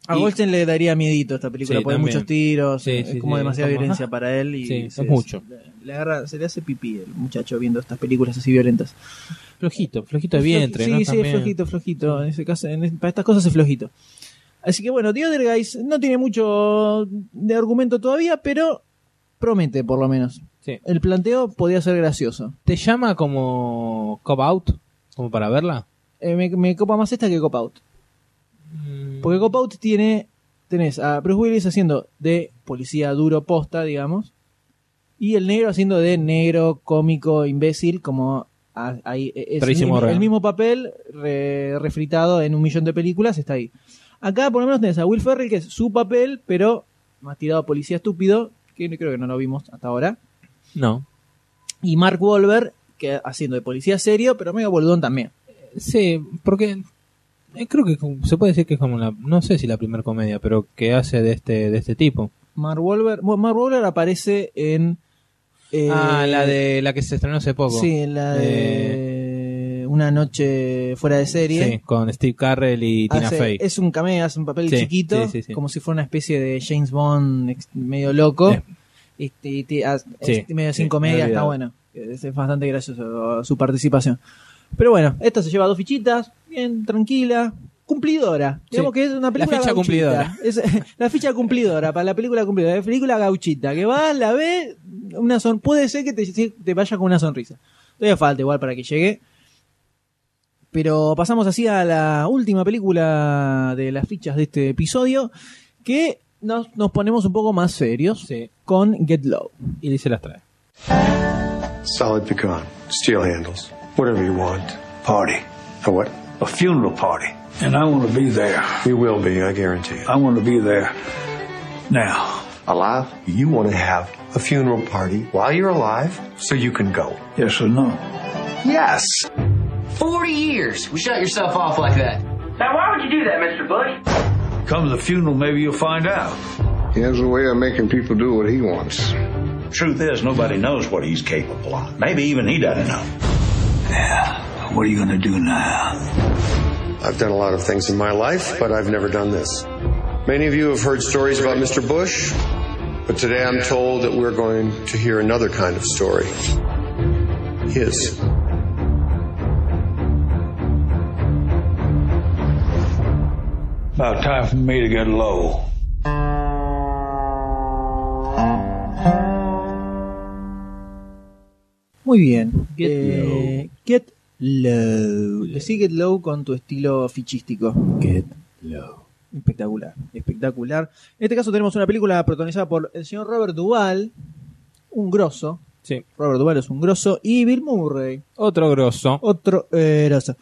A Y- Goldstein le daría miedito a esta película, Sí, porque hay muchos tiros, Sí, es como demasiada como- violencia para él y Sí, se, es mucho. le, le agarra, se le hace pipí el muchacho viendo estas películas así violentas. Flojito, flojito de vientre, Sí, ¿no? sí, También. flojito, flojito. En ese caso, en- para estas cosas es flojito. Así que bueno, The Other Guys no tiene mucho de argumento todavía, pero promete por lo menos. Sí. El planteo podía ser gracioso. ¿Te llama como Cop Out? ¿Como para verla? Eh, me, me copa más esta que Cop Out. Mm, Porque Cop Out tiene. Tenés a Bruce Willis haciendo de policía duro posta, digamos. Y el negro haciendo de negro cómico imbécil, como ahí es el, mismo papel re- refritado en un millón de películas, está ahí. Acá por lo menos tenés a Will Ferrell, que es su papel, pero más tirado a policía estúpido, que no- creo que no lo vimos hasta ahora. No. Y Mark Wahlberg, que haciendo de policía serio, pero medio boludón también. Sí, porque eh, creo que se puede decir que es como la, no sé si la primera comedia, pero que hace de este de este tipo. Mark Wahlberg, bueno, Mark Wahlberg aparece en... eh, ah, la de la que se estrenó hace poco. Sí, la de Una noche fuera de serie. Sí, con Steve Carrell y Tina Fey. es un cameo, hace un papel Sí, chiquito, sí, como si fuera una especie de James Bond medio loco. Eh. Y Sí, este, medio sin comedia, me está bueno. Es bastante gracioso su participación. Pero bueno, esta se lleva dos fichitas, bien tranquila, cumplidora. Digamos Sí. que es una película ficha gauchita. cumplidora. *laughs* Es, la ficha cumplidora para la película cumplidora. Es película gauchita, que vas, la ves, una son puede ser que te, te vaya con una sonrisa. Todavía falta igual para que llegue. Pero pasamos así a la última película de las fichas de este episodio, que nos, nos ponemos un poco más serios Sí. con Get Low. Y dice las trae. Solid pecan, steel handles, whatever you want. Party. A what? a funeral party, and I want to be there. You will be, I guarantee it. I want to be there now. Alive? You want to have a funeral party while you're alive so you can go. Yes or no? Yes. 40 years. We shut yourself off like that. Now, why would you do that, Mr. Bush? Come to the funeral, maybe you'll find out. He has a way of making people do what he wants. Truth is, nobody knows what he's capable of. Maybe even he doesn't know. Yeah, What are you gonna do now? I've done a lot of things in my life, but I've never done this. Many of you have heard stories about Mr. Bush, but today I'm told that we're going to hear another kind of story. His. About time for me to get low. Muy bien. Get, get low. Decí get low con tu estilo fichístico. Get low. Espectacular, espectacular. En este caso tenemos una película protagonizada por el señor Robert Duvall, un grosso. Sí. Robert Duvall es un grosso. Y Bill Murray, Otro grosso. otro eh, grosso.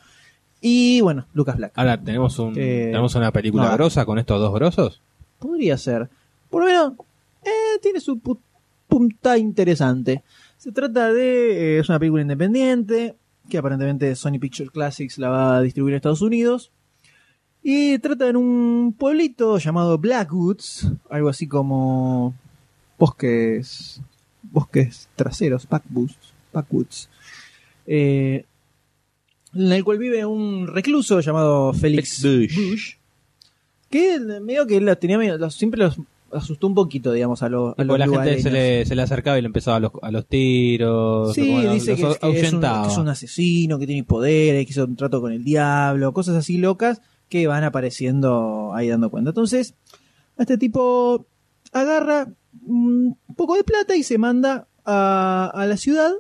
Y bueno, Lucas Black. Ahora, ¿tenemos, un, Eh, ¿tenemos una película no. grosa con estos dos grosos? Podría ser. Por lo menos, eh, tiene su pu- punta interesante. Se trata de. eh, es una película independiente. Que aparentemente Sony Pictures Classics la va a distribuir en Estados Unidos. Y trata en un pueblito llamado Blackwoods. Algo así como. Bosques. Bosques traseros. Backwoods. Backwoods. eh, en el cual vive un recluso llamado Felix Bush que medio que la tenía medio- los- siempre los asustó un poquito, digamos, a, los a los la gente se le, se le acercaba y le empezaba a los, a los tiros. Sí, dice que, es, que es un, que es un asesino, que tiene poderes, que hizo un trato con el diablo, cosas así locas que van apareciendo ahí dando cuenta. Entonces, este tipo agarra un poco de plata y se manda a, a la ciudad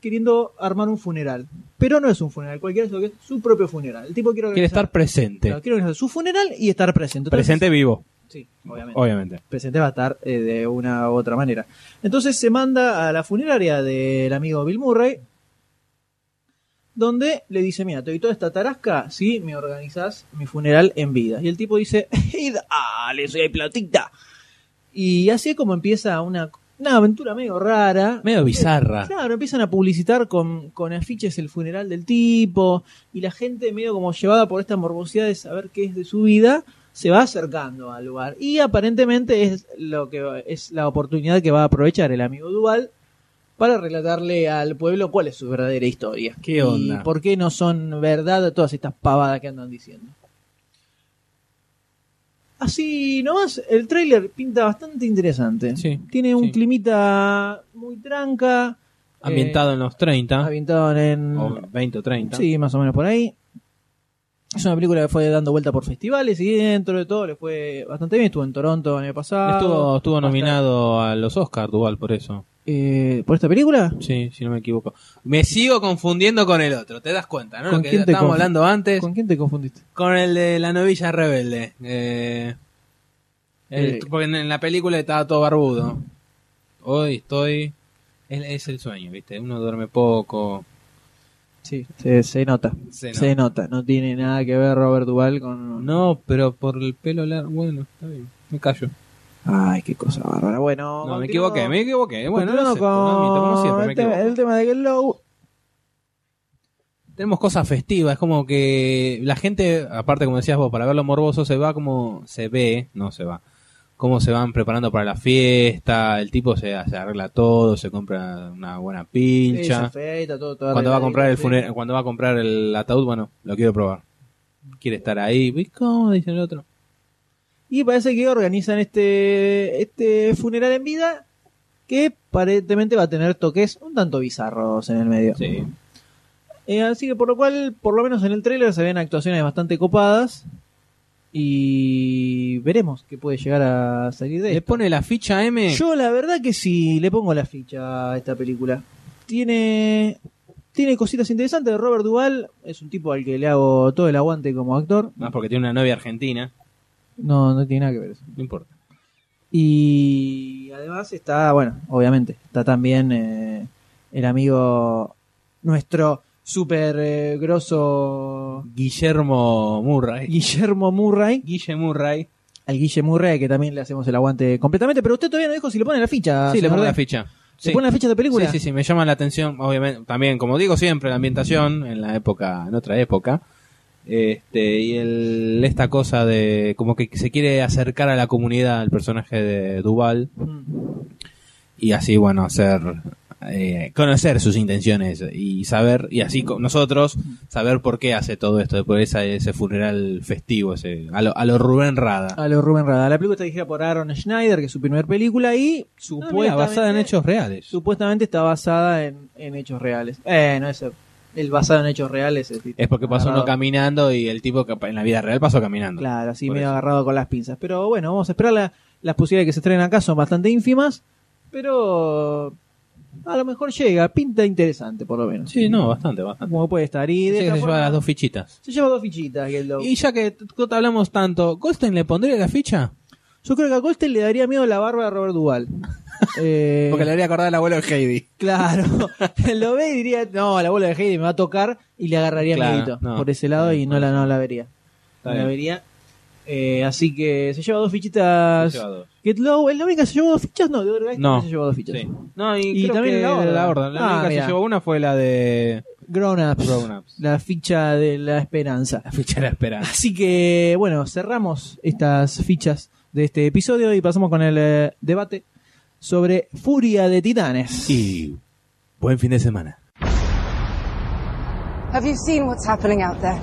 queriendo armar un funeral. Pero no es un funeral cualquiera, sino que es su propio funeral. El tipo quiere, Quiere estar presente. claro, quiere organizar su funeral y estar presente. Entonces- presente vivo. Sí, obviamente. Obviamente. presente va a estar eh, de una u otra manera. Entonces se manda a la funeraria del amigo Bill Murray, donde le dice, mira, te doy toda esta tarasca si me organizas mi funeral en vida. Y el tipo dice, "Y dale, soy platita. Y así es como empieza una, una aventura medio rara. Medio bizarra. Claro, empiezan a publicitar con, con afiches el funeral del tipo y la gente medio como llevada por esta morbosidad de saber qué es de su vida, se va acercando al lugar. Y aparentemente es lo que es la oportunidad que va a aprovechar el amigo Duval para relatarle al pueblo cuál es su verdadera historia. ¿Qué Y onda? por qué no son verdad todas estas pavadas que andan diciendo. Así nomás, el tráiler pinta bastante interesante. Sí, Tiene un sí. climita muy tranca. Ambientado eh, en los 30. ambientado en... O 20 o 30. Sí, más o menos por ahí. Es una película que fue dando vuelta por festivales y dentro de todo le fue bastante bien. Estuvo en Toronto el año pasado. Estuvo, nominado a los Oscars, Duval, por eso. Eh, ¿Por esta película? Sí, si no me equivoco. Me sigo confundiendo con el otro, te das cuenta, ¿no? ¿Con Lo que quién te estábamos hablando antes. ¿Con quién te confundiste? Con el de la novilla rebelde. Eh, el- Eh. porque en, en la película estaba todo barbudo. Hoy estoy. Es, es el sueño, ¿viste? Uno duerme poco. Sí, se, se nota. Se Se nota. No tiene nada que ver Robert Duval con... No, pero por el pelo largo. Bueno, está bien. Me callo. Ay, qué cosa bárbara. Bueno, No, me equivoqué, me equivoqué. Bueno, no como con siempre, me el, tema, equivoco. el tema de Get Low. Tenemos cosas festivas, es como que la gente, aparte como decías vos, para verlo morboso se va como se ve, no se va, cómo se van preparando para la fiesta, el tipo se, se arregla todo, se compra una buena Sí, pincha. afeita, todo, todo cuando va a comprar el funeral, cuando va a comprar el ataúd, bueno, lo quiero probar. Quiere estar ahí, ¿y cómo? Dice el otro. Y parece que organizan este, este funeral en vida que aparentemente va a tener toques un tanto bizarros en el medio. Sí. Eh, así que por lo cual, por lo menos en el tráiler se ven actuaciones bastante copadas y veremos qué puede llegar a salir de ¿Le esto. pone la ficha M? Yo la verdad que sí, le pongo la ficha a esta película. Tiene tiene cositas interesantes. Robert Duvall es un tipo al que le hago todo el aguante como actor. Más porque tiene una novia argentina, No, no tiene nada que ver eso. no importa. Y además está, bueno, obviamente, está también eh, el amigo nuestro super eh, grosso Guillermo Murray. Guillermo Murray. Guille Murray. Al Guille Murray, que también le hacemos el aguante completamente. Pero usted todavía no dijo si le pone la ficha. Sí, le D. la ficha. ¿Le Sí. pone la ficha de película? Sí, sí, sí, me llama la atención, obviamente, también, como digo siempre, la ambientación en la época, en otra época, este, y el, esta cosa de, como que se quiere acercar a la comunidad al personaje de Duval, Mm. y así, bueno, hacer, eh, conocer sus intenciones y saber, y así nosotros, saber por qué hace todo esto, esa- ese funeral festivo, ese, a, lo, a lo Rubén Rada. A lo Rubén Rada. La película está dirigida por Aaron Schneider, que es su primer película, y supuestamente, basada en hechos reales. supuestamente está basada en, en hechos reales. Eh, no es el basado en hechos reales. Es, Es porque pasó uno caminando y el tipo que en la vida real pasó caminando. Claro, así Por medio eso. agarrado con las pinzas. Pero bueno, vamos a esperar. la- las posibilidades de que se estrenen acá son bastante ínfimas, pero a lo mejor llega. Pinta interesante, por lo menos. Sí, no, bastante, bastante. Como puede estar. Y de Sí, que esta se lleva las dos fichitas. se lleva dos fichitas. Y, el do- Y ya que t- hablamos tanto, ¿Goldstein le pondría la ficha? Yo creo que a Goldstein le daría miedo la barba de Robert Duval. *laughs* Eh, Porque le haría acordar al abuelo de Heidi. Claro, *laughs* lo ve y diría, no, la bola de Heidi me va a tocar y le agarraría Claro, miedito no. por ese lado y no la, no la vería. No la bien. vería. Eh, así que se lleva dos fichitas. Se lleva dos. Get Low, ¿es la única que se llevó dos fichas? No, de Other No. se llevó dos fichas. Sí. No, y, Y creo también que la Horda. La, Horda. La Ah, única que se llevó una fue la de Grown Ups. Grown Ups. La ficha de la esperanza. La ficha de la esperanza. Así que, bueno, cerramos estas fichas de este episodio y pasamos con el eh, debate sobre Furia de Titanes. Y buen fin de semana. Have you seen what's happening out there?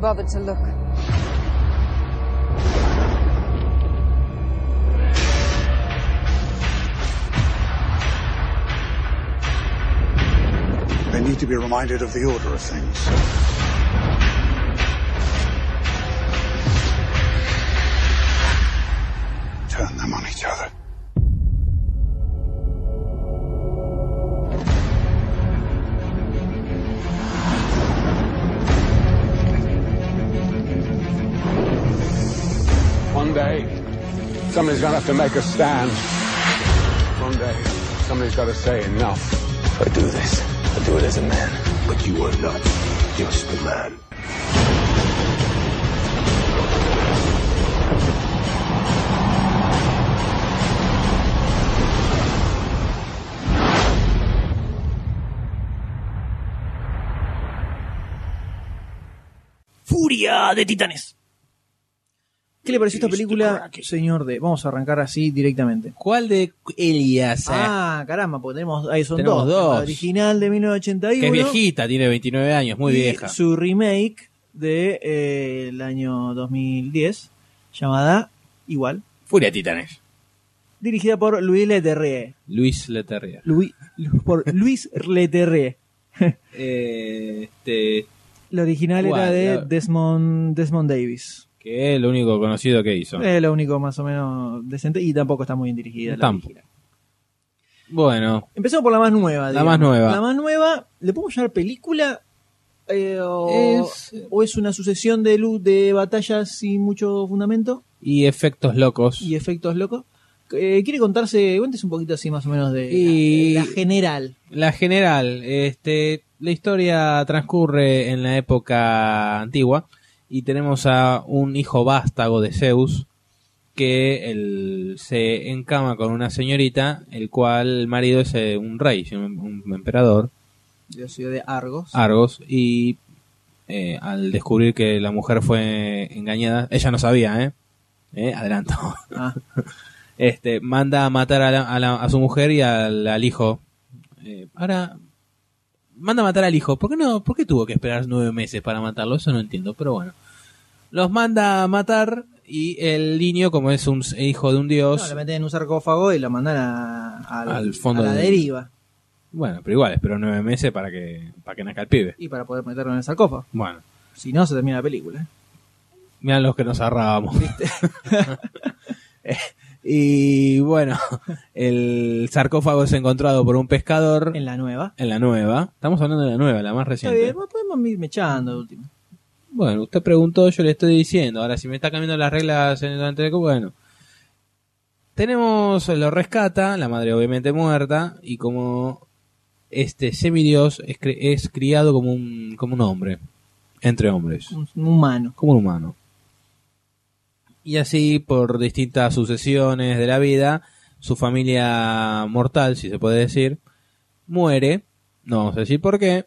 Bothered to look? They need to be reminded of the order of things. Turn them on each other. Somebody's gonna have to make a stand. One day, somebody's gotta say enough. If I do this, I do it as a man. But you are not just a man. Furia de Titanes. ¿Qué le pareció esta película, señor D? Vamos a arrancar así directamente. ¿Cuál de Elias? Ah, caramba, porque tenemos, ahí son Tenemos dos. dos. La original de 1981. que es viejita, tiene 29 años, muy y vieja. Su remake de eh, el año 2010, llamada igual, Furia Titanes. dirigida por Louis Leterrier. Luis Leterrier. Louis, por Luis Leterrier. *laughs* Eh, este, La original era de La- Desmond, Desmond Davis. Que es lo único conocido que hizo. Es lo único más o menos decente y tampoco está muy bien dirigida. la Tampoco. Bueno, Empezamos por la más nueva. La más nueva. La más nueva, ¿le podemos llamar película? Eh, o, Es- o es una sucesión de luz de batallas sin mucho fundamento y efectos locos. y efectos locos? Eh, ¿Quiere contarse? Cuéntese un poquito así más o menos de Y- la, de la general. La general, este, la historia transcurre en la época antigua y tenemos a un hijo vástago de Zeus que él se encama con una señorita, el cual el marido es eh, un rey, un, un emperador, De la ciudad de Argos. Argos, y eh, al descubrir que la mujer fue engañada, ella no sabía, ¿eh? Eh, Adelanto. Ah, *laughs* este, manda a matar a, la- a la- a su mujer y al, al hijo. Eh, ahora, manda a matar al hijo. ¿Por qué no? ¿Por qué tuvo que esperar nueve meses para matarlo? Eso no entiendo, pero bueno. Los manda a matar y el niño, como es un hijo de un no, dios, la meten en un sarcófago y la mandan a, al- Al fondo a la de- deriva. bueno, pero igual, esperó nueve meses para que, para que nazca el pibe. Y para poder meterlo en el sarcófago. Bueno, Si no, se termina la película. ¿eh? miran los que nos ahorrábamos. *laughs* *laughs* y bueno, *laughs* el sarcófago es encontrado por un pescador En la nueva. en la nueva. Estamos hablando de la nueva, la más Está reciente. bien, podemos ir mechando último. Bueno, usted preguntó, yo le estoy diciendo. Ahora, si me está cambiando las reglas en el bueno. Tenemos, lo rescata, la madre obviamente muerta, y como este semidios es, es criado como un, como un hombre, entre hombres, un humano. como un humano. Y así, por distintas sucesiones de la vida, su familia mortal, si se puede decir, muere. No vamos a decir por qué.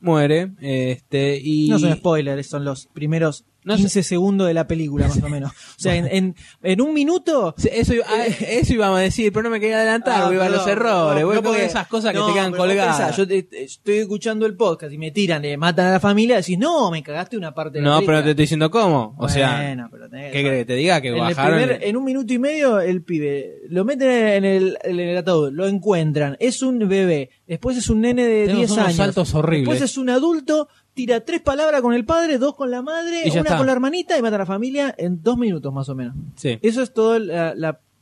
Muere. Este, y No son spoilers, son los primeros No sé. 15 segundos de la película, más o menos. O sea, en, en, en un minuto. Eso, iba- ah, *laughs* eso íbamos a decir, pero no me quería adelantar, Ah, voy a los errores, no, no, porque- esas cosas que te quedan colgadas. yo te- te- estoy escuchando el podcast y me tiran, le matan a la familia, decís, no, me cagaste una parte de la No, película. pero no te estoy diciendo cómo. O sea, Bueno, pero tenés- ¿qué crees que te diga? Que en, el bajaron. primer- en un minuto y medio el pibe lo meten en el, en el ataúd, lo encuentran, es un bebé, después es un nene de Tenemos 10 unos años, saltos horribles. después es un adulto, tira tres palabras con el padre, dos con la madre, una está. con la hermanita y mata a la familia en dos minutos más o menos. Sí. Eso es todo la,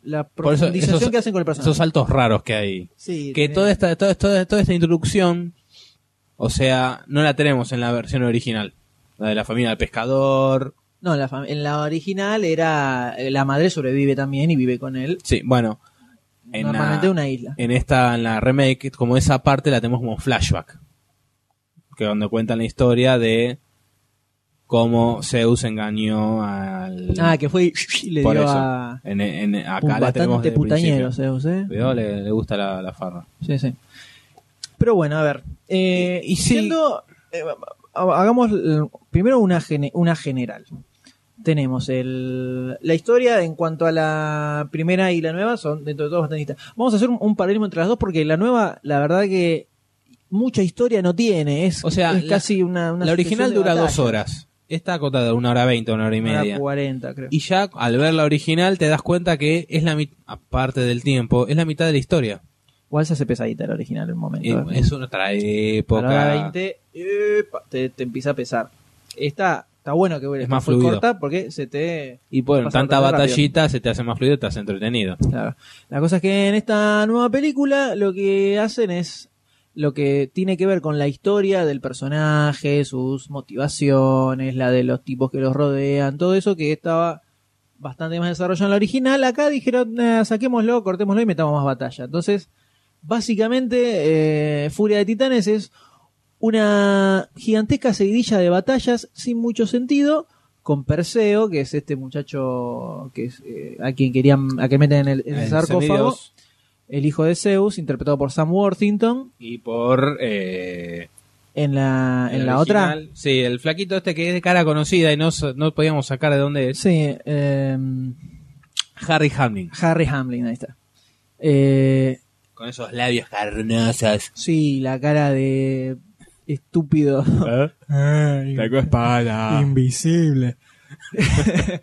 la, profundización esos, que hacen con el personaje. esos saltos raros que hay. Sí, que tenés- toda esta, toda, toda, toda esta introducción, o sea, no la tenemos en la versión original. La de la familia del pescador. No, la en la original era la madre sobrevive también y vive con él. Sí, bueno. En Normalmente la- una isla. En esta, en la remake, como esa parte la tenemos como flashback. Que donde cuentan la historia de cómo Zeus engañó al... Ah, que fue y le Por dio eso. a En, en- acá un la tenemos bastante desde el putañero, principio. Zeus, ¿eh? Cuidado, le, le gusta la, la farra. Sí, sí. Pero bueno, a ver. Eh, Y- y sí. siendo, eh, ha- hagamos eh, primero una, gene- una general. Tenemos el, la historia en cuanto a la primera y la nueva son dentro de todo bastante distintas. Vamos a hacer un, un paralelismo entre las dos porque la nueva, la verdad que mucha historia no tiene. Es, O sea, es la- casi una, una la original dura dos horas. Esta acotada de una hora veinte, una hora y Una hora media. 40, creo. Y ya al ver la original te das cuenta que es la mitad, aparte del tiempo, es la mitad de la historia. Igual se hace pesadita la original en un momento. ¿eh? es otra época. A la hora 20, epa, te, te empieza a pesar. Esta está bueno que Es está más fluido. corta porque se te Y bueno, tanta rápido. batallita se te hace más fluido, te hace entretenido. Claro. La cosa es que en esta nueva película lo que hacen es lo que tiene que ver con la historia del personaje, sus motivaciones, la de los tipos que los rodean, todo eso que estaba bastante más desarrollado en la original. Acá dijeron, "Nah, saquémoslo, cortémoslo y metamos más batalla. Entonces, básicamente, eh, Furia de Titanes es una gigantesca seguidilla de batallas sin mucho sentido con Perseo, que es este muchacho que es, eh, a quien querían a que meten en el, en El sarcófago, semidios. El hijo de Zeus, interpretado por Sam Worthington, Y por... Eh, en la en la otra, Sí, el flaquito este que es de cara conocida y no, no podíamos sacar de dónde es. sí, eh, Harry Hamlin. Harry Hamlin, ahí está. Eh, Con esos labios carnosos. sí, la cara de estúpido. Sacó espada. Invisible. *laughs*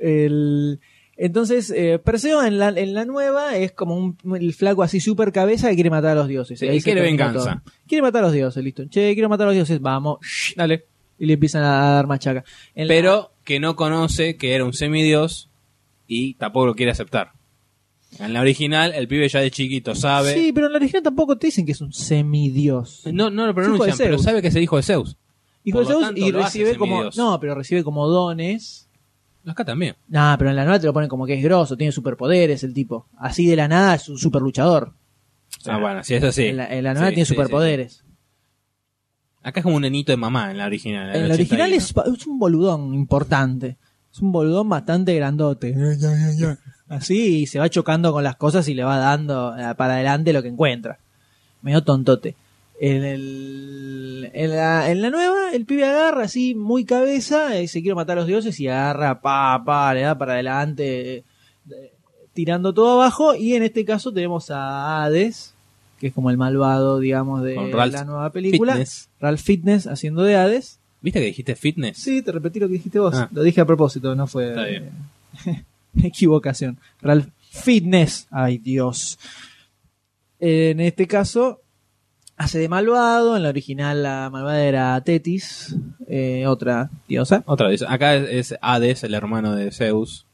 el, entonces, eh, Perseo en la, en la nueva es como un, el flaco así super cabeza que quiere matar a los dioses. Sí, Y quiere venganza. todo. Quiere matar a los dioses, listo. Che, quiero matar a los dioses, vamos. Dale. Y le empiezan a dar machaca. En la- Pero que no conoce que era un semidios y tampoco lo quiere aceptar. En la original, el pibe ya de chiquito sabe. Sí, pero en la original tampoco te dicen que es un semidios. No, no lo pronuncian, pero sabe que es el hijo de Zeus. Hijo Por de Zeus tanto, y recibe como. No, pero recibe como dones. Acá también. Nah, pero en la nueva te lo ponen como que es grosso, tiene superpoderes el tipo. Así de la nada es un super luchador. ah, bueno, sí, eso sí. En la, en la nueva Sí, tiene sí, superpoderes. sí, sí. Acá es como un nenito de mamá en la original. En la original es, es un boludón importante. Es un boludón bastante grandote. Así y se va chocando con las cosas y le va dando eh, para adelante lo que encuentra. Medio tontote. En, el, en, la, en la nueva, el pibe agarra así, muy cabeza, y se quiere matar a los dioses y agarra, pa, pa, le da para adelante, eh, tirando todo abajo. Y en este caso tenemos a Hades, que es como el malvado, digamos, de la nueva película. Fitness. Ralph Fitness haciendo de Hades. ¿Viste que dijiste fitness? Sí, te repetí lo que dijiste vos. Ah. Lo dije a propósito, no fue Está bien. *laughs* eh, equivocación. Ralph Fitness. Ay, Dios. En este caso, hace de malvado. En la original, la malvada era Tetis, eh, otra diosa. Otra vez. Acá es, es Hades, el hermano de Zeus.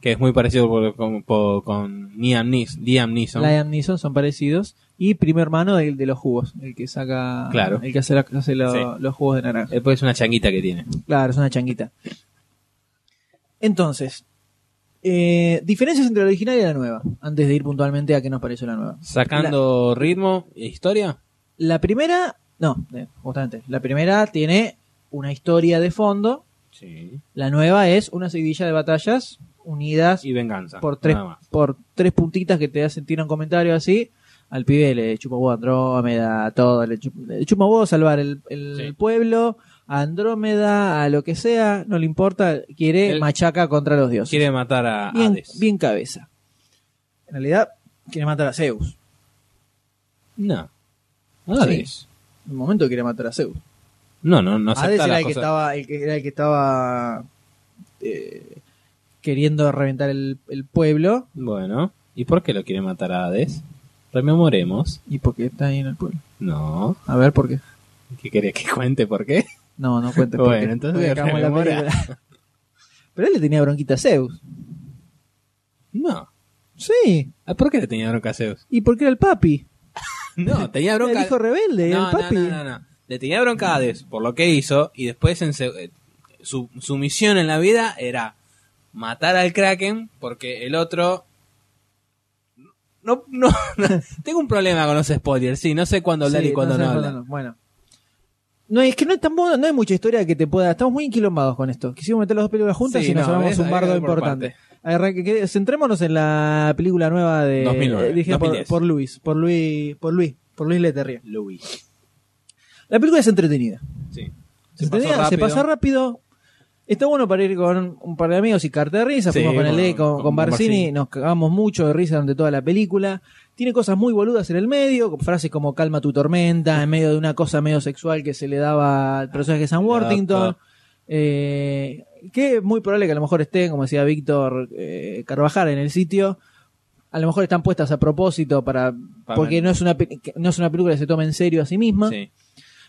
Que es muy parecido por- con, por- con Liam Nees- Liam Neeson. Liam Neeson son parecidos. Y primo hermano del de los jugos, el que saca. Claro. El que hace, la- hace lo- Sí. los jugos de naranja. Después es una changuita que tiene. Claro, es una changuita. Entonces, eh, diferencias entre la original y la nueva, antes de ir puntualmente a qué nos pareció la nueva. Sacando ritmo e historia. La, primera, no, eh, justamente, la primera tiene una historia de fondo, Sí. la nueva es una seguidilla de batallas unidas Y venganza. por tres, por tres puntitas que te hacen tirar un comentario así. Al pibe le chupa huevo Andrómeda, todo, le chupa, le chupa huevo salvar el, el Sí. pueblo, a Andrómeda, a lo que sea, no le importa, quiere Él- machaca contra los dioses. Quiere matar a bien, Hades. bien cabeza. En realidad, quiere matar a Zeus. No. Hades. En un momento quiere matar a Zeus. No, no, no Hades era el que estaba, el que, era el que estaba eh, queriendo reventar el, el pueblo. Bueno, ¿y por qué lo quiere matar a Hades? Rememoremos. ¿Y por qué está ahí en el pueblo? No. A ver, ¿por qué? ¿Qué querés que cuente por qué? No, no cuentes por Bueno, qué. entonces la. *laughs* Pero él le tenía bronquita a Zeus. No. Sí. Ah, ¿Por qué le tenía bronca a Zeus? ¿Y por qué era el papi? No, *laughs* tenía bronca. El hijo rebelde, no, el papi. No, no, no, no. Le tenía bronca a Hades por lo que hizo y después en se- eh, su, su misión en la vida era matar al Kraken porque el otro... No, no, *laughs* tengo un problema con los spoilers, sí, no sé cuándo hablar Sí, y cuándo sé no, cuándo hablar. no. Bueno. No, es que no, es tan bueno- no hay mucha historia que te pueda. Estamos muy enquilombados con esto. Quisimos meter las dos películas juntas Sí, y nos no, un bardo importante. Arranque- que- centrémonos en la película nueva de 2009, eh, dirigida por, 2010. por Luis, por Luis, por Luis, por Luis Leterrier. Louis. La película es entretenida. Sí. Se, Se pasó entretenida, se rápido. pasa rápido. Está bueno para ir con un par de amigos y carta de risa. Sí, Fuimos con el con- con, con con Barcini, Barcini. nos cagamos mucho de risa durante toda la película. Tiene cosas muy boludas en el medio, frases como calma tu tormenta, en medio de una cosa medio sexual que se le daba al personaje de Sam Worthington. Eh, que es muy probable que a lo mejor estén, como decía Víctor eh, Carvajal, en el sitio. A lo mejor están puestas a propósito para, Para porque ver. no es una no es una película que se toma en serio a sí misma. Sí.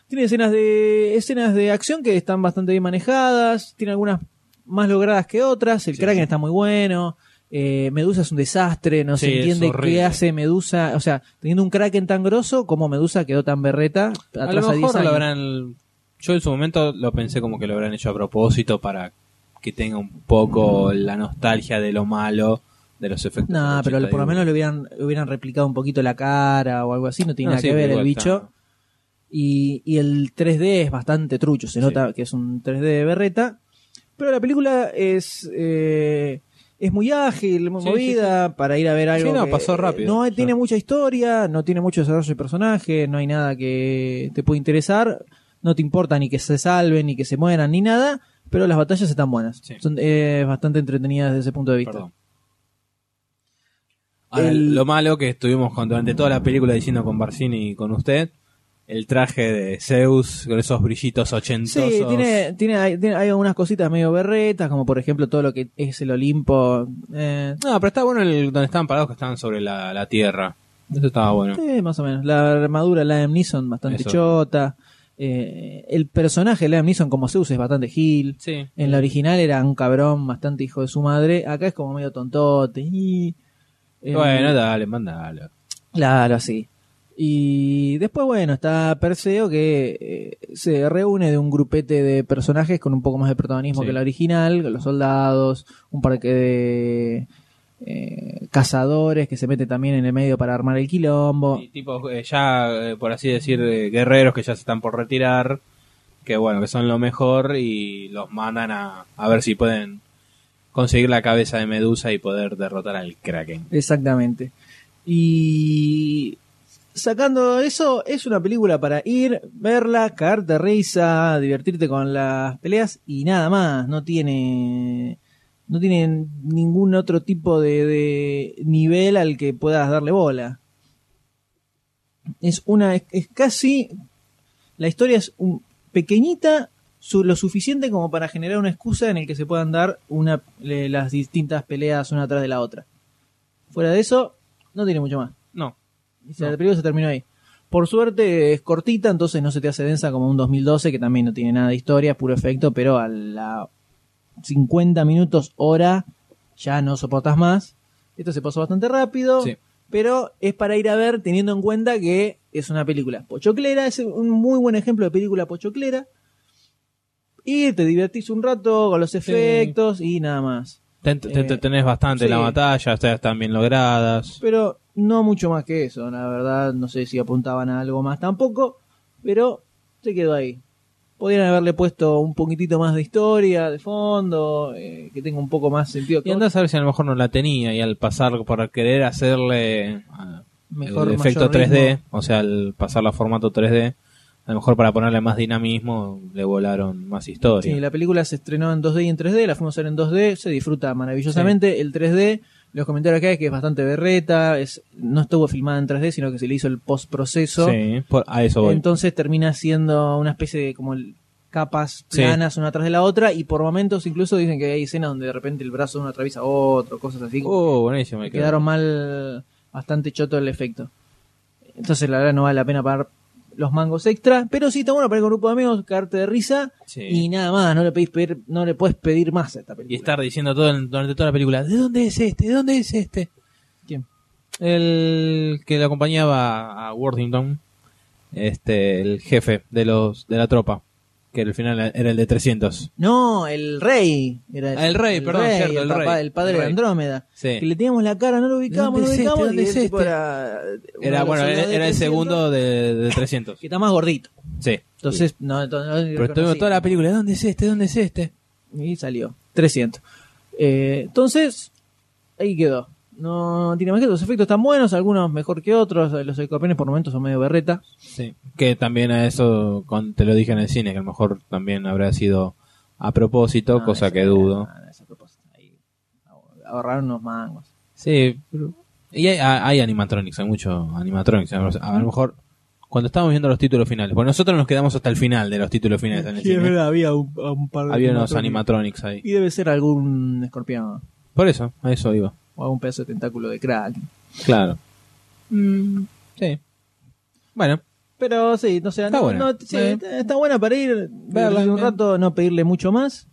Tiene escenas de escenas de acción que están bastante bien manejadas. Tiene algunas más logradas que otras. El Sí, Kraken sí. está muy bueno. Eh, Medusa es un desastre. No Sí, se entiende qué hace Medusa. O sea, teniendo un Kraken tan grosso como Medusa quedó tan berreta. A Atrás lo a 10 mejor lo habrán... Yo en su momento lo pensé como que lo habrán hecho a propósito para que tenga un poco la nostalgia de lo malo de los efectos. No, pero por lo 81. menos le hubieran, le hubieran replicado un poquito la cara o algo así. No tiene No, nada sí, que ver el bicho. está. Y, y el 3D es bastante trucho. Se nota que es un 3D de berreta. Pero la película es eh, es muy ágil, muy Sí, movida para ir a ver algo. Sí, no, que- pasó rápido. No tiene mucha historia, no tiene mucho desarrollo de personaje, no hay nada que te pueda interesar. No te importa ni que se salven, ni que se mueran, ni nada. Pero las batallas están buenas. Son eh, bastante entretenidas desde ese punto de vista. Perdón. Ahora, El- Lo malo que estuvimos con, durante toda la película diciendo con Barcini y con usted, el traje de Zeus con esos brillitos ochentosos. Sí, tiene, tiene, hay, tiene- hay algunas cositas medio berretas, como por ejemplo todo lo que es el Olimpo. Eh, No, pero está bueno el, donde estaban parados que estaban sobre la, la tierra. Eso estaba bueno. sí, más o menos. La armadura de Liam Neeson bastante Eso. chota. Eh, el personaje de Liam Neeson como Zeus es bastante gil. Sí. En la original era un cabrón bastante hijo de su madre. Acá es como medio tontote. y- eh, Bueno, dale, mandalo. Claro, sí. Y después, bueno, está Perseo que eh, se reúne de un grupete de personajes con un poco más de protagonismo Sí. que la original, los soldados, un par que de eh, cazadores que se meten también en el medio para armar el quilombo. Y tipo, eh, ya, por así decir, guerreros que ya se están por retirar, que bueno, que son lo mejor y los mandan a, a ver si pueden conseguir la cabeza de Medusa y poder derrotar al Kraken. Exactamente. Y sacando eso, es una película para ir, verla, cagarte risa, divertirte con las peleas y nada más. No tiene, no tiene ningún otro tipo de, nivel al que puedas darle bola. Es una, es, casi, la historia es un, pequeñita, lo suficiente como para generar una excusa en el que se puedan dar una, las distintas peleas una tras de la otra. Fuera de eso, no tiene mucho más. No. Y se- La película se terminó ahí. Por suerte es cortita, entonces no se te hace densa como un 2012, que también no tiene nada de historia, puro efecto, pero a la 50 minutos, hora, ya no soportas más. Esto se pasó bastante rápido, Sí. pero es para ir a ver teniendo en cuenta que es una película pochoclera, es un muy buen ejemplo de película pochoclera. Y te divertís un rato con los efectos y nada más. Te, te- Eh, te tenés bastante sí. la batalla, están bien logradas. Pero no mucho más que eso, la verdad. No sé si apuntaban a algo más tampoco, pero se quedó ahí. Podrían haberle puesto un poquitito más de historia, de fondo, eh, que tenga un poco más sentido. Y andás a ver si a lo mejor no la tenía y al pasar por querer hacerle ah, Mejor, el efecto mayor 3D, ritmo. o sea, al pasarla a formato 3D, A lo mejor para ponerle más dinamismo le volaron más historia. Sí, la película se estrenó en 2D y en 3D, la fuimos a ver en 2D, se disfruta maravillosamente. El 3D, los comentarios acá es que es bastante berreta, es, no estuvo filmada en 3D, sino que se le hizo el post-proceso. Sí, por- a eso voy. Entonces termina siendo una especie de como el- capas Sí. planas una atrás de la otra y por momentos incluso dicen que hay escenas donde de repente el brazo de uno atraviesa otro, cosas así. Oh, buenísimo. que quedaron mal, bastante choto el efecto. Entonces la verdad no vale la pena pagar los mangos extra, pero sí está bueno para ir con un grupo de amigos, caerte de risa Sí. y nada más, no le pedís pedir, no le puedes pedir más a esta Y película. estar diciendo todo durante toda la película, ¿de dónde es este? ¿De dónde es este? ¿Quién? El que le acompañaba a Worthington, este, el jefe de los de la tropa, que al final era el de 300. No, el rey. Era Ah, el rey, perdón, cierto, el papá- rey. el padre El de. Andrómeda. Sí. Que le teníamos la cara, no lo ubicábamos, no ¿Dónde lo este? ubicábamos. ¿Dónde y el es tipo este? era, bueno, era, el 300, segundo de, de 300. Que está más gordito. Sí. Entonces, no, entonces no Pero estuvimos toda la película, ¿dónde es este? ¿Dónde es este? Y salió. 300. Eh, entonces, ahí quedó. No tiene más que. Los efectos están buenos, algunos mejor que otros. Los escorpiones por momentos son medio berreta. Sí. Que también a eso, con- te lo dije en el cine, que a lo mejor también habrá sido a propósito, No, cosa que dudo. no, esa propósito. Ahí ahorraron unos mangos. Sí, pero- y hay, hay animatronics, hay mucho animatronics. A lo mejor cuando estábamos viendo los títulos finales, porque nosotros nos quedamos hasta el final de los títulos finales en el *laughs* Sí, es cine. verdad, había un, un par de Había unos animatronics. animatronics ahí. Y debe ser algún escorpión. Por eso, a eso iba. O algún pedazo de tentáculo de crack. Claro. Mm, sí. Bueno, Pero sí, no sé, Está no- buena. no- sí, Eh. está buena para ir, Verla, un rato, no pedirle mucho más.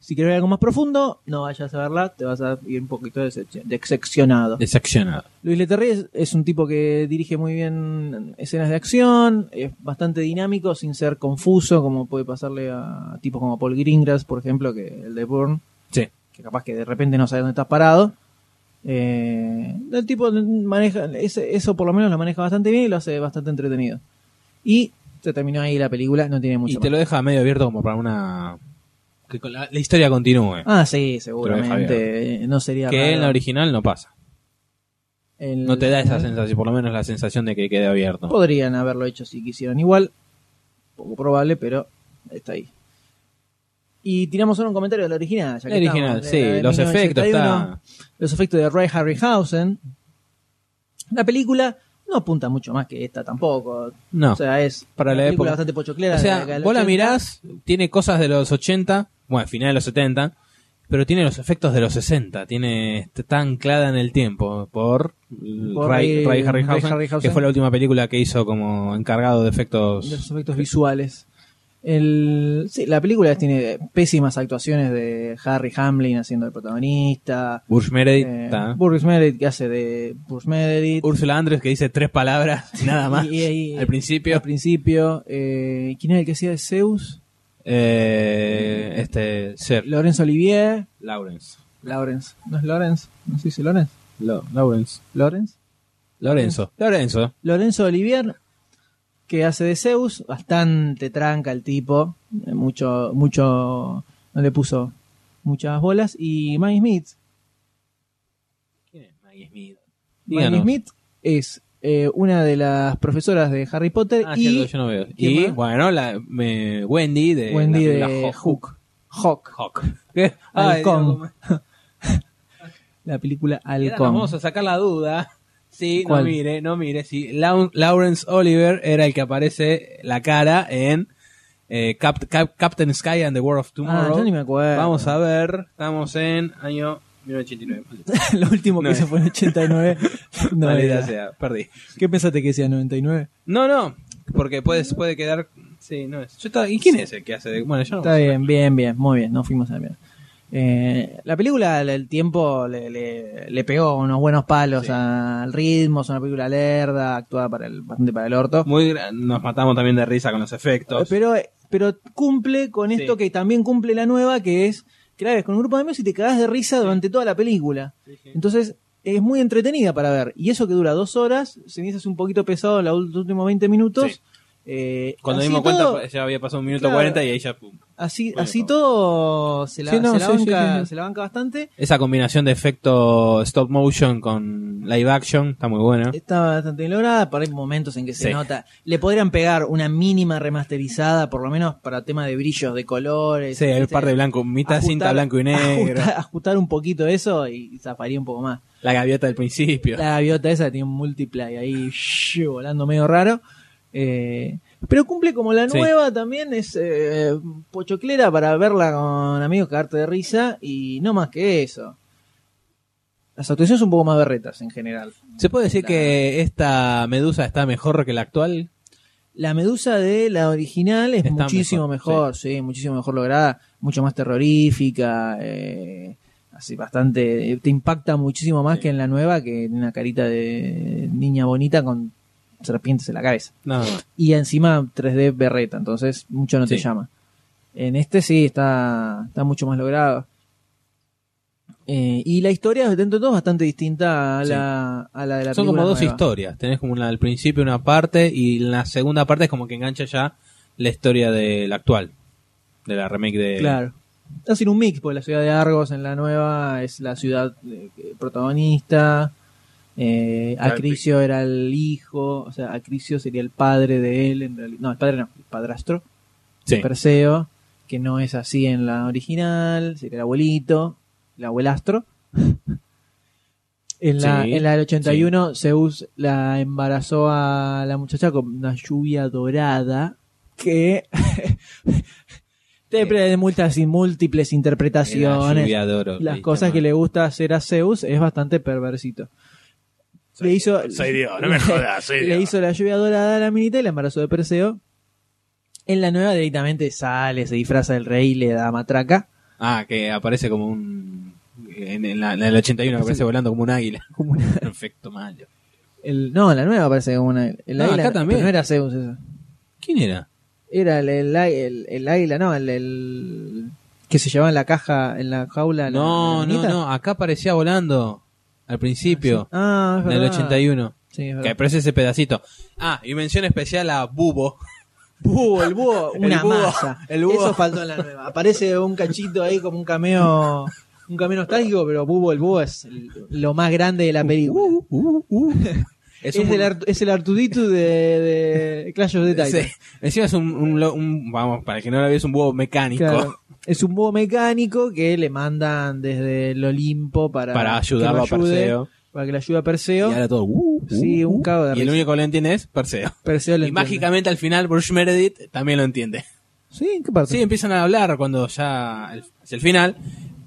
Si quieres ver algo más profundo, no vayas a verla, te vas a ir un poquito decepcio- decepcionado. decepcionado. Luis Leterrier es, es un tipo que dirige muy bien escenas de acción, es bastante dinámico sin ser confuso, como puede pasarle a tipos como Paul Greengrass, por ejemplo, que el de Bourne, Sí. que capaz que de repente no sabes dónde estás parado. Eh, el tipo maneja, ese- eso por lo menos lo maneja bastante bien y lo hace bastante entretenido. Y se terminó ahí la película, no tiene mucho Y te más. lo deja medio abierto como para una... Que la, la historia continúe. Ah, sí, seguramente. No sería que en la original no pasa. El- No te da esa sensación, por lo menos la sensación de que quede abierto. Podrían haberlo hecho si quisieran igual. Poco probable, pero está ahí. Y tiramos ahora un comentario del original. Ya que El original, estamos, sí, de la de los efectos 1981. Los efectos de Ray Harryhausen. La película no apunta mucho más que esta tampoco. No. O sea, es Para una la película época. bastante pochoclera. O de sea, la vos la 80. mirás, tiene cosas de los 80, bueno, final de los 70, pero tiene los efectos de los 60, tiene está anclada en el tiempo por, Por Ray, Ray- Harryhausen, Ray Harryhausen. que fue la última película que hizo como encargado de de efectos. los efectos visuales. El, sí, la película tiene pésimas actuaciones de Harry Hamlin haciendo de protagonista. Burge Meredith, Eh. Burgess Meredith que hace de Burgess Meredith. Úrsula Andrés que dice tres palabras, *laughs* nada más. Y- y- al principio. Al principio. eh, ¿Quién era el que hacía de Zeus? Eh, este, Ser, Laurence Olivier. Lawrence. Lawrence. ¿No es Lawrence? ¿No se dice Lawrence? Lo- Lawrence. ¿Lawrence? Lorenzo. Lorenzo. Lorenzo Olivier, que hace de Zeus, bastante tranca el tipo, eh, mucho, mucho, no le puso muchas bolas, y Maggie Smith. ¿Quién es Maggie Smith? Maggie Díganos. Smith es eh, una de las profesoras de Harry Potter Ah, y cierto, yo no veo. ¿quién Y bueno, la, me- Wendy de Wendy la de Hook. Hook. Hawk. Hawk. ¿Qué? *laughs* Ay, Halcón. *laughs* La película Halcón. vamos a sacar la duda. Sí, ¿Cuál? no mire, no mire. Sí, Lawrence Oliver era el que aparece la cara en eh, Cap- Cap- Captain Sky and the World of Ah, Tomorrow. yo ni me acuerdo. Vamos a ver. Estamos en año 1989. *laughs* Lo último que No. hizo fue en 89. *laughs* No, Maldita era. sea, perdí. ¿Qué pensaste que decía 99? No, no, porque puede, puede quedar. Sí, no es. Yo estaba- ¿Y quién es el que hace de.? Bueno, yo no. Está bien, bien, bien, muy bien, nos fuimos a bien. Eh, la película, el tiempo le, le- le pegó unos buenos palos Sí. al ritmo, es una película lerda, actuada para el, bastante para el orto. Muy, nos matamos también de risa con los efectos. Pero, pero cumple con Sí. esto que también cumple la nueva, que es que la ves con un grupo de amigos y te cagás de risa durante toda la película. Entonces, es muy entretenida para ver. Y eso que dura dos horas, se me hace un poquito pesado los últimos 20 minutos. Eh, Cuando dimos todo- cuenta ya había pasado un minuto Claro. 40 y ahí ya pum. Así, así todo se la, Sí, no, se la sí, banca, sí, sí. se la banca bastante. Esa combinación de efecto stop motion con live action está muy buena. Está bastante bien lograda, por ahí momentos en que se Sí. nota. Le podrían pegar una mínima remasterizada, por lo menos para tema de brillos, de colores. Sí, hay un par de blanco, mitad Ajustar- cinta blanco y negro. Ajustar, ajustar un poquito eso y zafaría un poco más. La gaviota del principio. La gaviota esa tiene un multiply ahí shh, volando medio raro. Eh, pero cumple como la Sí. nueva también, es eh, pochoclera para verla con amigos, cagarte de risa y no más que eso. Las actuaciones son un poco más berretas en general. ¿Se puede decir La- que esta medusa está mejor que la actual? La medusa de la original es Está muchísimo mejor, mejor, sí. muchísimo mejor lograda, mucho más terrorífica, eh, así bastante, te impacta muchísimo más que en la nueva, que tiene una carita de niña bonita con serpientes en la cabeza. Y encima 3D berreta, entonces mucho no te Sí. llama. En este sí, está, está mucho más logrado. Eh, y la historia, dentro de todo, es bastante distinta a la, a la de la Son película como dos nueva. historias. Tenés como una al principio una parte y la segunda parte es como que engancha ya la historia de la actual. De la remake de... Claro. Hacen un mix, porque la ciudad de Argos en la nueva es la ciudad eh, protagonista. Eh, Acricio era el hijo, o sea, Acricio sería el padre de él, en realidad. No, el padre no, el padrastro Sí. de Perseo, que no es así en la original, sería el abuelito, el abuelastro. *laughs* En la, Sí, en la del 81, Zeus la embarazó a la muchacha con una lluvia dorada que *laughs* Siempre de múltiples, múltiples interpretaciones. Lluvia de oro, Las cosas que le gusta hacer a Zeus es bastante perversito. Le hizo, soy Dios, no me *laughs* jodas, soy le Dios. hizo la lluvia dorada a la minita y la embarazó de Perseo. En la nueva directamente sale, se disfraza del rey y le da matraca. Ah, que aparece como un... En, en la, en el 81 que aparece volando como un águila. *laughs* Como un efecto malo. El, no, en la nueva parece como una. El No, águila, acá también. no era Zeus eso. ¿Quién era? Era el, el, el- el águila, no, el, el que se llevaba en la caja, en la jaula. la- No, la no, no. Acá aparecía volando. Al principio. Ah, el verdad. 81. Sí, es Que aparece ese pedacito. Ah, y mención especial a Bubo. Búho, el búho, *laughs* El una búho, masa. el búho. Eso faltó en la nueva. Aparece un cachito ahí como un cameo, un cameo nostálgico, pero Búho, el búho es el- lo más grande de la película. *laughs* Es es, un- el es el Artudito de, de Clash of the *laughs* Titans. Sí. Encima es un, un un- Vamos, para el que no lo vea, es un búho mecánico. Claro. *laughs* Es un búho mecánico que le mandan desde el Olimpo para, Para ayudarlo lo a Perseo. Para que le ayude a Perseo. Y ahora todo. uh, uh, Sí, un uh. cago de Y el risa. único que lo entiende es Perseo. Perseo lo y entiende. mágicamente al final Bruce Meredith también lo entiende. Sí, ¿en qué parte? Sí, empiezan a hablar cuando ya hacia el final.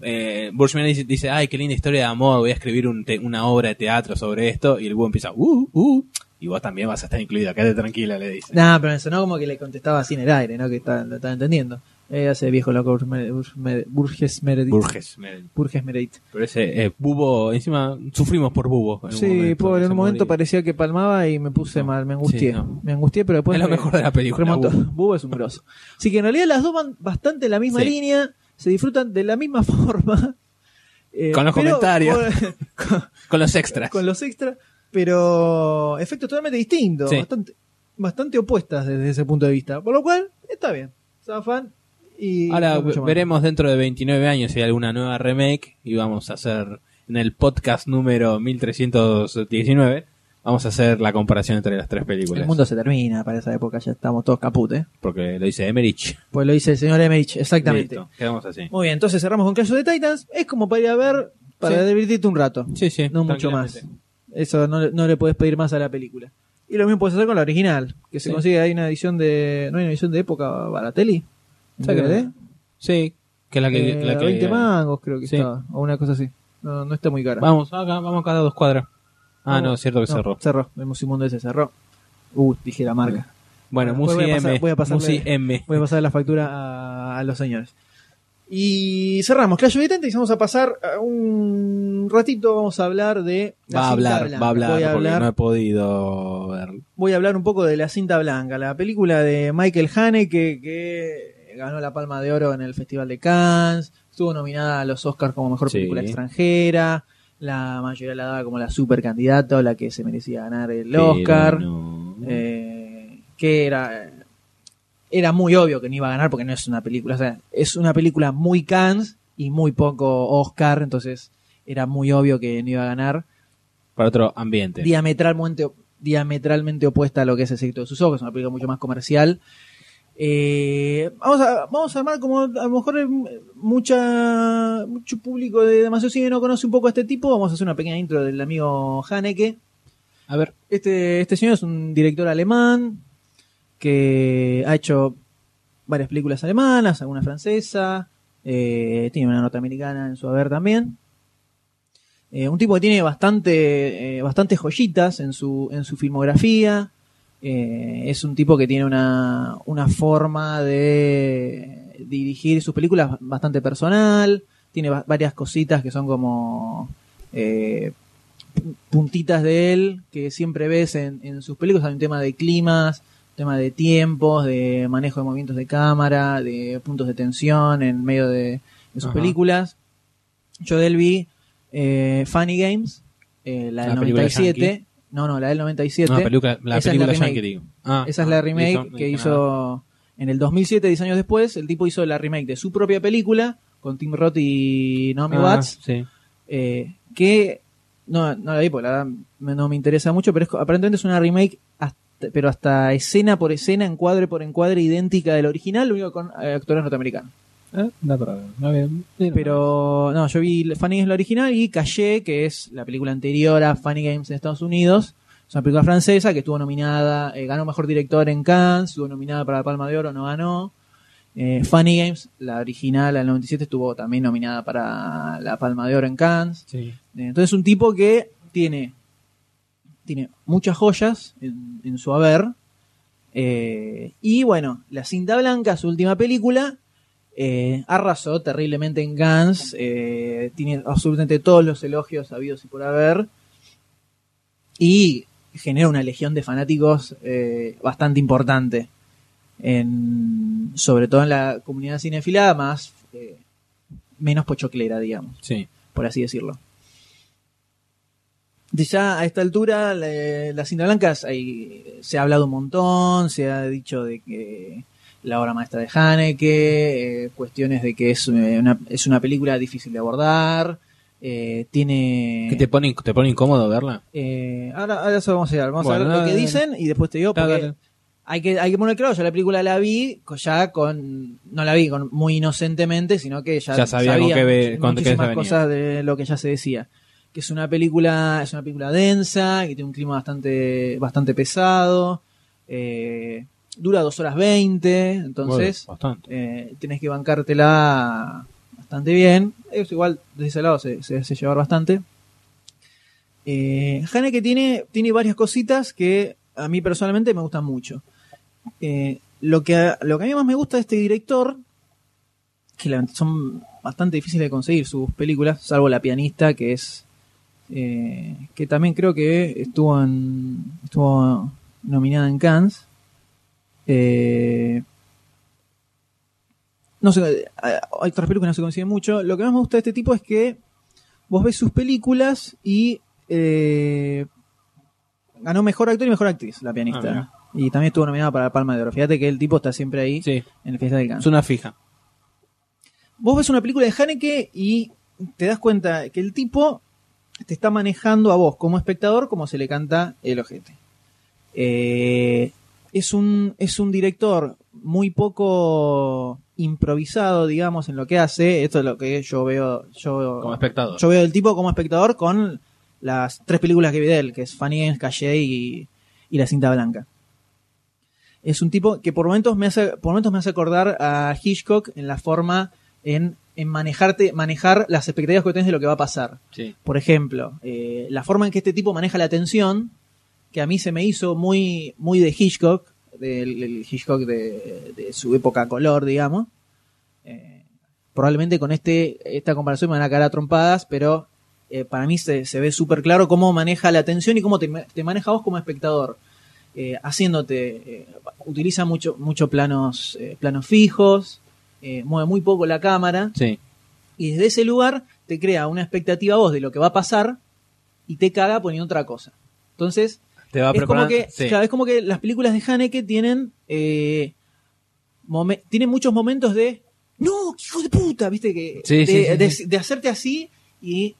Eh, Meredith dice, ay, qué linda historia de amor, voy a escribir un te- una obra de teatro sobre esto. Y el búho empieza, uh, uh. Y vos también vas a estar incluida, quédate tranquila, le dice. Nah, pero me sonó como que le contestaba así en el aire, ¿no? Que está, lo estaba entendiendo. Eh, hace viejo loco Burges Mere- Burges Mere- Burges Meredith. Burges Meredith. Burges Meredith. Pero ese eh, Bubo, encima sufrimos por Bubo. en Sí, momento, pobre, en un momento moría. parecía que palmaba y me puse mal, me angustié. Sí, no. Me angustié, pero después. Es lo me- mejor de la película. Bubbo. *laughs* Bubbo es un grosso. Así que en realidad las dos van bastante en la misma Sí. línea, se disfrutan de la misma *laughs* forma. eh, Con los comentarios. Con, *laughs* Con los extras. con los extras, pero efectos totalmente distintos, Sí. bastante, bastante opuestas desde ese punto de vista. Por lo cual, está bien. Zafan y. Ahora veremos dentro de 29 años si hay alguna nueva remake y vamos a hacer en el podcast número 1319 vamos a hacer la comparación entre las tres películas. El mundo se termina para esa época, ya estamos todos caput, ¿eh? Porque lo dice Emerich. Pues lo dice el señor Emmerich, exactamente. Listo, quedamos así. Muy bien, entonces cerramos con Clash of the Titans. Es como para ir a ver, para Sí. divertirte un rato. Sí, sí. No mucho más. Eso no, le- no le puedes pedir más a la película. Y lo mismo puedes hacer con la original, que se Sí. consigue, hay una edición de... ¿No hay una edición de época Baratelli? ¿En ¿Sabes? Sí, que la que, Eh, la que 20 mangos creo que Sí. estaba, o una cosa así. No, no está muy cara. Vamos, acá, vamos cada dos cuadras. Ah, no, es cierto que no, cerró. Cerró, el Musimundo ese cerró. Uh, dije la marca. Bueno, Después Musi voy a pasar- M. voy a M. Voy a pasar la factura a, a los señores. Y cerramos Clash of y vamos a pasar a un ratito, vamos a hablar de la Va a hablar, blanca. va a hablar, Voy a porque hablar, no he podido ver. voy a hablar un poco de la cinta blanca, la película de Michael Haneke que ganó la Palma de Oro en el Festival de Cannes, estuvo nominada a los Oscars como mejor Sí. película extranjera, la mayoría la daba como la super candidata o la que se merecía ganar el Oscar. No. Eh, que era era muy obvio que no iba a ganar porque no es una película, o sea, es una película muy Cannes y muy poco Oscar, entonces era muy obvio que no iba a ganar. Para otro ambiente. Diametralmente, diametralmente opuesta a lo que es El secreto de sus ojos, es una película mucho más comercial. Eh, vamos, a, vamos a armar como a lo mejor mucha mucho público de demasiado cine no conoce un poco a este tipo. Vamos a hacer una pequeña intro del amigo Haneke. A ver. Este, este señor es un director alemán que ha hecho varias películas alemanas, alguna francesa, eh, tiene una norteamericana en su haber también. Eh, un tipo que tiene bastante, eh, bastantes joyitas en su, en su filmografía. Eh, es un tipo que tiene una, una forma de dirigir sus películas bastante personal. Tiene va- varias cositas que son como eh, puntitas de él que siempre ves en, en sus películas. Hay un tema de climas, tema de tiempos, de manejo de movimientos de cámara, de puntos de tensión en medio de, de sus Ajá. películas. Yo de él vi eh, Funny Games, eh, la del La película 97. No, no, la del 97. No, la película- la Esa película es la remake. Ah, Esa es la ah, remake listo, no que hizo en el 2007, 10 años después. El tipo hizo la remake de su propia película con Tim Roth y Naomi Ah, Watts. sí. eh, que no, no la vi porque la verdad no me interesa mucho, pero es, aparentemente es una remake, hasta- pero hasta escena por escena, encuadre por encuadre, idéntica del original, lo único con eh, actores norteamericanos. Eh. Pero no, yo vi Funny Games la original y Calle, que es la película anterior a Funny Games en Estados Unidos. Es una película francesa que estuvo nominada, eh, ganó mejor director en Cannes, estuvo nominada para la Palma de Oro, no ganó. Eh, Funny Games, la original, la del 97, estuvo también nominada para la Palma de Oro en Cannes. Sí. Eh, Entonces un tipo que tiene, tiene muchas joyas en, en su haber. Eh, y bueno, La Cinta Blanca, su última película, eh, arrasó terriblemente en Cannes. eh, tiene absolutamente todos los elogios habidos y por haber. Y genera una legión de fanáticos eh, bastante importante. En, sobre todo en la comunidad cinefila más eh, menos pochoclera, digamos Sí. por así decirlo. De ya a esta altura, la, la cinta blanca hay- se ha hablado un montón, se ha dicho de que la obra maestra de Haneke, eh, cuestiones de que es eh, una, es una película difícil de abordar, eh, tiene... ¿Qué te pone, te pone incómodo verla? Eh, ahora, ahora eso vamos a ver, vamos a ver lo que dicen y después te digo porque dale. hay que, hay que poner claro, yo la película la vi ya con, no la vi con, muy inocentemente, sino que ya, Ya sabía con qué ve- muchísimas cosas de lo que ya se decía. Que es una película, es una película densa, que tiene un clima bastante, bastante pesado, eh, dura dos horas veinte, entonces Bueno, bastante. eh, tenés que bancártela bastante bien. Eso igual, de ese lado se, se hace llevar bastante. Eh, Haneke tiene, tiene varias cositas que a mí personalmente me gustan mucho. Eh, lo, que a, lo que a mí más me gusta de este director, que son bastante difíciles de conseguir sus películas, salvo La pianista, que es. eh, que también creo que estuvo en, estuvo nominada en Cannes. Eh, no sé, eh, hay otras películas que no se consiguen mucho. Lo que más me gusta de este tipo es que vos ves sus películas y eh, ganó mejor actor y mejor actriz, la Ah, pianista. mira. y también estuvo nominada para la Palma de Oro. Fíjate que el tipo está siempre ahí Sí. en el Fiesta del Cannes. Es una fija. Vos ves una película de Haneke y te das cuenta que el tipo te está manejando a vos como espectador como se le canta el ojete. Eh, es, un, es un director muy poco improvisado, digamos, en lo que hace. Esto es lo que yo veo. Yo, Como espectador. Yo veo el tipo como espectador con las tres películas que vi de él, que es Funny Games, Calle y, y La Cinta Blanca. Es un tipo que por momentos me hace, por momentos me hace acordar a Hitchcock en la forma en, en manejarte, manejar las expectativas que tenés de lo que va a pasar. Sí. Por ejemplo, eh, la forma en que este tipo maneja la atención, que a mí se me hizo muy, muy de Hitchcock, del, del Hitchcock de, de su época color, digamos. Eh, probablemente con este esta comparación me van a caer a trompadas, pero eh, para mí se, se ve súper claro cómo maneja la atención y cómo te, te maneja vos como espectador. Eh, haciéndote, utiliza mucho, mucho planos, planos fijos, mueve muy poco la cámara Sí. y desde ese lugar te crea una expectativa vos de lo que va a pasar y te caga poniendo otra cosa. Entonces, Te va es como que, sí. claro, es como que las películas de Haneke tienen, eh, momen- tienen muchos momentos de no, hijo de puta, viste que Sí, de, sí, de- de hacerte así y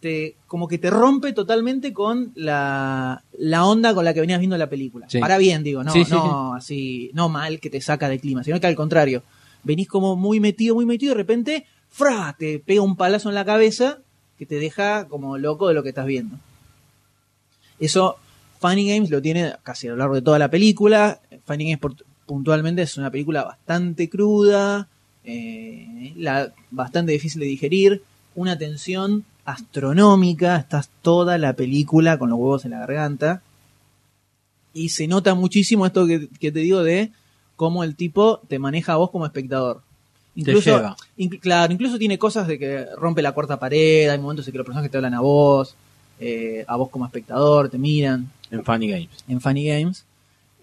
te como que te rompe totalmente con la, la onda con la que venías viendo la película. Para bien, digo, no, no así, no mal que te saca del clima, sino que al contrario, venís como muy metido, muy metido, y de repente, ¡fra! te pega un palazo en la cabeza que te deja como loco de lo que estás viendo. Eso Funny Games lo tiene casi a lo largo de toda la película. Funny Games por- puntualmente es una película bastante cruda, eh, la- bastante difícil de digerir, una tensión astronómica, estás toda la película con los huevos en la garganta. Y se nota muchísimo esto que, que te digo de cómo el tipo te maneja a vos como espectador. Incluso, claro, incluso tiene cosas de que rompe la cuarta pared, hay momentos en que los personajes te hablan a vos, eh, a vos como espectador, te miran En Funny Games. en Funny Games.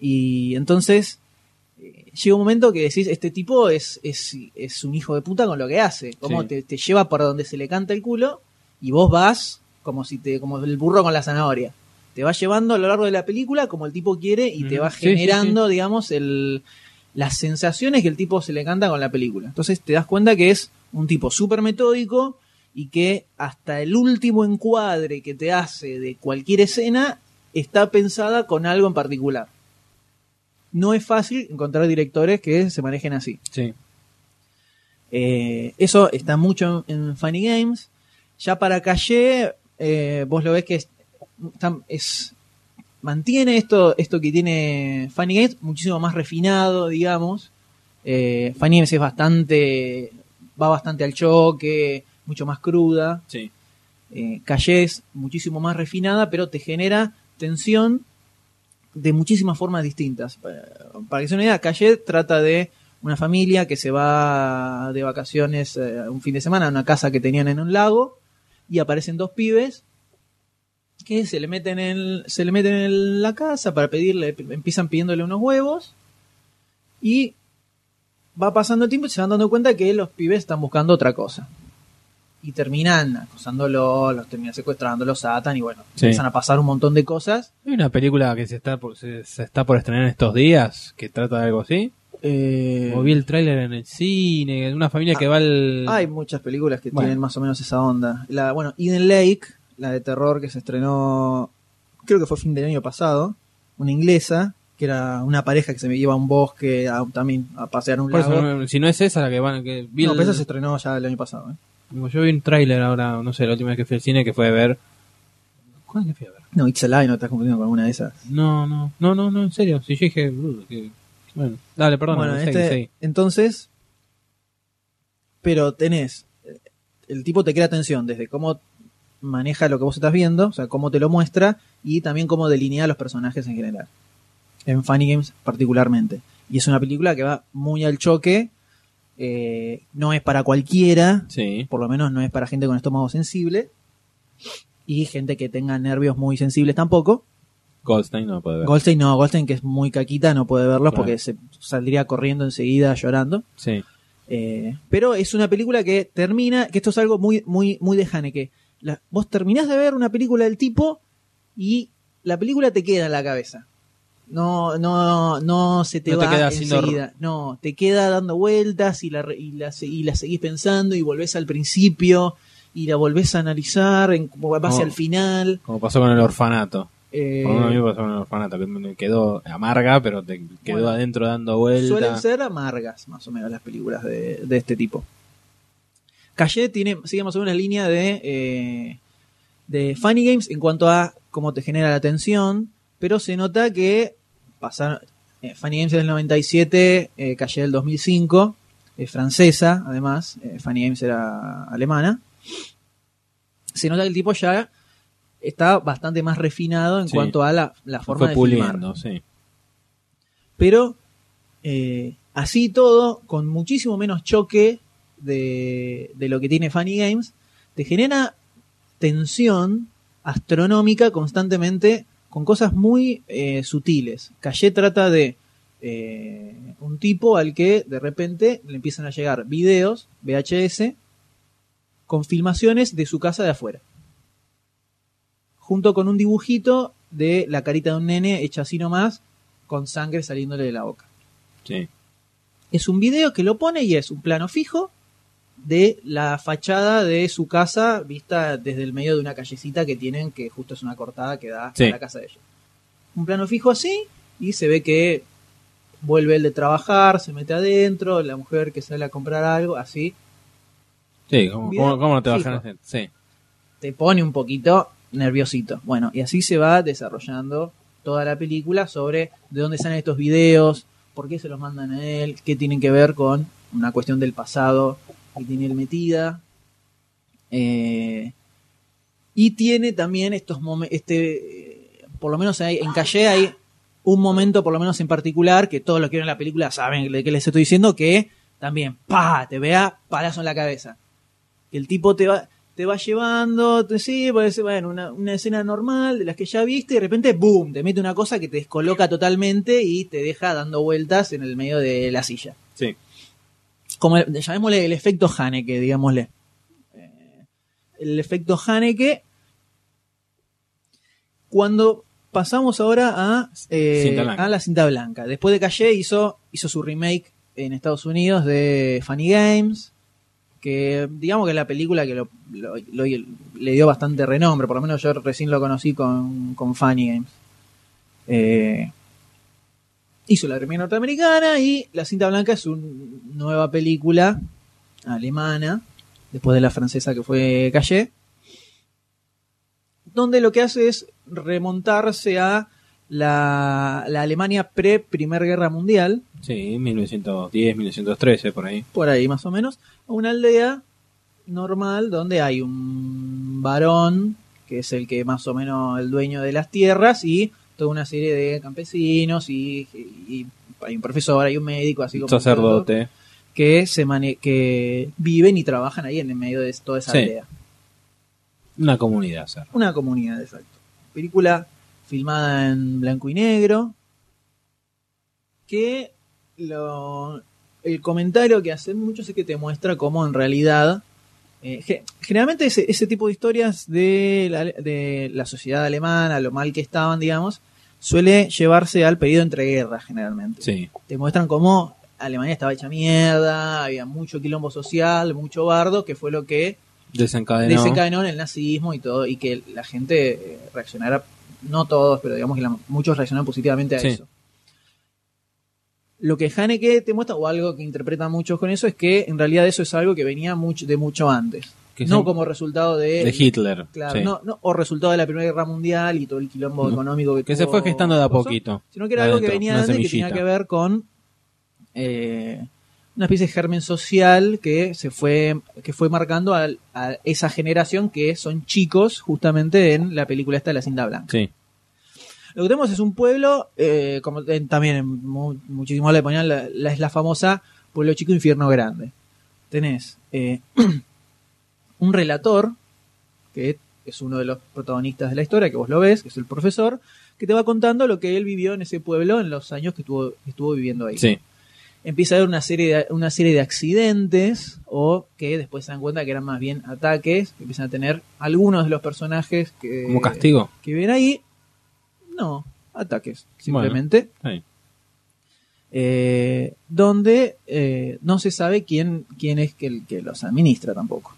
Y entonces eh, llega un momento que decís, este tipo es, es, es un hijo de puta con lo que hace. Como Sí. te, te lleva por donde se le canta el culo y vos vas como si te, como el burro con la zanahoria. Te va llevando a lo largo de la película como el tipo quiere y te va Sí, sí, generando, digamos, el, las sensaciones que el tipo se le canta con la película. Entonces te das cuenta que es un tipo súper metódico y que hasta el último encuadre que te hace de cualquier escena está pensada con algo en particular. No es fácil encontrar directores que se manejen así. Sí. Eh, eso está mucho en, en Funny Games. Ya para Calle, eh, vos lo ves que es, está- es- mantiene esto, esto que tiene Funny Games muchísimo más refinado, digamos. Eh, Funny Games es bastante, va bastante al choque, mucho más cruda. Sí. Calle es muchísimo más refinada, pero te genera tensión de muchísimas formas distintas. Para, para que se una idea, Calle trata de una familia que se va de vacaciones eh, un fin de semana a una casa que tenían en un lago y aparecen dos pibes que se le meten en, se le meten en la casa para pedirle, empiezan pidiéndole unos huevos y va pasando el tiempo y se van dando cuenta que los pibes están buscando otra cosa. Y terminan acosándolo, los terminan secuestrando, los atan y bueno, Sí. empiezan a pasar un montón de cosas. Hay una película que se está por, se, se está por estrenar estos días que trata de algo así. Eh, O vi el tráiler en el cine, una familia que va al... Hay muchas películas que Bueno. tienen más o menos esa onda. La, bueno, Eden Lake, la de terror que se estrenó, creo que fue fin del año pasado, una inglesa, que era una pareja que se me lleva a un bosque a- también a pasear un eso, lago. si no es esa la que van... Que vi no, el- pero esa se estrenó ya el año pasado. ¿eh? Yo vi un tráiler ahora, no sé, la última vez que fui al cine que fue a ver... ¿Cuándo que fui a ver? No, It's Alive, no estás confundiendo con alguna de esas. No, no, no, no, no, en serio. Si yo dije... "Uh, que- Bueno, dale, perdón. bueno, este, entonces, pero tenés, eh, el tipo te crea atención desde cómo maneja lo que vos estás viendo, o sea, cómo te lo muestra y también cómo delinea a los personajes en general. En Funny Games particularmente. Y es una película que va muy al choque, eh, no es para cualquiera, Sí. por lo menos no es para gente con estómago sensible y gente que tenga nervios muy sensibles tampoco. Goldstein no puede ver. Goldstein no, Goldstein que es muy caquita no puede verlos Claro. porque se saldría corriendo enseguida llorando. Sí. Eh, pero es una película que termina, que esto es algo muy, muy, muy de Haneke. La- vos terminás de ver una película del tipo y la película te queda en la cabeza. No, no, no se te No te va queda haciendo enseguida. No, te queda dando vueltas y la, y, la, y la seguís pensando y volvés al principio y la volvés a analizar en como va hacia Como- el final. Como pasó con el orfanato. Eh, mí me pasó con el orfanato, que me quedó amarga, pero te quedó Bueno, adentro dando vueltas. Suelen ser amargas, más o menos, las películas de, de este tipo. Calle tiene, sigue más o menos la línea de, eh, de Funny Games en cuanto a cómo te genera la tensión, pero se nota que pasaron. eh, Funny Games es del 97, eh, Calle del 2005, es francesa, además, eh, Funny Games era alemana. Se nota que el tipo ya está bastante más refinado en Sí. cuanto a la, forma fue de puliendo, filmar. sí. Pero eh, así todo, con muchísimo menos choque de, de lo que tiene Funny Games, te genera tensión astronómica constantemente con cosas muy eh, sutiles. Calle trata de eh, un tipo al que de repente le empiezan a llegar videos VHS con filmaciones de su casa de afuera. Junto con un dibujito de la carita de un nene hecha así nomás, con sangre saliéndole de la boca. Sí. Es un video que lo pone y es un plano fijo de la fachada de su casa vista desde el medio de una callecita que tienen, que justo es una cortada que da Sí. a la casa de ellos. Un plano fijo así y se ve que vuelve él de trabajar, se mete adentro, la mujer que sale a comprar algo, así. Sí, ¿cómo, cómo- cómo no te bajan? Sí. te pone un poquito nerviosito. Bueno, y así se va desarrollando toda la película sobre de dónde salen estos videos, por qué se los mandan a él, qué tienen que ver con una cuestión del pasado que tiene él metida. Eh, y tiene también estos momentos, este, eh, por lo menos en Calle hay un momento, por lo menos en particular, que todos los que ven la película saben de qué les estoy diciendo, que también, pa, te vea palazo en la cabeza. Que el tipo te va, te va llevando, te, sí, puede ser, bueno, una, una escena normal de las que ya viste, y de repente, boom, te mete una cosa que te descoloca totalmente y te deja dando vueltas en el medio de la silla. Sí. Como llamémosle el efecto Haneke, digámosle. Eh, el efecto Haneke. Cuando pasamos ahora a, eh, a la cinta blanca. Después de Calle hizo, hizo su remake en Estados Unidos de Funny Games. Que digamos que es la película que lo- lo- lo- le dio bastante renombre. Por lo menos yo recién lo conocí con, con Funny Games. Eh, hizo la remake norteamericana y La cinta blanca es una nueva película alemana, después de la francesa que fue Calle, donde lo que hace es remontarse a la, la Alemania pre-Primer Guerra Mundial, Sí, 1910, 1913, por ahí. por ahí más o menos, a una aldea normal donde hay un varón que es el que más o menos el dueño de las tierras y toda una serie de campesinos y, y hay un profesor, hay un médico, así como Sacerdote. que se mane- que viven y trabajan ahí en el medio de toda esa Sí. aldea. Una comunidad, sea. Una comunidad, exacto. Película filmada en blanco y negro. Que lo, el comentario que hacen muchos es que te muestra cómo en realidad. Eh, ge- generalmente ese, ese tipo de historias de la, de la sociedad alemana, lo mal que estaban, digamos, suele llevarse al periodo entre guerras, generalmente. Sí. Te muestran cómo Alemania estaba hecha mierda, había mucho quilombo social, mucho bardo, que fue lo que Desencadenó. desencadenó en el nazismo y todo, y que la gente eh, reaccionara, no todos, pero digamos que la- muchos reaccionaron positivamente a Sí. eso. Lo que Haneke te muestra, o algo que interpretan muchos con eso, es que en realidad eso es algo que venía mucho, de mucho antes. Que no como resultado de, de Hitler, Claro, sí. no, no, o resultado de la Primera Guerra Mundial y todo el quilombo No. económico que, Que se fue gestando de a poquito. Sino que era algo que venía antes que tenía que ver con eh, una especie de germen social que se fue que fue marcando al- a, esa generación que son chicos justamente en la película esta de la cinta blanca. Sí. Lo que tenemos es un pueblo, eh, como en- también en mu- muchísimo le ponían la, la- es la famosa pueblo chico infierno grande. Tenés eh, *clears throat* un relator que es uno de los protagonistas de la historia, que vos lo ves, que es el profesor, que te va contando lo que él vivió en ese pueblo en los años que estuvo, que estuvo viviendo ahí. Sí. Empieza a haber una serie, de, una serie de accidentes o que después se dan cuenta que eran más bien ataques, que empiezan a tener algunos de los personajes que, Como castigo. que ven ahí. No, ataques, simplemente. Bueno. Eh, donde eh, no se sabe quién, quién es que, el que los administra tampoco.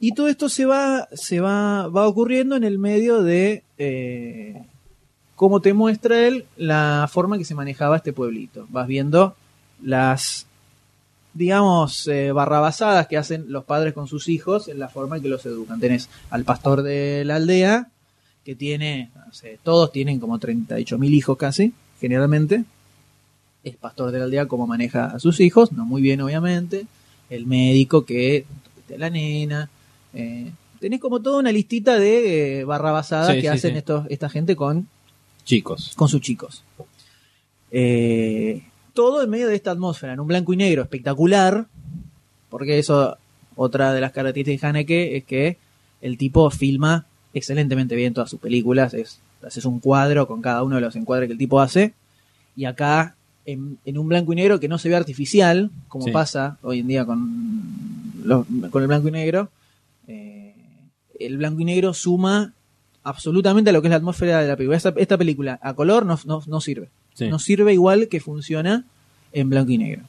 Y todo esto se va, se va, va ocurriendo en el medio de eh, cómo te muestra él la forma que se manejaba este pueblito. Vas viendo las, digamos, eh, barrabasadas que hacen los padres con sus hijos en la forma en que los educan. Tenés al pastor de la aldea, que tiene, no sé, todos tienen como 38 mil hijos casi, generalmente. El pastor de la aldea, cómo maneja a sus hijos, no muy bien, obviamente. El médico que de la nena. eh, tenés como toda una listita de eh, barrabasadas Sí, que sí, hacen sí. Estos, esta gente con Chicos. con sus chicos. Eh, todo en medio de esta atmósfera, en un blanco y negro espectacular, porque eso, otra de las características de Haneke es que el tipo filma excelentemente bien todas sus películas, es, haces un cuadro con cada uno de los encuadres que el tipo hace, y acá en, en un blanco y negro que no se ve artificial, como Sí. pasa hoy en día con, los- con el blanco y negro, eh, el blanco y negro suma absolutamente a lo que es la atmósfera de la película. Esta, esta película a color no, no, no sirve. Sí. No sirve igual que funciona en blanco y negro.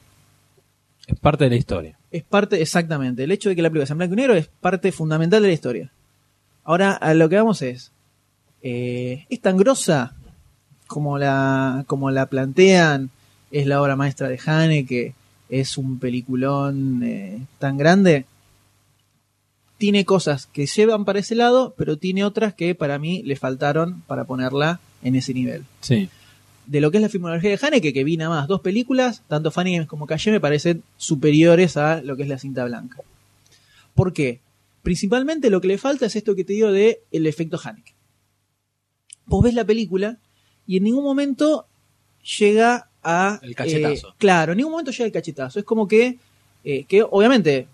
Es parte de la historia. Es parte, exactamente. El hecho de que la película sea en blanco y negro es parte fundamental de la historia. Ahora, a lo que vamos es. eh, es tan grosa como la, como la plantean. Es la obra maestra de Haneke. Es un peliculón eh, tan grande. Tiene cosas que llevan para ese lado, pero tiene otras que para mí le faltaron para ponerla en ese nivel Sí. de lo que es la filmografía de Haneke, que vi nada más dos películas, tanto Funny Games como Calle me parecen superiores a lo que es la cinta blanca. ¿Por qué? Principalmente lo que le falta es esto que te digo de el efecto Haneke. Vos ves la película y en ningún momento llega a... El cachetazo. eh, claro, en ningún momento llega el cachetazo. Es como que, eh, que obviamente,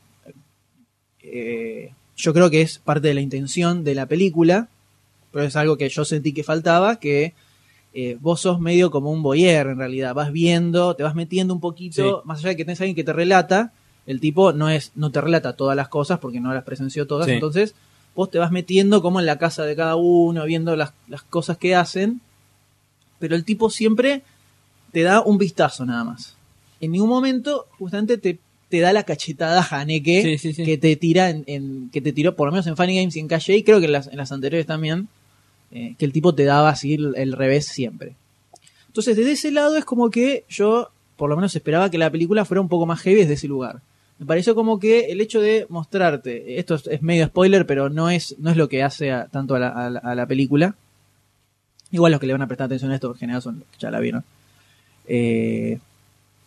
eh, yo creo que es parte de la intención de la película, pero es algo que yo sentí que faltaba, que eh, vos sos medio como un boyer en realidad, vas viendo, te vas metiendo un poquito, más allá de que tenés a alguien que te relata, el tipo no es no te relata todas las cosas porque no las presenció todas, Sí. entonces vos te vas metiendo como en la casa de cada uno, viendo las, las cosas que hacen, pero el tipo siempre te da un vistazo nada más. En ningún momento justamente te, te da la cachetada Haneke Sí, sí, sí. que te tira en, en- que te tiró por lo menos en Funny Games y en Calle y creo que en las, en las anteriores también eh, que el tipo te daba así el, el revés siempre. Entonces, desde ese lado es como que yo, por lo menos, esperaba que la película fuera un poco más heavy desde ese lugar. Me pareció como que el hecho de mostrarte, esto es, medio spoiler, pero no es, no es lo que hace tanto a la, a la- a la película. Igual los que le van a prestar atención a esto, en general, son que ya la vieron. Eh,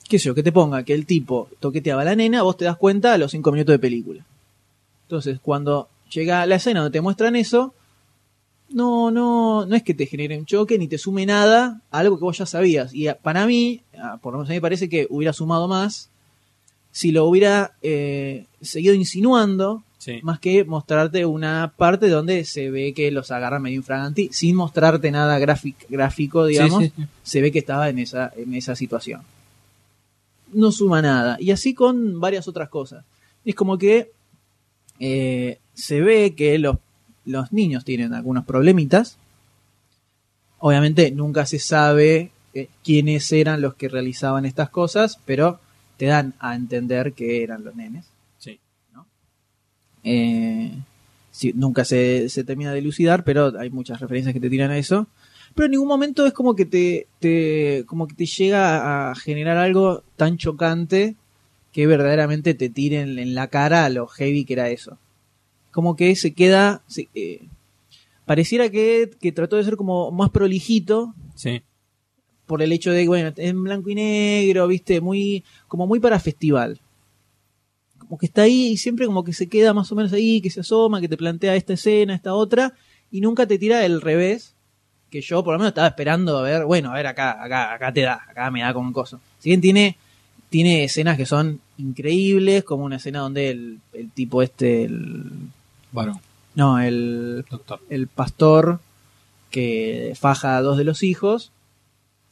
qué sé yo, que te ponga que el tipo toqueteaba a la nena, vos te das cuenta a los cinco minutos de película. Entonces, cuando llega la escena donde te muestran eso, no, no, no es que te genere un choque ni te sume nada a algo que vos ya sabías. Y para mí, por lo menos a mí me parece que hubiera sumado más si lo hubiera eh, seguido insinuando, Sí. más que mostrarte una parte donde se ve que los agarra medio infraganti, sin mostrarte nada gráfic- gráfico, digamos, sí, sí. se ve que estaba en esa, en esa situación. No suma nada. Y así con varias otras cosas. Es como que eh, se ve que los, los niños tienen algunos problemitas. Obviamente nunca se sabe eh, quiénes eran los que realizaban estas cosas, pero te dan a entender que eran los nenes. Sí. Eh, sí, nunca se, se termina de elucidar, pero hay muchas referencias que te tiran a eso. Pero en ningún momento es como que te, te- como que te llega a generar algo tan chocante que verdaderamente te tiren en la cara a lo heavy que era eso. Como que se queda, se- eh, pareciera que, que trató de ser como más prolijito Sí. Por el hecho de que, bueno, en blanco y negro, viste, muy, como muy para festival. Como que está ahí y siempre como que se queda más o menos ahí, que se asoma, que te plantea esta escena, esta otra, y nunca te tira el revés, que yo por lo menos estaba esperando a ver, bueno, a ver acá, acá, acá te da, acá me da con un coso. Si bien tiene, tiene escenas que son increíbles, como una escena donde el, el tipo este, el, Varón. no, el, Doctor. el pastor que faja a dos de los hijos,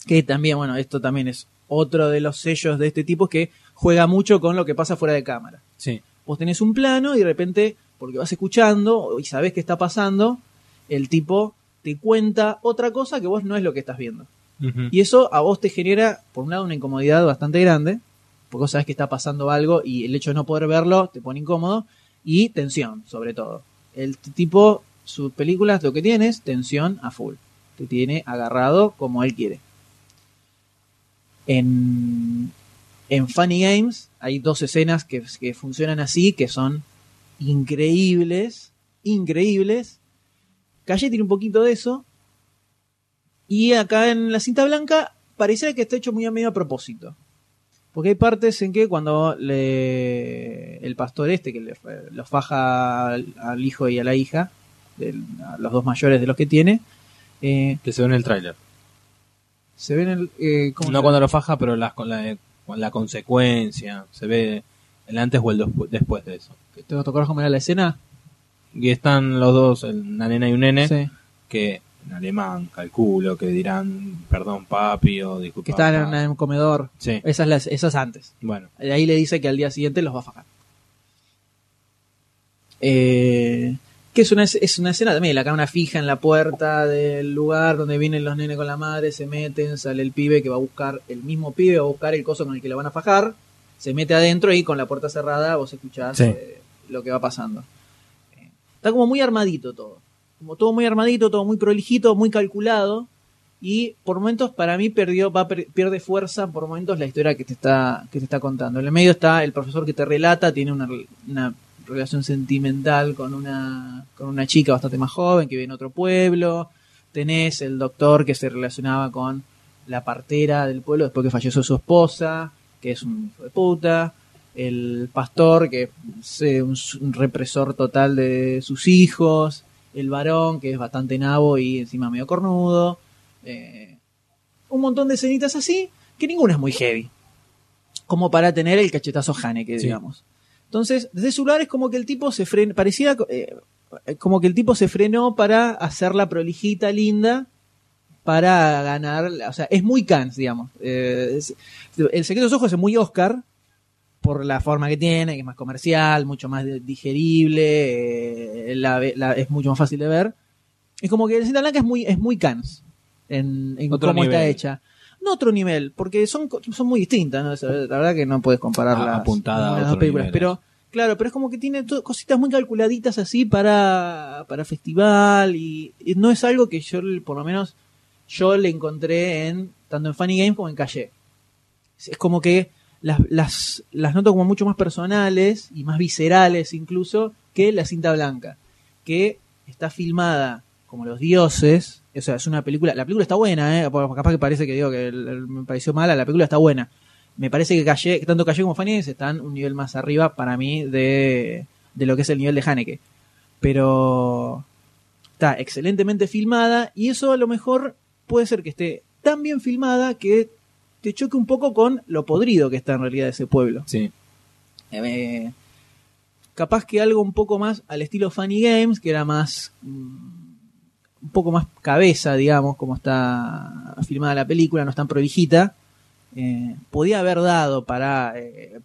que también, bueno, esto también es otro de los sellos de este tipo que juega mucho con lo que pasa fuera de cámara. Sí. Vos tenés un plano y de repente, porque vas escuchando y sabés qué está pasando, el tipo te cuenta otra cosa que vos no es lo que estás viendo. Y eso a vos te genera, por un lado, una incomodidad bastante grande, porque vos sabés que está pasando algo y el hecho de no poder verlo te pone incómodo, y tensión, sobre todo. El tipo, sus películas lo que tiene es tensión a full. Te tiene agarrado como él quiere. En, Funny Games hay dos escenas que, funcionan así, que son increíbles, increíbles. Calle tiene un poquito de eso, y acá en la cinta blanca pareciera que está hecho muy a medio a propósito. Porque hay partes en que cuando le, el pastor este, que le, los faja al, hijo y a la hija, a los dos mayores de los que tiene, eh, Que se ve en el tráiler. Se ven el... eh, ¿cómo No cuando lo faja, pero la, con la, la consecuencia. Se ve el antes o el despu- después de eso. ¿Te te acordás cómo era la escena? Y están los dos, una nena y un nene, Sí. que en alemán calculo que dirán perdón papi o disculpa. Que estaban en papá". un comedor. Sí. Esa es, la, esa es antes. Bueno, De ahí le dice que al día siguiente los va a fajar. Eh, que es una, es una escena también, la cámara fija en la puerta del lugar donde vienen los nenes con la madre, se meten, sale el pibe que va a buscar, el mismo pibe va a buscar el coso con el que le van a fajar, se mete adentro y con la puerta cerrada vos escuchás Sí. eh, lo que va pasando. Eh, Está como muy armadito todo. Como todo muy armadito, todo muy prolijito, muy calculado. Y por momentos para mí perdió, va, pierde fuerza por momentos la historia que te está, que te está contando. En el medio está el profesor que te relata, tiene una relación sentimental con una, con una chica bastante más joven que vive en otro pueblo. Tenés el doctor que se relacionaba con la partera del pueblo después que falleció su esposa, que es un hijo de puta. El pastor que es eh, un, represor total de sus hijos. El varón que es bastante nabo y encima medio cornudo. Eh, un montón de escenitas así, que ninguna es muy heavy. Como para tener el cachetazo Haneke, Sí. digamos. Entonces, desde su lugar es como que el tipo se frena, parecía eh, como que el tipo se frenó para hacerla prolijita, linda, para ganar, o sea, es muy Cans, digamos. Eh, es- el secreto de los ojos es muy Oscar, por la forma que tiene, que es más comercial, mucho más digerible, eh, la la- es mucho más fácil de ver. Es como que el Cinta Blanca es muy, es muy Cans en, cómo está hecha. No otro nivel, porque son, son muy distintas, ¿no? La verdad que no puedes comparar Ah, las, apuntada a las películas, nivel, pero claro, pero es como que tiene cositas muy calculaditas así para, para festival y, y no es algo que yo, por lo menos, yo le encontré en tanto en Funny Games como en Calle. Es, es como que las, las, las noto como mucho más personales y más viscerales incluso que la cinta blanca, que está filmada como los dioses, o sea, es una película, la película está buena, ¿eh? capaz que parece que digo que el- el- me pareció mala, la película está buena. Me parece que Calle, tanto Calle como Games están un nivel más arriba para mí de, de lo que es el nivel de Haneke. Pero está excelentemente filmada y eso a lo mejor puede ser que esté tan bien filmada que te choque un poco con lo podrido que está en realidad ese pueblo. Sí. Eh, capaz que algo un poco más al estilo Funny Games, que era más mm, un poco más cabeza, digamos, como está filmada la película, no es tan prolijita, eh, podía haber dado para eh,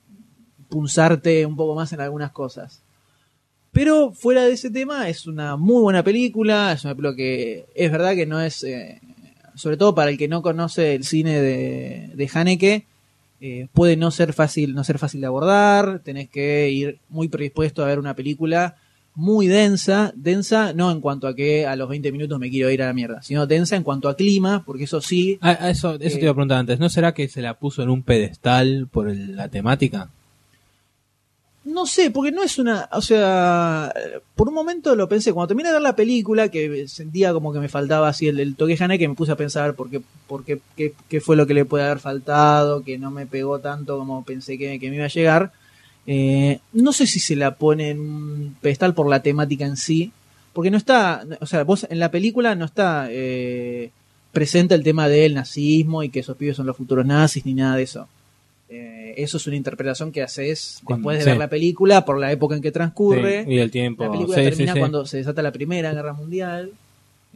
punzarte un poco más en algunas cosas. Pero fuera de ese tema, es una muy buena película, es una película que es verdad que no es, eh, sobre todo para el que no conoce el cine de, de Haneke, eh, puede no ser fácil, no ser fácil de abordar, tenés que ir muy predispuesto a ver una película muy densa, densa no en cuanto a que a los 20 minutos me quiero ir a la mierda, sino densa en cuanto a clima, porque eso sí, Ah, ah, eso eso Eh, te iba a preguntar antes. ¿No será que se la puso en un pedestal por el- la temática? No sé, porque no es una. O sea, por un momento lo pensé. Cuando terminé de ver la película, que sentía como que me faltaba así el, el toque Haneke, me puse a pensar por qué, por qué, qué, qué fue lo que le puede haber faltado, que no me pegó tanto como pensé que, que me iba a llegar. Eh, no sé si se la pone en un pedestal por la temática en sí, porque no está. O sea, vos en la película no está eh, presente el tema del nazismo y que esos pibes son los futuros nazis ni nada de eso. Eh, eso es una interpretación que haces Cuando- después de sí. ver la película, por la época en que transcurre. Sí, y el tiempo. La película Sí, termina cuando se desata la Primera Guerra Mundial.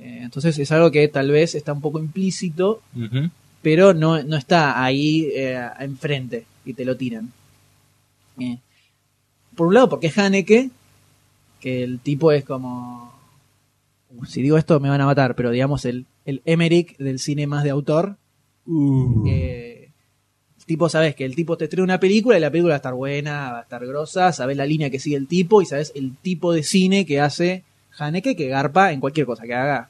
Eh, entonces es algo que tal vez está un poco implícito, pero no, no está ahí eh, enfrente y te lo tiran. Eh, por un lado, porque es Haneke, que el tipo es como. uh, Si digo esto me van a matar, pero digamos el, el Emmerich del cine más de autor. Eh, el tipo, sabes que el tipo te trae una película y la película va a estar buena, va a estar grosa, sabes la línea que sigue el tipo y sabes el tipo de cine que hace Haneke que garpa en cualquier cosa que haga.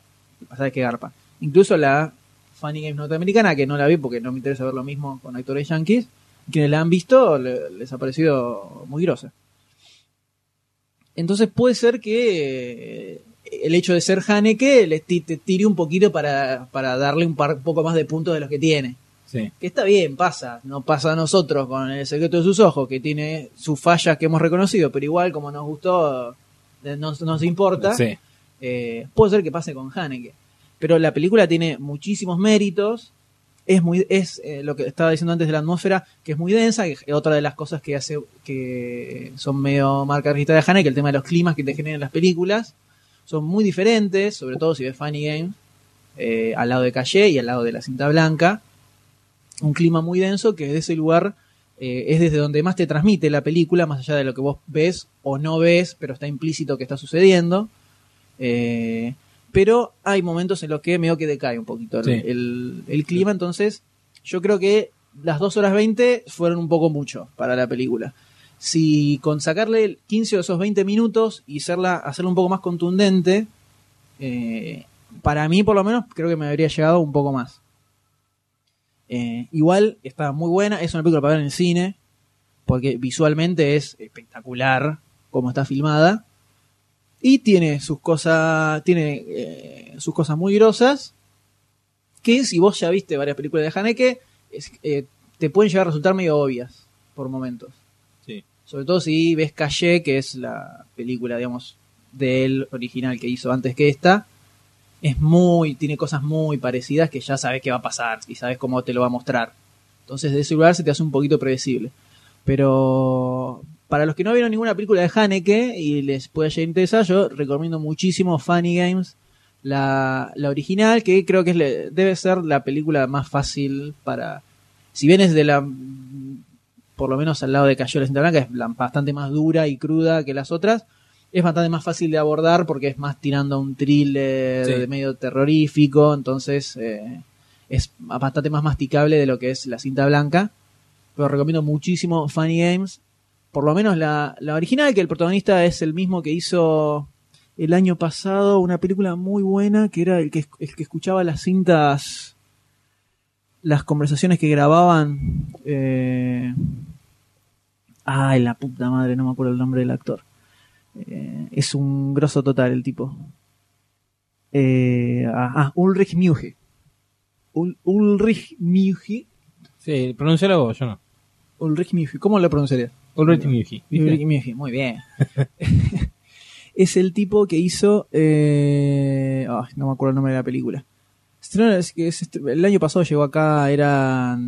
Sabes que garpa. Incluso la Funny Games norteamericana, que no la vi porque no me interesa ver lo mismo con actores yankees, quienes la han visto le- les ha parecido muy grosa. Entonces puede ser que eh, el hecho de ser Haneke le ti- te tire un poquito para, para darle un, par, un poco más de puntos de los que tiene. Sí. Que está bien, pasa. No pasa a nosotros con El secreto de sus ojos, que tiene sus fallas que hemos reconocido, pero igual como nos gustó, eh, no no nos importa. Sí. Eh, puede ser que pase con Haneke. Pero la película tiene muchísimos méritos. Es muy, es eh, lo que estaba diciendo antes de la atmósfera, que es muy densa, que es otra de las cosas que hace, que son medio marca registrada de Haneke, el tema de los climas que te generan las películas. Son muy diferentes, sobre todo si ves Funny Game, eh, al lado de Calle y al lado de la cinta blanca. Un clima muy denso que de ese lugar eh, es desde donde más te transmite la película, más allá de lo que vos ves o no ves, pero está implícito que está sucediendo. Pero hay momentos en los que medio que decae un poquito el, Sí. el- el clima, entonces yo creo que las 2 horas 20 fueron un poco mucho para la película. Si con sacarle 15 de esos 20 minutos y hacerla, hacerla un poco más contundente, eh, para mí por lo menos creo que me habría llegado un poco más. Eh, igual está muy buena, es una película para ver en el cine, porque visualmente es espectacular como está filmada. Y tiene sus cosas, tiene eh, sus cosas muy grosas, que si vos ya viste varias películas de Haneke, es- eh, te pueden llegar a resultar medio obvias por momentos. Sí. Sobre todo si ves Calle, que es la película, digamos, del original que hizo antes que esta. Es muy, tiene cosas muy parecidas que ya sabes qué va a pasar y sabes cómo te lo va a mostrar. Entonces de ese lugar se te hace un poquito predecible. Pero para los que no vieron ninguna película de Haneke y les pueda llegar a interesar, yo recomiendo muchísimo Funny Games, la, la original, que creo que es debe ser la película más fácil para... Si bien es de la... Por lo menos al lado de Cayó la cinta blanca, es bastante más dura y cruda que las otras. Es bastante más fácil de abordar porque es más tirando a un thriller Sí. de medio terrorífico, entonces eh, es bastante más masticable de lo que es la cinta blanca. Pero recomiendo muchísimo Funny Games. Por lo menos la, la original, que el protagonista es el mismo que hizo el año pasado una película muy buena, que era el que, el que escuchaba las cintas, las conversaciones que grababan. Eh... Ay, la puta madre, no me acuerdo el nombre del actor. Eh, es un grosso total el tipo. Eh, ah, ah, Ulrich Muge. Ul- Ulrich Muge. Sí, pronuncialo vos, yo no. Ulrich Muge. ¿Cómo lo pronunciaría? Ulrich Muge. Ulrich muy bien. *laughs* es el tipo que hizo. eh, no me acuerdo el nombre de la película. El año pasado llegó acá, era.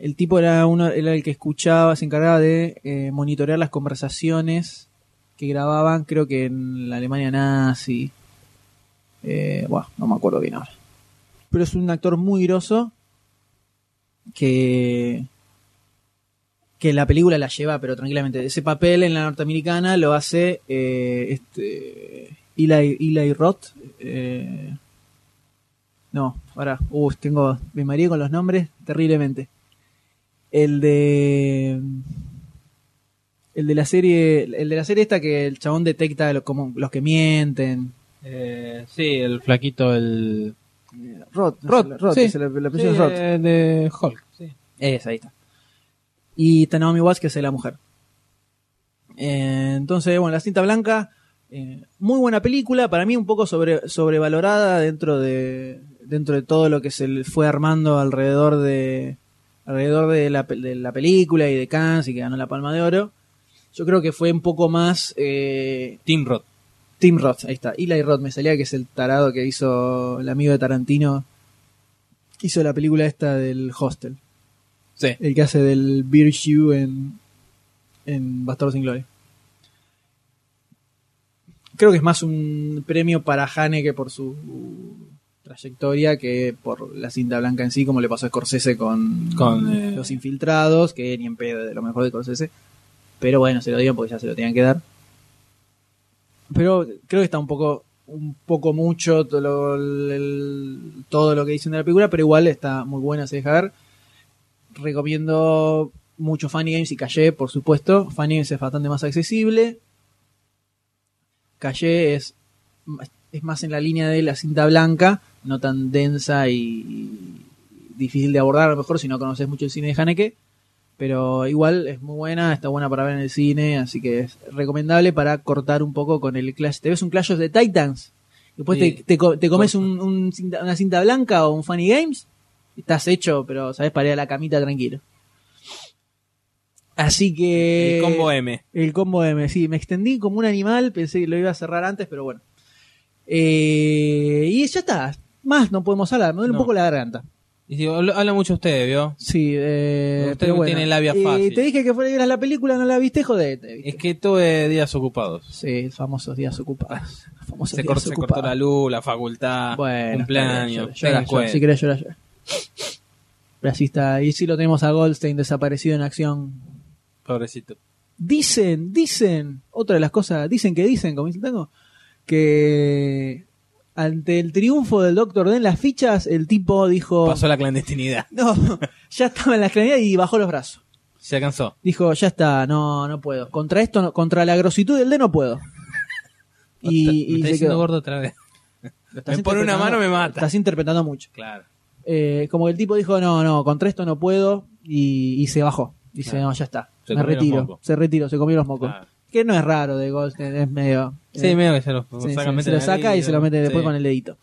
El tipo era uno, era el que escuchaba, se encargaba de eh, monitorear las conversaciones que grababan, creo que en la Alemania nazi. Eh, bueno, no me acuerdo bien ahora. Pero es un actor muy grosso que que la película la lleva, pero tranquilamente. Ese papel en la norteamericana lo hace eh, este Eli, Eli Roth. eh, no, ahora, uh, tengo, me mareé con los nombres terriblemente. El de el de la serie, el de la serie esta que el chabón detecta lo- como los que mienten. Eh, sí, el flaquito, el... Roth, sé, Roth, sí. es Sí, Roth. de, de Hulk, sí. Es, ahí está. Y está Naomi Watts, que es la mujer. Eh, entonces, bueno, La cinta blanca, eh, muy buena película, para mí un poco sobre, sobrevalorada dentro de, dentro de todo lo que se le fue armando alrededor de alrededor de la, de la película y de Cannes y que ganó la Palma de Oro. Yo creo que fue un poco más... Eh, Tim Roth. Tim Roth, ahí está. Eli Roth me salía que es el tarado que hizo el amigo de Tarantino. Hizo la película esta del Hostel. Sí. El que hace del Virtue en, en Bastardo sin Gloria. Creo que es más un premio para Haneke por su trayectoria que por la cinta blanca en sí, como le pasó a Scorsese con, Con, eh, Los Infiltrados, que ni en pedo de lo mejor de Scorsese. Pero bueno, se lo dieron porque ya se lo tenían que dar. Pero creo que está un poco un poco mucho todo lo, el- todo lo que dicen de la película, pero igual está muy buena, se deja ver. Recomiendo mucho Funny Games y Calle, por supuesto. Funny Games es bastante más accesible. Calle es, es más en la línea de la cinta blanca, no tan densa y difícil de abordar a lo mejor si no conoces mucho el cine de Haneke. Pero igual es muy buena, está buena para ver en el cine, así que es recomendable para cortar un poco con el Clash. ¿Te ves un Clash the Titans? Después Sí. te, te co- te comes un- un cinta- una cinta blanca o un Funny Games. Estás hecho, pero sabes, para ir a la camita tranquilo. Así que. El combo M. El combo M, sí. Me extendí como un animal, pensé que lo iba a cerrar antes, pero bueno. Eh, y ya está. Más no podemos hablar, me duele No. un poco la garganta. Y digo, habla mucho usted, ¿vio? Sí, eh, Usted pero bueno. tiene labia Eh, fácil. te dije que fuera a ver la película, no la viste, jodete. ¿viste? Es que tuve días ocupados. Sí, famosos días ocupados. Famosos Se, días cor- se cortó la luz, la facultad, Bueno, cumpleaños. llora, llora. Si querés llorar, llora. Pero así está. Y sí lo tenemos a Goldstein desaparecido en acción. Pobrecito. Dicen, dicen, otra de las cosas, dicen que dicen, como dice el tango, que ante el triunfo del Doctor D en las fichas, el tipo dijo, Pasó la clandestinidad. *laughs* no, ya estaba en la esclavidad y bajó los brazos. Se alcanzó. Dijo, ya está, no, no puedo. Contra esto, no- contra la grositud del D no puedo. Y, me está se quedó. gordo otra vez. *laughs* Me pone una mano, me mata. Estás interpretando mucho. Claro. Eh, como que el tipo dijo, no, no, contra esto no puedo, y, y se bajó. Dice, Claro. no, ya está, Se me retiro. Se retiró, se comió los mocos. Claro. Que no es raro de Goldstein, es medio... Sí, eh, medio que se lo sí, saca, se lo saca y se lo mete después con el dedito.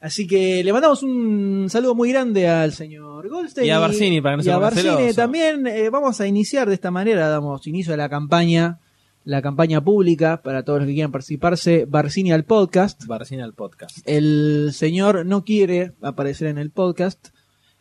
Así que le mandamos un saludo muy grande al señor Goldstein. Y a Barcini, para que no y se a ponga Barcini también. eh, vamos a iniciar de esta manera, damos inicio a la campaña, la campaña pública para todos los que quieran participarse. Barcini al podcast. Barcina al podcast. El señor no quiere aparecer en el podcast,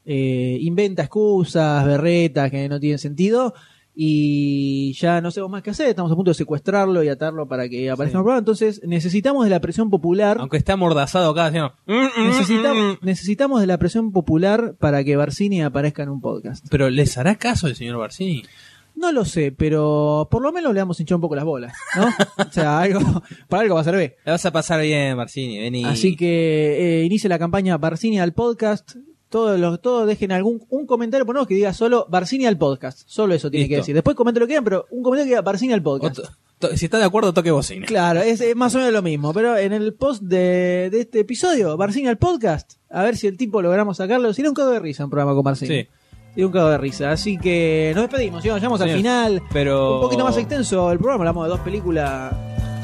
eh, inventa excusas, berretas que no tienen sentido y ya no sabemos más qué hacer, estamos a punto de secuestrarlo y atarlo para que aparezca en el programa, entonces necesitamos de la presión popular. Aunque está amordazado acá haciendo. Necesitamos, necesitamos de la presión popular para que Barcini aparezca en un podcast. Pero ¿les hará caso el señor Barcini? No lo sé, pero por lo menos le vamos a hinchar un poco las bolas, ¿no? o sea, *laughs* algo, para algo va a servir. La vas a pasar bien, Barcini. Vení. Así que eh, inicie la campaña Barcini al podcast. Todos los, todos dejen algún un comentario, ponemos que diga solo Barcini al podcast. Solo eso tiene que decir. Después comenten lo que quieran, pero un comentario que diga Barcini al podcast. Si está de acuerdo, toque bocina. Claro, es, es más o menos lo mismo. Pero en el post de, de este episodio, Barcini al podcast, a ver si el tipo logramos sacarlo. Sería un cago de risa un programa con Barcini. Sí. Sería un cago de risa. Así que nos despedimos, llegamos al final. Pero. Un poquito más extenso el programa, hablamos de dos películas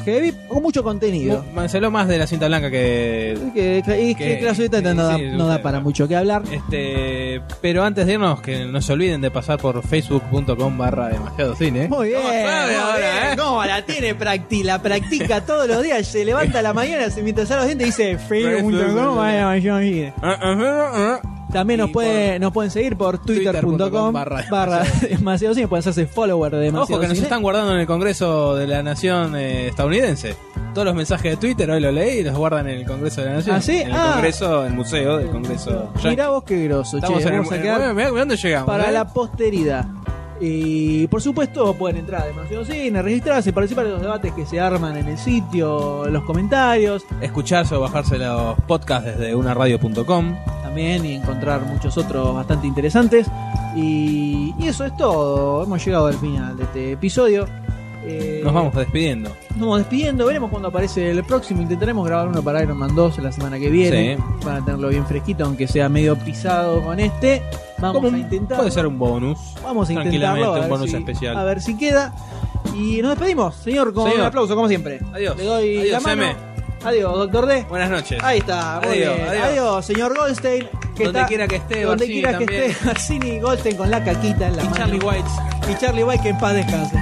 heavy con mucho contenido. Habló más de la cinta blanca que. Que, que- y que, Que- que la solita no, da, sí, no da para mucho que hablar. Este, pero antes de irnos, que no se olviden de pasar por facebook.com barra demasiado cine. Muy bien, sabe muy ahora, bien. eh? ¿Cómo la tiene? Practi- la practica *laughs* todos los días. Se levanta a la mañana, se mientras sale los dientes y dice Facebook.com barra demasiado cine. También nos, puede, nos pueden seguir por twitter.com Twitter.com barra, barra *laughs* demasiado cine. Pueden hacerse follower de demasiado Ojo que nos cine. están guardando en el Congreso de la Nación eh, estadounidense. Todos los mensajes de Twitter hoy lo leí y los guardan en el Congreso de la Nación. ¿Ah, sí? En el Ah. Congreso, el museo del Congreso. Mirá vos qué grosso, che. Estamos en el- Vamos a quedar mirá dónde llegamos. para eh? la posteridad. Y por supuesto pueden entrar a demasiado cine, registrarse, participar de los debates que se arman en el sitio, en los comentarios. Escucharse o bajarse los podcasts desde unaradio.com. también y encontrar muchos otros bastante interesantes. Y, y eso es todo. Hemos llegado al final de este episodio. Eh, Nos vamos despidiendo. nos vamos despidiendo. Veremos cuando aparece el próximo. Intentaremos grabar uno para Iron Man 2 la semana que viene. Sí. Para tenerlo bien fresquito, aunque sea medio pisado con este. Vamos Como a intentar. Puede ser un bonus. Vamos a Tranquilamente, intentarlo. a un bonus si- especial. A ver si queda. Y nos despedimos, señor, con Señor. un aplauso, como siempre. Adiós. Le doy Adiós, la mano. M. Adiós, doctor D. Buenas noches. Ahí está, muy Adiós, bien. adiós. Adiós, señor Goldstein. que Donde está- quiera que esté, Donde Barcini quiera que esté, *laughs* Barcini y Goldstein con la caquita en la Y mano. Charlie White. Y Charlie White que en paz descanse.